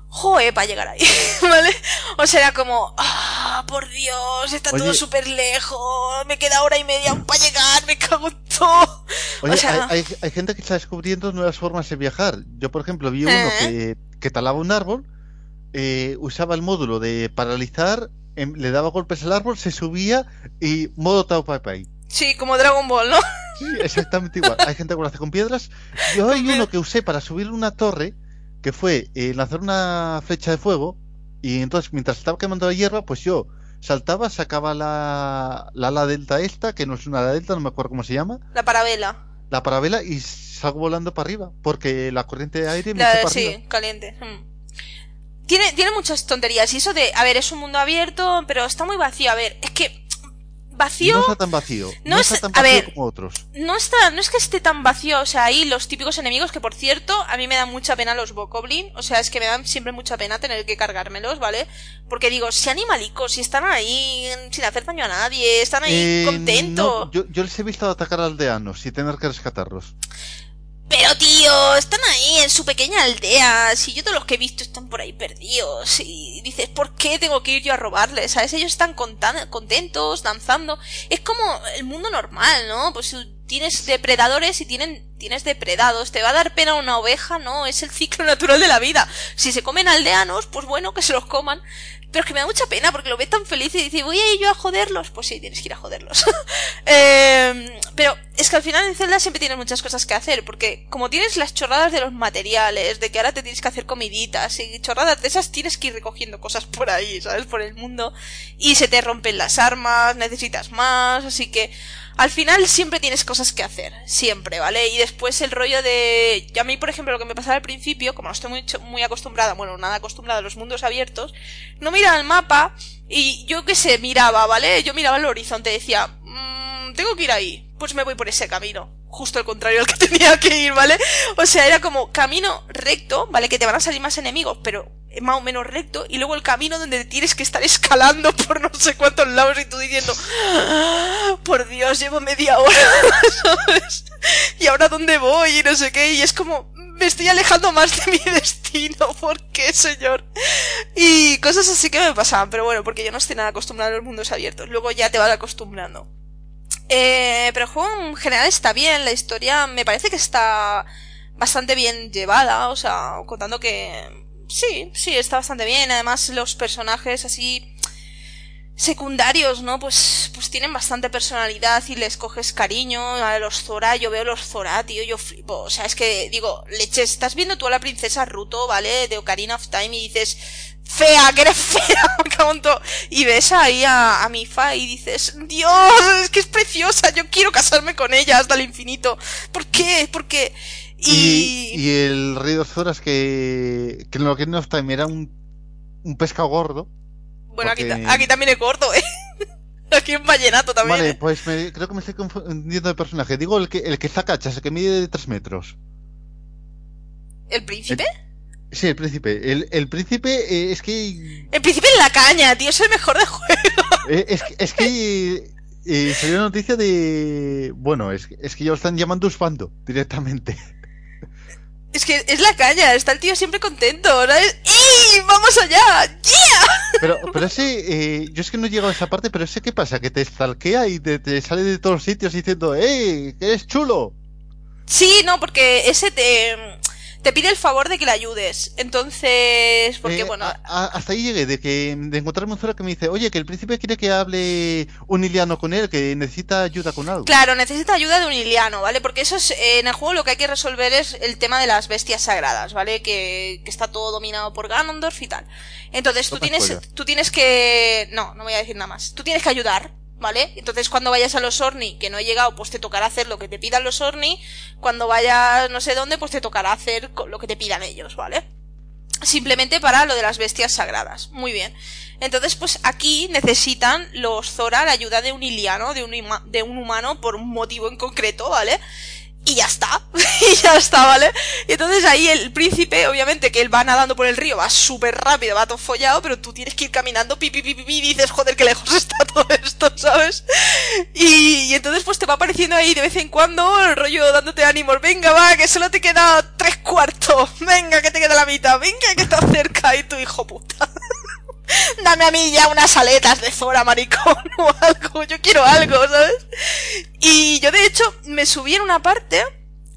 joe, para llegar ahí, ¿vale? O sea, era como, ah, por Dios, está todo Oye. súper lejos, me queda hora y media aún para llegar, me cago en todo. Oye, o sea, hay, hay- hay gente que está descubriendo nuevas formas de viajar. Yo, por ejemplo, vi uno ¿Eh? que, que talaba un árbol, eh, usaba el módulo de paralizar, em, le daba golpes al árbol, se subía y modo Tao Pai Pai. sí, como Dragon Ball, ¿no? Sí, exactamente igual. Hay gente que lo hace con piedras. Yo hay uno que usé para subir una torre, que fue eh, lanzar una flecha de fuego, y entonces mientras estaba quemando la hierba, pues yo saltaba, sacaba la, la ala delta esta, que no es una ala delta, no me acuerdo cómo se llama, La parabela. la parabela, y salgo volando para arriba, porque la corriente de aire me La- para sí, arriba. caliente. mm. Tiene, tiene muchas tonterías. Y eso de, a ver, es un mundo abierto, pero está muy vacío. A ver, es que vacío No está tan vacío, no no, es- está tan a vacío ver. como otros. no está, no es que esté tan vacío, o sea, ahí los típicos enemigos que por cierto, a mí me dan mucha pena los Bokoblin, o sea, es que me dan siempre mucha pena tener que cargármelos, ¿vale? Porque digo, si animalicos, si están ahí sin hacer daño a nadie, están ahí Eh, contentos. no, yo, yo les he visto atacar a aldeanos y tener que rescatarlos. Pero tío, están ahí en su pequeña aldea. Si yo todos los que he visto están por ahí perdidos. Y dices, ¿por qué tengo que ir yo a robarles? ¿Sabes? Ellos están contentos, danzando. Es como el mundo normal, ¿no? Pues tienes depredadores y tienen, tienes depredados. ¿Te va a dar pena una oveja? No, es el ciclo natural de la vida. Si se comen aldeanos, pues bueno, que se los coman. Pero es que me da mucha pena porque lo ve tan feliz y dice, voy a ir yo a joderlos. Pues sí, tienes que ir a joderlos. Eh, pero es que al final en Zelda siempre tienes muchas cosas que hacer, porque como tienes las chorradas de los materiales, de que ahora te tienes que hacer comiditas y chorradas de esas, tienes que ir recogiendo cosas por ahí, ¿sabes? Por el mundo. Y se te rompen las armas, necesitas más, así que al final siempre tienes cosas que hacer, siempre, ¿vale? Y después el rollo de... Yo a mí, por ejemplo, lo que me pasaba al principio, como no estoy muy, muy acostumbrada, bueno, nada acostumbrada a los mundos abiertos, no miraba el mapa y yo qué sé, miraba, ¿vale? Yo miraba el horizonte decía, "Mm, tengo que ir ahí, pues me voy por ese camino. Justo el contrario al que tenía que ir, ¿vale? O sea, era como camino recto, ¿vale? Que te van a salir más enemigos, pero más o menos recto, y luego el camino donde tienes que estar escalando por no sé cuántos lados y tú diciendo, "Ah, por Dios, llevo media hora. ¿Y ahora dónde voy? Y no sé qué. Y es como, me estoy alejando más de mi destino. ¿Por qué, señor? Y cosas así que me pasaban. Pero bueno, porque yo no estoy nada acostumbrado a los mundos abiertos. Luego ya te vas acostumbrando. Eh, pero el juego en general está bien. La historia me parece que está bastante bien llevada. O sea, contando que... Sí, sí, está bastante bien. Además, los personajes así secundarios, ¿no? Pues, pues tienen bastante personalidad y les coges cariño a los Zora. Yo veo los Zora, tío, yo flipo. O sea, es que digo, leche, estás viendo tú a la princesa Ruto, ¿vale? De Ocarina of Time y dices, fea, que eres fea, Y ves ahí a, a Mifa y dices, Dios, es que es preciosa, yo quiero casarme con ella hasta el infinito. ¿Por qué? ¿Por qué? Y, y, el rey de Zoras que, que en Ocarina of Time era un, un pescado gordo bueno, aquí, aquí, también es corto, ¿eh? Aquí en Vallenato también. Vale, ¿eh? pues creo que me estoy confundiendo de personaje. Digo el que, el que cachas, el que mide de 3 metros. ¿El príncipe? Sí, el príncipe. El, el príncipe eh, es que. El príncipe en la caña, tío, es el mejor de juego. Eh, es, es que. salió una noticia de. Bueno, es, es que ya lo están llamando Usfando directamente. Es que es la caña, está el tío siempre contento. ¡Y! ¡Vamos allá! ¡Yeah! Pero, pero ese, eh, yo es que no he llegado a esa parte, pero ese, ¿qué pasa? Que te stalkea y te, sale de todos los sitios diciendo, ¡Ey! ¡Que eres chulo! Sí, no, porque ese te te pide el favor de que le ayudes. Entonces, porque eh, bueno. hasta ahí llegué, de que de encontrarme un que me dice, oye, que el príncipe quiere que hable un Iliano con él, que necesita ayuda con algo. Claro, necesita ayuda de un Iliano, ¿vale? Porque eso es, en el juego lo que hay que resolver es el tema de las bestias sagradas, ¿vale? Que, que está todo dominado por Ganondorf y tal. Entonces tú tienes, tú tienes que, no, no voy a decir nada más. Tú tienes que ayudar, ¿vale? Entonces cuando vayas a los Orni, que no he llegado, pues te tocará hacer lo que te pidan los Orni. Cuando vayas no sé dónde, pues te tocará hacer lo que te pidan ellos, ¿vale? Simplemente para lo de las bestias sagradas. Muy bien. Entonces, pues aquí necesitan los Zora la ayuda de un Iliano, de un, de un humano, por un motivo en concreto, ¿vale? Y ya está, y ya está, ¿vale? Y entonces ahí el príncipe, obviamente que él va nadando por el río, va súper rápido, va todo follado, pero tú tienes que ir caminando, pi, pi, pi, y dices, joder, qué lejos está todo esto, ¿sabes? Y, y, entonces pues te va apareciendo ahí de vez en cuando el rollo dándote ánimos, venga, va, que solo te queda tres cuartos, venga, que te queda la mitad, venga, que está cerca, y tu hijo puta. Dame a mí ya unas aletas de Zora, maricón, o algo. Yo quiero algo, ¿sabes? Y yo, de hecho, me subí en una parte,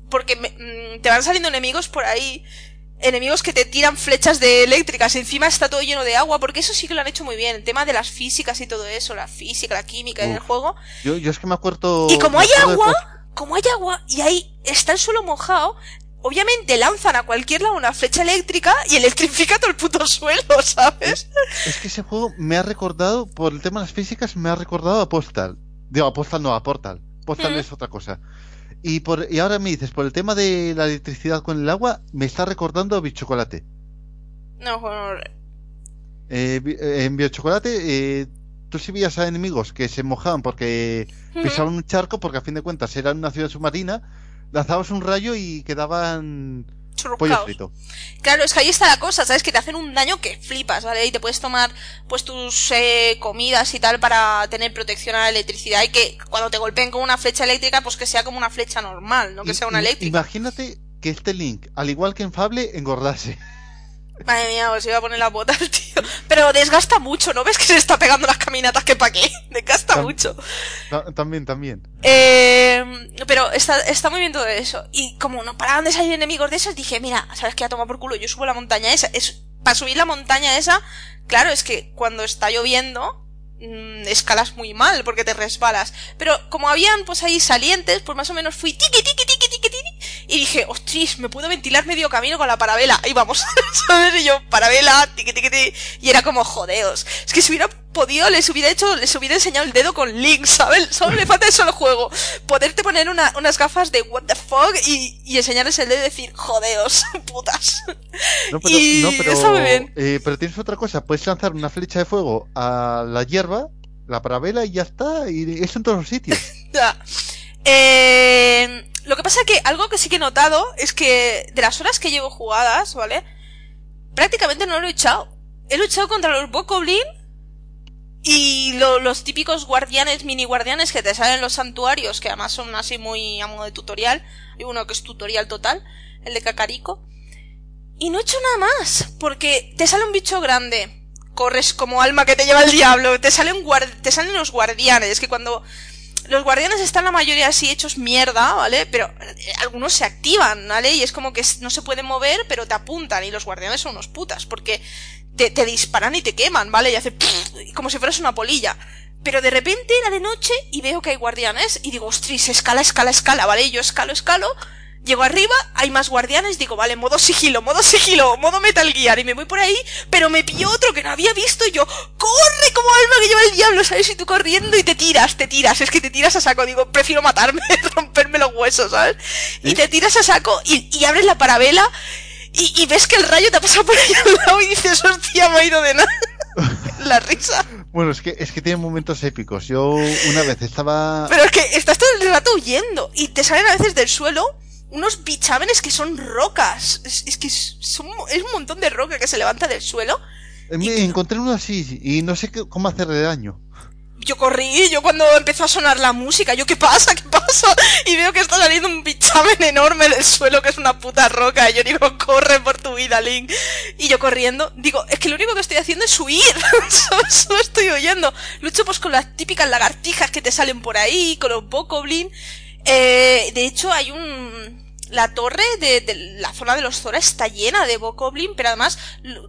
porque mm, te van saliendo enemigos por ahí, enemigos que te tiran flechas de eléctricas, encima está todo lleno de agua, porque eso sí que lo han hecho muy bien, el tema de las físicas y todo eso, la física, la química en el juego. Yo, yo es que me acuerdo... Y como hay agua, como hay agua, y ahí está el suelo mojado, obviamente lanzan a cualquier lado una flecha eléctrica y electrifica todo el puto suelo, ¿sabes? Es, que ese juego me ha recordado, por el tema de las físicas, me ha recordado a Postal. Digo, a Postal no, a Portal. Postal es otra cosa. Y, por, y ahora me dices, por el tema de la electricidad con el agua, me está recordando a Bichocolate. No, bueno, eh, eh, en Biochocolate, eh, tú sí veías a enemigos que se mojaban porque pisaban un charco, porque a fin de cuentas era una ciudad submarina, lanzabas un rayo y quedaban pollo frito. Claro, es que ahí está la cosa, ¿sabes? Que te hacen un daño que flipas, ¿vale? Y te puedes tomar pues tus eh, comidas y tal para tener protección a la electricidad y que cuando te golpeen con una flecha eléctrica, pues que sea como una flecha normal, no que sea una eléctrica. Imagínate que este Link, al igual que en Fable, engordase. Madre mía, pues iba a poner la bota tío. Pero desgasta mucho, ¿no ves que se está pegando las caminatas que pa' qué? Desgasta mucho. También, también. Eh, pero está, está muy bien todo eso. Y como no paraban de salir enemigos de esos, dije, mira, ¿sabes qué? A tomar por culo, yo subo la montaña esa. Es, para subir la montaña esa, claro, es que cuando está lloviendo, mmm, escalas muy mal porque te resbalas. Pero como habían pues ahí salientes, pues más o menos fui tiki tiki tiki y dije, ostras, me puedo ventilar medio camino con la parabela. Ahí vamos, ¿sabes? Y yo, parabela, tiki tiki. Y era como, jodeos. Es que si hubiera podido, les hubiera hecho, les hubiera enseñado el dedo con Link, ¿sabes? Solo le falta eso al juego. Poderte poner una, unas gafas de what the fuck y, y enseñarles el dedo y decir, jodeos, putas. No, pero, y no, pero, bien. Eh, pero tienes otra cosa, puedes lanzar una flecha de fuego a la hierba, la parabela y ya está, y eso en todos los sitios. ya. Eh, lo que pasa que algo que sí que he notado es que de las horas que llevo jugadas, ¿vale? Prácticamente no lo he echado. He luchado contra los Bokoblin Y lo- los típicos guardianes, mini guardianes que te salen en los santuarios, que además son así muy a de tutorial. Hay uno que es tutorial total, el de Cacarico. Y no he hecho nada más, porque te sale un bicho grande, corres como alma que te lleva el diablo, te te salen los guardianes, que cuando los guardianes están la mayoría así hechos mierda, ¿vale? Pero eh, algunos se activan, ¿vale? Y es como que no se pueden mover, pero te apuntan, y los guardianes son unos putas, porque te, te disparan y te queman, ¿vale? Y hace pff, como si fueras una polilla. Pero de repente era de noche y veo que hay guardianes y digo, ostras, escala, escala, escala, ¿vale? Y yo escalo, escalo, llego arriba, hay más guardianes, digo, vale, modo sigilo, modo sigilo, modo Metal Gear, y me voy por ahí, pero me pilló otro que no había visto y yo, corre como alma que lleva el diablo, ¿sabes? Y tú corriendo y te tiras, te tiras, es que te tiras a saco, digo, prefiero matarme, romperme los huesos, ¿sabes? Y te tiras a saco y, y abres la parabela y, y ves que el rayo te ha pasado por ahí al lado y dices, hostia, me ha ido de nada. La risa. Bueno, es que, es que tiene momentos épicos. Yo una vez estaba... Pero es que estás todo el rato huyendo y te salen a veces del suelo unos bichámenes que son rocas. Es, es que es, son- es un montón de roca que se levanta del suelo. Me encontré uno así y no sé qué- cómo hacerle daño. Yo corrí, yo cuando empezó a sonar la música, yo, ¿qué pasa? ¿Qué pasa? Y veo que está saliendo un bichamen enorme del suelo que es una puta roca. Y yo digo, corre por tu vida, Link. Y yo corriendo, digo, es que lo único que estoy haciendo es huir. Solo- Solo estoy huyendo. Lucho pues con las típicas lagartijas que te salen por ahí, con los bokoblin. Eh, de hecho, hay un... La torre de, de la zona de los Zora está llena de Bokoblin, pero además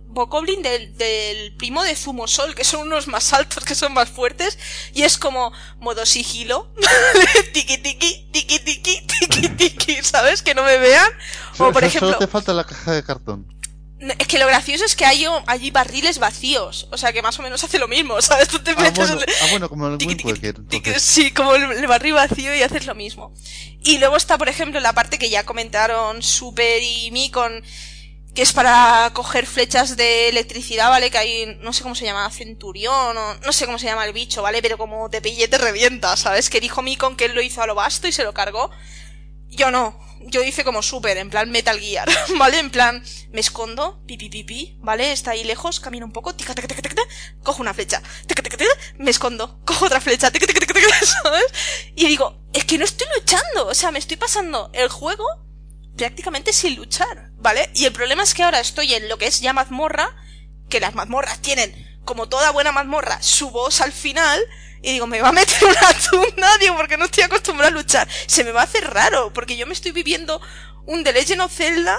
Bokoblin del, del primo de Zumosol, que son unos más altos, que son más fuertes, y es como modo sigilo, tiki tiki, tiki tiki, tiki tiki, ¿sabes? Que no me vean. O Solo- por solo ejemplo, te falta la caja de cartón. Es que lo gracioso es que hay allí barriles vacíos. O sea que más o menos hace lo mismo, ¿sabes? Tú te Ah, metes bueno, en- ah, bueno, como el. Sí, como el, el barril vacío y haces lo mismo. Y luego está, por ejemplo, la parte que ya comentaron Super y Mikon, que es para coger flechas de electricidad, ¿vale? Que hay, no sé cómo se llama, centurión o no sé cómo se llama el bicho, ¿vale? Pero como te pille te revienta, ¿sabes? Que dijo Mikon que él lo hizo a lo vasto y se lo cargó. Yo no. Yo hice como super, en plan Metal Gear, ¿vale? En plan, me escondo, pi, pi, pi, pi, ¿vale? Está ahí lejos, camino un poco, tica, tica, tica, tica, cojo una flecha, tica, tica, tica, me escondo, cojo otra flecha, tica, tica, tica, tica, ¿sabes? Y digo, es que no estoy luchando, o sea, me estoy pasando el juego prácticamente sin luchar, ¿vale? Y el problema es que ahora estoy en lo que es ya mazmorra, que las mazmorras tienen, como toda buena mazmorra, su voz al final, y digo, me va a meter una tunda, digo, porque no estoy acostumbrado a luchar. Se me va a hacer raro, porque yo me estoy viviendo un The Legend of Zelda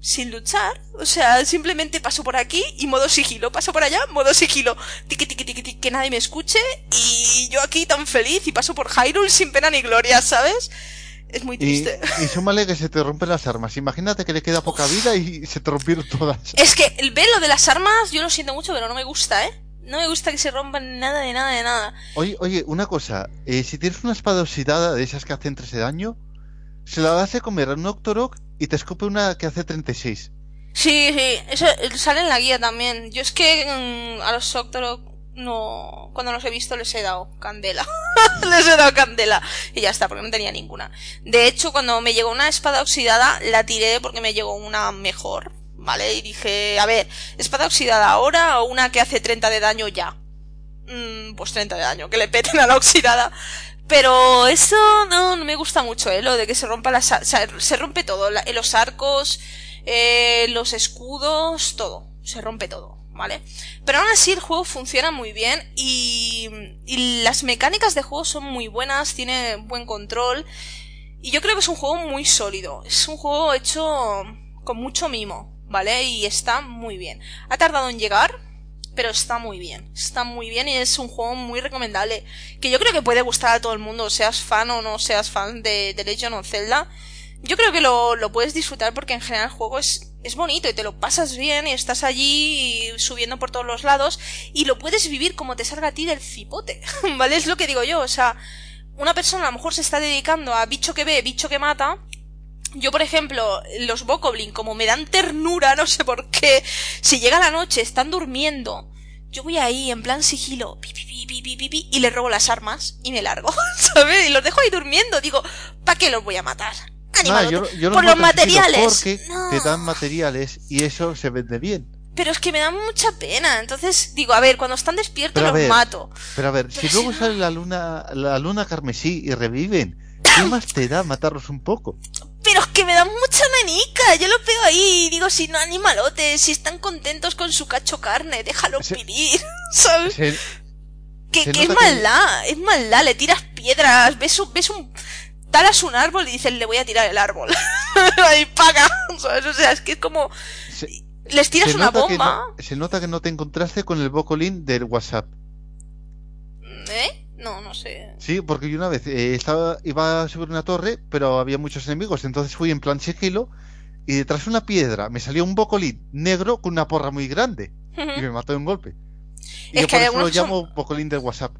sin luchar. O sea, simplemente paso por aquí y modo sigilo, paso por allá, modo sigilo, tiqui, tiqui, tiqui, tiqui, que nadie me escuche, y yo aquí tan feliz y paso por Hyrule sin pena ni gloria, ¿sabes? Es muy Y, triste. y súmale que se te rompen las armas. Imagínate que le queda poca vida y se te rompieron todas. Es que el velo de las armas, yo lo siento mucho, pero no me gusta, ¿eh? No me gusta que se rompan nada de nada de nada. Oye, oye, una cosa. eh, si tienes una espada oxidada de esas que hacen 13 daño, se la das de comer a un Octorok y te escupe una que hace 36. Sí, sí, eso eh, sale en la guía también. Yo es que mm, a los Soctorok no, cuando los he visto les he dado candela. les he dado candela. Y ya está, porque no tenía ninguna. De hecho, cuando me llegó una espada oxidada, la tiré porque me llegó una mejor. ¿Vale? Y dije, a ver, espada oxidada ahora o una que hace 30 de daño ya. Mm, pues 30 de daño, que le peten a la oxidada. Pero eso no, me gusta mucho, ¿eh? Lo de que se rompa la... se rompe todo. los arcos, eh, los escudos, todo. Se rompe todo, ¿vale? Pero aún así el juego funciona muy bien y, y las mecánicas de juego son muy buenas, tiene buen control. Y yo creo que es un juego muy sólido. Es un juego hecho con mucho mimo, ¿vale? Y está muy bien. Ha tardado en llegar, pero está muy bien. Está muy bien y es un juego muy recomendable. Que yo creo que puede gustar a todo el mundo, seas fan o no seas fan de, de Legend of Zelda. Yo creo que lo, lo puedes disfrutar porque en general el juego es, es bonito y te lo pasas bien y estás allí subiendo por todos los lados y lo puedes vivir como te salga a ti del cipote, ¿vale? Es lo que digo yo, o sea, una persona a lo mejor se está dedicando a bicho que ve, bicho que mata, yo, por ejemplo, los Bokoblin, como me dan ternura, no sé por qué, si llega la noche, están durmiendo, yo voy ahí en plan sigilo, pi, pi, pi, y les robo las armas y me largo, ¿sabes? Y los dejo ahí durmiendo, digo, ¿para qué los voy a matar? Nada, Animado, yo, yo por los materiales. Porque No. te dan materiales y eso se vende bien. Pero es que me dan mucha pena. Entonces digo, a ver, cuando están despiertos Pero los ver, mato. Pero a ver, Pero si si luego no- sale la luna, la luna carmesí y reviven, ¿qué más te da matarlos un poco? Pero es que me dan mucha menica. Yo los veo ahí y digo, si no animalotes, si están contentos con su cacho carne, déjalos vivir. ¿Sabes? Se- Que, se que es nota que- maldad, es maldad, le tiras piedras, ves un, ves un, talas un árbol y dices, le voy a tirar el árbol. Ahí paga, ¿sabes? O sea, es que es como, se- les tiras una nota que bomba, no- se nota que no te encontraste con el bocolín del WhatsApp. ¿eh? No, no sé. Sí, porque yo una vez eh, estaba, iba a subir una torre, pero había muchos enemigos, entonces fui en plan sigilo y detrás de una piedra me salió un bocolín negro con una porra muy grande y me mató de un golpe. Y Es yo que por hay eso lo que son- llamo bocolín del WhatsApp.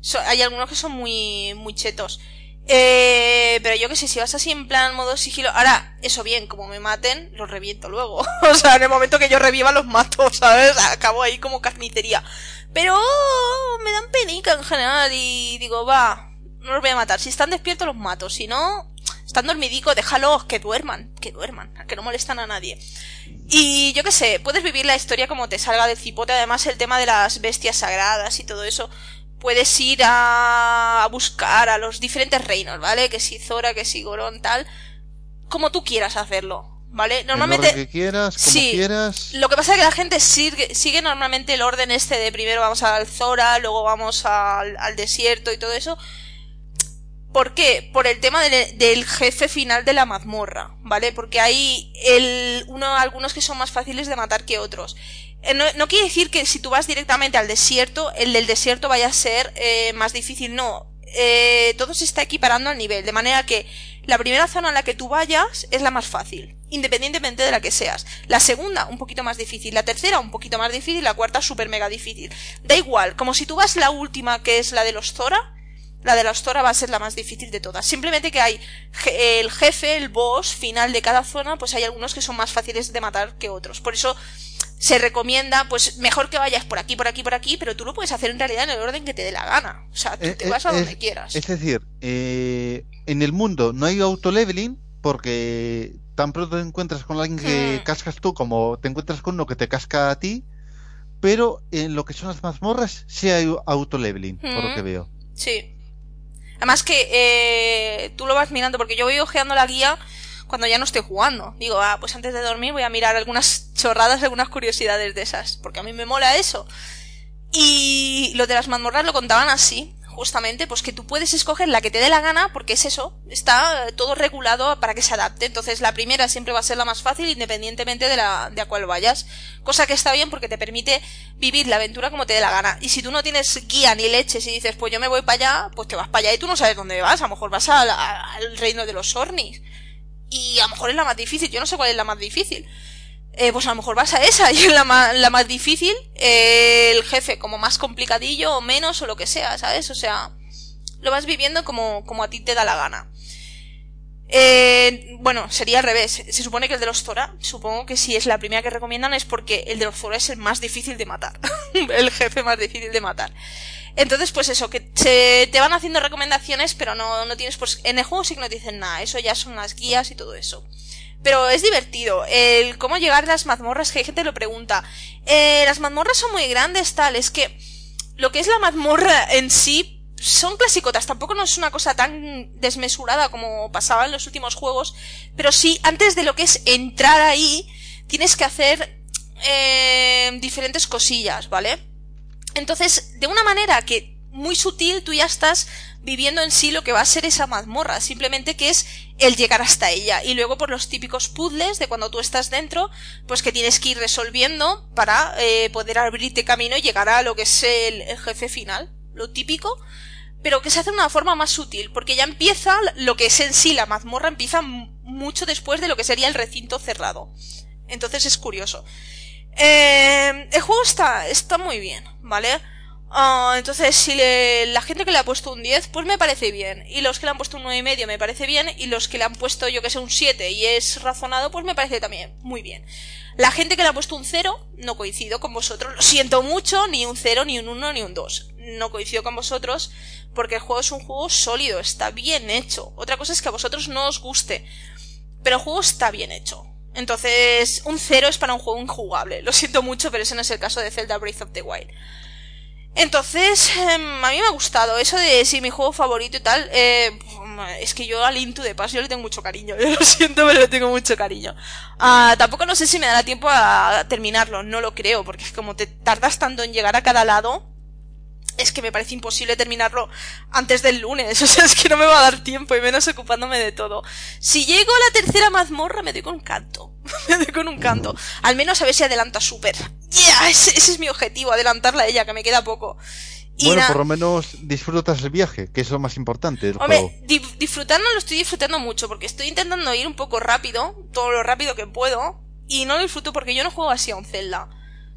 So- hay algunos que son muy, muy chetos. Eh, pero yo que sé, si vas así en plan modo sigilo. Ahora, eso bien, como me maten, los reviento luego. o sea, en el momento que yo reviva los mato, ¿sabes? Acabo ahí como carnicería. Pero me dan penica en general y digo, va, no los voy a matar. Si están despiertos, los mato. Si no, están dormidicos, déjalos que duerman, que duerman, que no molestan a nadie. Y yo qué sé, puedes vivir la historia como te salga del cipote. Además, el tema de las bestias sagradas y todo eso. Puedes ir a, a buscar a los diferentes reinos, ¿vale? Que si Zora, que si Gorón, tal. Como tú quieras hacerlo, ¿vale? En Normalmente. que quieras, como sí. quieras. Lo que pasa es que la gente sigue, sigue normalmente el orden este de primero vamos al Zora, luego vamos al, al desierto y todo eso. ¿Por qué? Por el tema del, del jefe final de la mazmorra, ¿vale? Porque hay el, uno, algunos que son más fáciles de matar que otros. Eh, No, no quiere decir que si tú vas directamente al desierto, el del desierto vaya a ser eh, más difícil, no. Eh, todo se está equiparando al nivel, de manera que la primera zona a la que tú vayas es la más fácil, independientemente de la que seas. La segunda, un poquito más difícil. La tercera, un poquito más difícil. La cuarta, súper mega difícil. Da igual, como si tú vas la última, que es la de los Zora, la de los Zora va a ser la más difícil de todas. Simplemente que hay el jefe, el boss final de cada zona, pues hay algunos que son más fáciles de matar que otros. Por eso se recomienda, pues mejor que vayas por aquí, por aquí, por aquí, pero tú lo puedes hacer en realidad en el orden que te dé la gana. O sea, tú Eh, te eh, vas a es- donde quieras. Es decir, eh, en el mundo no hay autoleveling porque tan pronto te encuentras con alguien que Hmm. cascas tú como te encuentras con uno que te casca a ti, pero en lo que son las mazmorras sí hay autoleveling, por lo Hmm. que veo. Sí. Además que eh, tú lo vas mirando, porque yo voy ojeando la guía cuando ya no estoy jugando. Digo, ah, pues antes de dormir voy a mirar algunas chorradas, algunas curiosidades de esas, porque a mí me mola eso. Y lo de las mazmorras lo contaban así, justamente, pues que tú puedes escoger la que te dé la gana, porque es eso, está todo regulado para que se adapte. Entonces la primera siempre va a ser la más fácil, independientemente de la de a cuál vayas. Cosa que está bien porque te permite vivir la aventura como te dé la gana. Y si tú no tienes guía ni leches y dices, pues yo me voy para allá, pues te vas para allá y tú no sabes dónde vas. A lo mejor vas al, al reino de los Ornis. Y a lo mejor es la más difícil, yo no sé cuál es la más difícil. Eh, pues a lo mejor vas a esa y es la más, la más difícil, eh, el jefe como más complicadillo o menos o lo que sea, ¿sabes? O sea, lo vas viviendo como, como a ti te da la gana. Eh, bueno, sería al revés. Se supone que el de los Zora, supongo que si es la primera que recomiendan es porque el de los Zora es el más difícil de matar. el jefe más difícil de matar. Entonces, pues eso, que se, te van haciendo recomendaciones, pero no, no tienes, pues, en el juego sí que no te dicen nada, eso ya son las guías y todo eso. Pero es divertido, el cómo llegar a las mazmorras, que hay gente que lo pregunta. Eh, las mazmorras son muy grandes, tal, es que lo que es la mazmorra en sí son clasicotas, tampoco no es una cosa tan desmesurada como pasaba en los últimos juegos, pero sí, antes de lo que es entrar ahí, tienes que hacer eh, diferentes cosillas, ¿vale? Entonces, de una manera que muy sutil, tú ya estás viviendo en sí lo que va a ser esa mazmorra, simplemente que es el llegar hasta ella. Y luego por los típicos puzzles de cuando tú estás dentro, pues que tienes que ir resolviendo para eh, poder abrirte camino y llegar a lo que es el, el jefe final, lo típico, pero que se hace de una forma más sutil, porque ya empieza lo que es en sí la mazmorra, empieza mucho después de lo que sería el recinto cerrado. Entonces es curioso. Eh, el juego está, está muy bien, ¿vale? Ah, entonces, si la gente que le ha puesto un 10, pues me parece bien. Y los que le han puesto un 9,5 me parece bien. Y los que le han puesto, yo que sé, un 7 y es razonado, pues me parece también muy bien. La gente que le ha puesto un 0, no coincido con vosotros. Lo siento mucho, ni un 0, ni un 1, ni un 2. No coincido con vosotros, porque el juego es un juego sólido, está bien hecho. Otra cosa es que a vosotros no os guste. Pero el juego está bien hecho. Entonces, un cero es para un juego injugable. Lo siento mucho, pero ese no es el caso de Zelda Breath of the Wild. Entonces, em, a mí me ha gustado eso de si mi juego favorito y tal. Eh, es que yo al Into de Pass yo le tengo mucho cariño. Yo lo siento, pero le tengo mucho cariño. Ah, tampoco no sé si me dará tiempo a terminarlo. No lo creo, porque es como te tardas tanto en llegar a cada lado es que me parece imposible terminarlo antes del lunes. O sea, es que no me va a dar tiempo y menos ocupándome de todo. Si llego a la tercera mazmorra, me doy con un canto. me doy con un canto. Al menos a ver si adelanta súper. Yeah, ese, es mi objetivo, adelantarla a ella, que me queda poco. bueno, por lo menos disfrutas el viaje, que es lo más importante del Hombre, disfrutarlo lo estoy disfrutando mucho, porque estoy intentando ir un poco rápido, todo lo rápido que puedo, y no lo disfruto porque yo no juego así a un Zelda.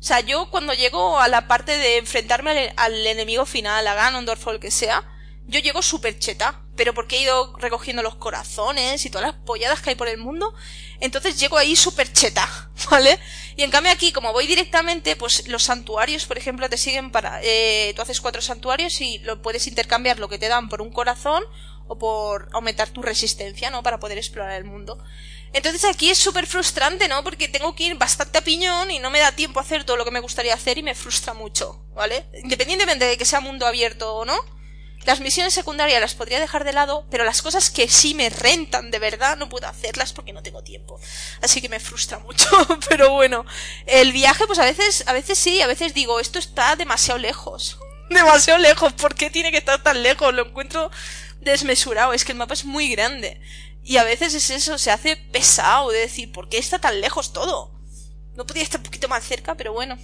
O sea, yo cuando llego a la parte de enfrentarme al, enemigo final, a Ganondorf o el que sea, yo llego súper cheta, pero porque he ido recogiendo los corazones y todas las polladas que hay por el mundo, entonces llego ahí súper cheta, ¿vale? Y en cambio aquí, como voy directamente, pues los santuarios, por ejemplo, te siguen para... Eh, tú haces cuatro santuarios y lo puedes intercambiar lo que te dan por un corazón o por aumentar tu resistencia, ¿no? Para poder explorar el mundo. Entonces aquí es súper frustrante, ¿no? Porque tengo que ir bastante a piñón y no me da tiempo a hacer todo lo que me gustaría hacer y me frustra mucho, ¿vale? Independientemente de que sea mundo abierto o no, las misiones secundarias las podría dejar de lado, pero las cosas que sí me rentan de verdad no puedo hacerlas porque no tengo tiempo. Así que me frustra mucho, pero bueno, el viaje pues a veces, a veces sí, a veces digo, esto está demasiado lejos. Demasiado lejos, ¿por qué tiene que estar tan lejos? Lo encuentro desmesurado, es que el mapa es muy grande. Y a veces es eso, se hace pesado de decir, ¿por qué está tan lejos todo? No podía estar un poquito más cerca, pero bueno.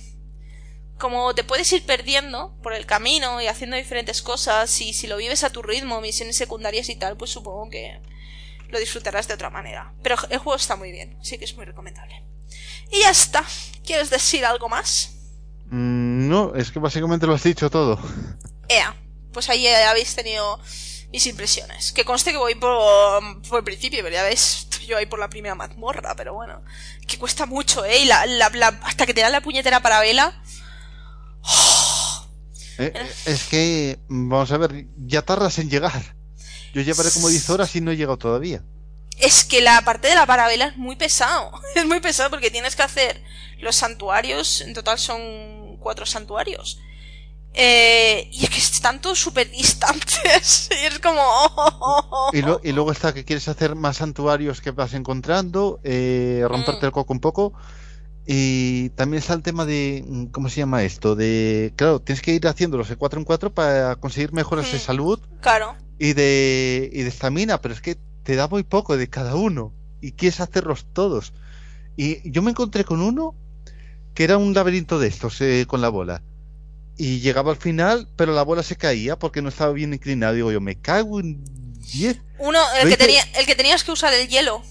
Como te puedes ir perdiendo por el camino y haciendo diferentes cosas, y si lo vives a tu ritmo, misiones secundarias y tal, pues supongo que lo disfrutarás de otra manera. Pero el juego está muy bien, así que es muy recomendable. Y ya está. ¿Quieres decir algo más? Mm, no, es que básicamente lo has dicho todo. Ea, pues ahí habéis tenido mis impresiones. Que conste que voy por, por el principio, pero ya ves, estoy yo ahí por la primera mazmorra, pero bueno. Que cuesta mucho, ¿eh? Y la, la, hasta que te dan la puñetera para vela. Eh, eh, es que, vamos a ver, ya tardas en llegar. Yo llevaré como 10 horas y no he llegado todavía. Es que la parte de la parabela es muy pesado. Es muy pesado porque tienes que hacer los santuarios. En total son cuatro santuarios. Eh, y es que están todos súper distantes. y es como. y, luego está que quieres hacer más santuarios que vas encontrando, eh, romperte el coco un poco. Y también está el tema de. ¿Cómo se llama esto? De. Claro, tienes que ir haciéndolos de 4 en 4 para conseguir mejoras de mm, salud. Claro. Y de. Y de estamina, pero es que te da muy poco de cada uno. Y quieres hacerlos todos. Y yo me encontré con uno que era un laberinto de estos, eh, con la bola y llegaba al final, pero la bola se caía porque no estaba bien inclinado. Digo yo, me cago en 10. Uno, el que, tenía, el que tenías que usar el hielo.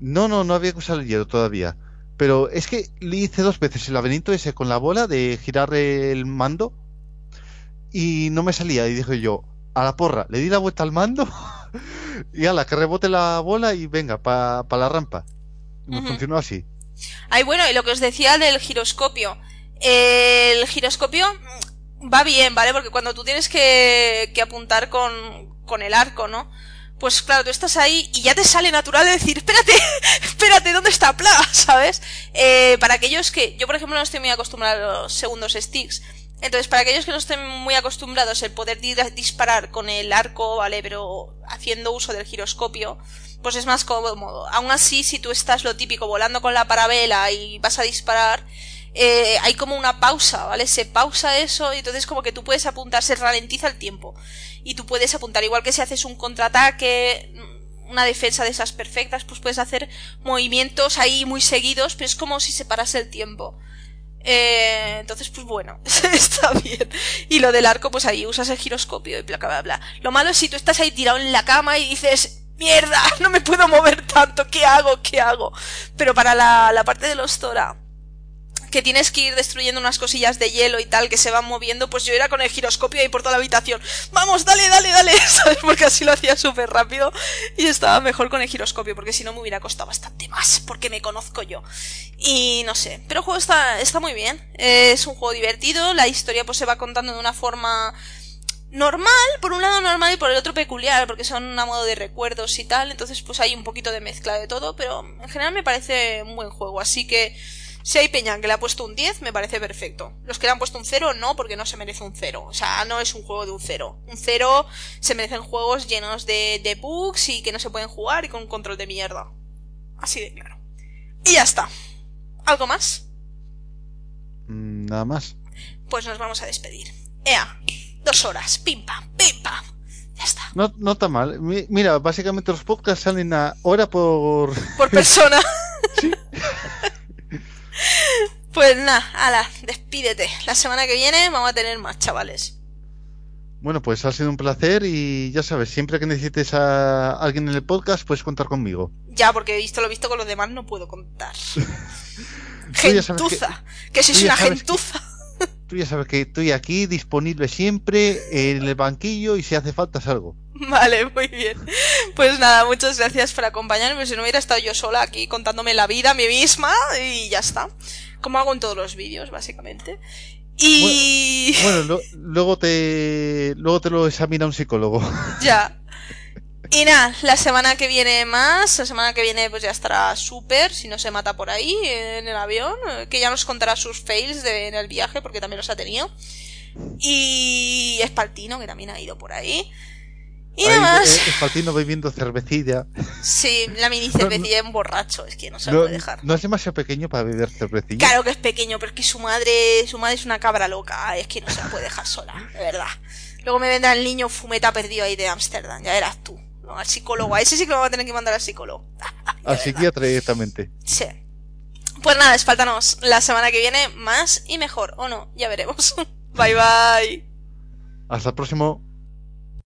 No, no, no había que usar el hielo todavía. Pero es que le hice dos veces el laberinto ese con la bola de girar el mando y no me salía. Y dije yo, a la porra, le di la vuelta al mando y a la que rebote la bola y venga, para la rampa. Y me funcionó así. Ay, bueno, y lo que os decía del giroscopio. El giroscopio va bien, ¿vale? Porque cuando tú tienes que, que apuntar con, con el arco, ¿no? Pues claro, tú estás ahí y ya te sale natural decir, espérate, espérate, ¿dónde está Pla? ¿Sabes? Eh, para aquellos que, yo por ejemplo no estoy muy acostumbrado a los segundos sticks, entonces para aquellos que no estén muy acostumbrados el poder disparar con el arco, ¿vale? Pero haciendo uso del giroscopio, pues es más cómodo. Aún así, si tú estás lo típico volando con la parabela y vas a disparar, eh, hay como una pausa, ¿vale? Se pausa eso y entonces como que tú puedes apuntar, se ralentiza el tiempo. Y tú puedes apuntar, igual que si haces un contraataque, una defensa de esas perfectas, pues puedes hacer movimientos ahí muy seguidos, pero es como si se parase el tiempo. Eh, entonces, pues bueno, está bien. Y lo del arco, pues ahí usas el giroscopio y bla, bla, bla. Lo malo es si tú estás ahí tirado en la cama y dices, mierda, no me puedo mover tanto, ¿qué hago? ¿Qué hago? Pero para la, la parte de los Tora, que tienes que ir destruyendo unas cosillas de hielo y tal que se van moviendo, pues yo era con el giroscopio ahí por toda la habitación. Vamos, dale, dale, dale, ¿sabes? Porque así lo hacía súper rápido y estaba mejor con el giroscopio, porque si no me hubiera costado bastante más, porque me conozco yo. Y no sé, pero el juego está, está muy bien, es un juego divertido, la historia pues se va contando de una forma normal, por un lado normal y por el otro peculiar, porque son a modo de recuerdos y tal, entonces pues hay un poquito de mezcla de todo, pero en general me parece un buen juego, así que si hay peña que le ha puesto un 10, me parece perfecto. Los que le han puesto un 0, no, porque no se merece un 0. O sea, no es un juego de un 0. Un 0 se merecen juegos llenos de, de bugs y que no se pueden jugar y con un control de mierda. Así de claro. Y ya está. ¿Algo más? Mm, Nada más. Pues nos vamos a despedir. Ea, dos horas, pim pam, pim pam. Ya está. No, no está mal. Mi- Mira, básicamente los podcasts salen a hora por... Por persona. pues nada, ala, despídete. La semana que viene vamos a tener más, chavales. Bueno, pues ha sido un placer y ya sabes, siempre que necesites a alguien en el podcast, puedes contar conmigo. Ya, porque he visto lo visto con los demás, no puedo contar. Que- Gentuza. Que, tú ya una que- gentuza. Tú ya sabes que estoy aquí disponible siempre en el banquillo y si hace falta salgo. Vale, muy bien. Pues nada, muchas gracias por acompañarme. Si no hubiera estado yo sola aquí contándome la vida a mí misma y ya está. Como hago en todos los vídeos, básicamente. Y... Bueno, lo- luego te luego te lo examina un psicólogo. Ya. Y nada, la semana que viene más, la semana que viene pues ya estará súper, si no se mata por ahí en el avión, eh, que ya nos contará sus fails de, en el viaje, porque también los ha tenido. Y Espaltino, que también ha ido por ahí. Y Ahí, nada más. eh, Espaltino bebiendo cervecilla. Sí, la mini cervecilla en borracho, es que no se la No, puede dejar. no es demasiado pequeño para beber cervecilla. Claro que es pequeño, pero es que su madre, su madre es una cabra loca, es que no se la puede dejar sola, de verdad. Luego me vendrá el niño fumeta perdido ahí de Ámsterdam, ya eras tú. No, al psicólogo, a ese sí que lo vamos a tener que mandar al psicólogo. Al psiquiatra directamente. Sí. Pues nada, espáltanos la semana que viene más y mejor, o no, ya veremos. bye bye. Hasta el próximo.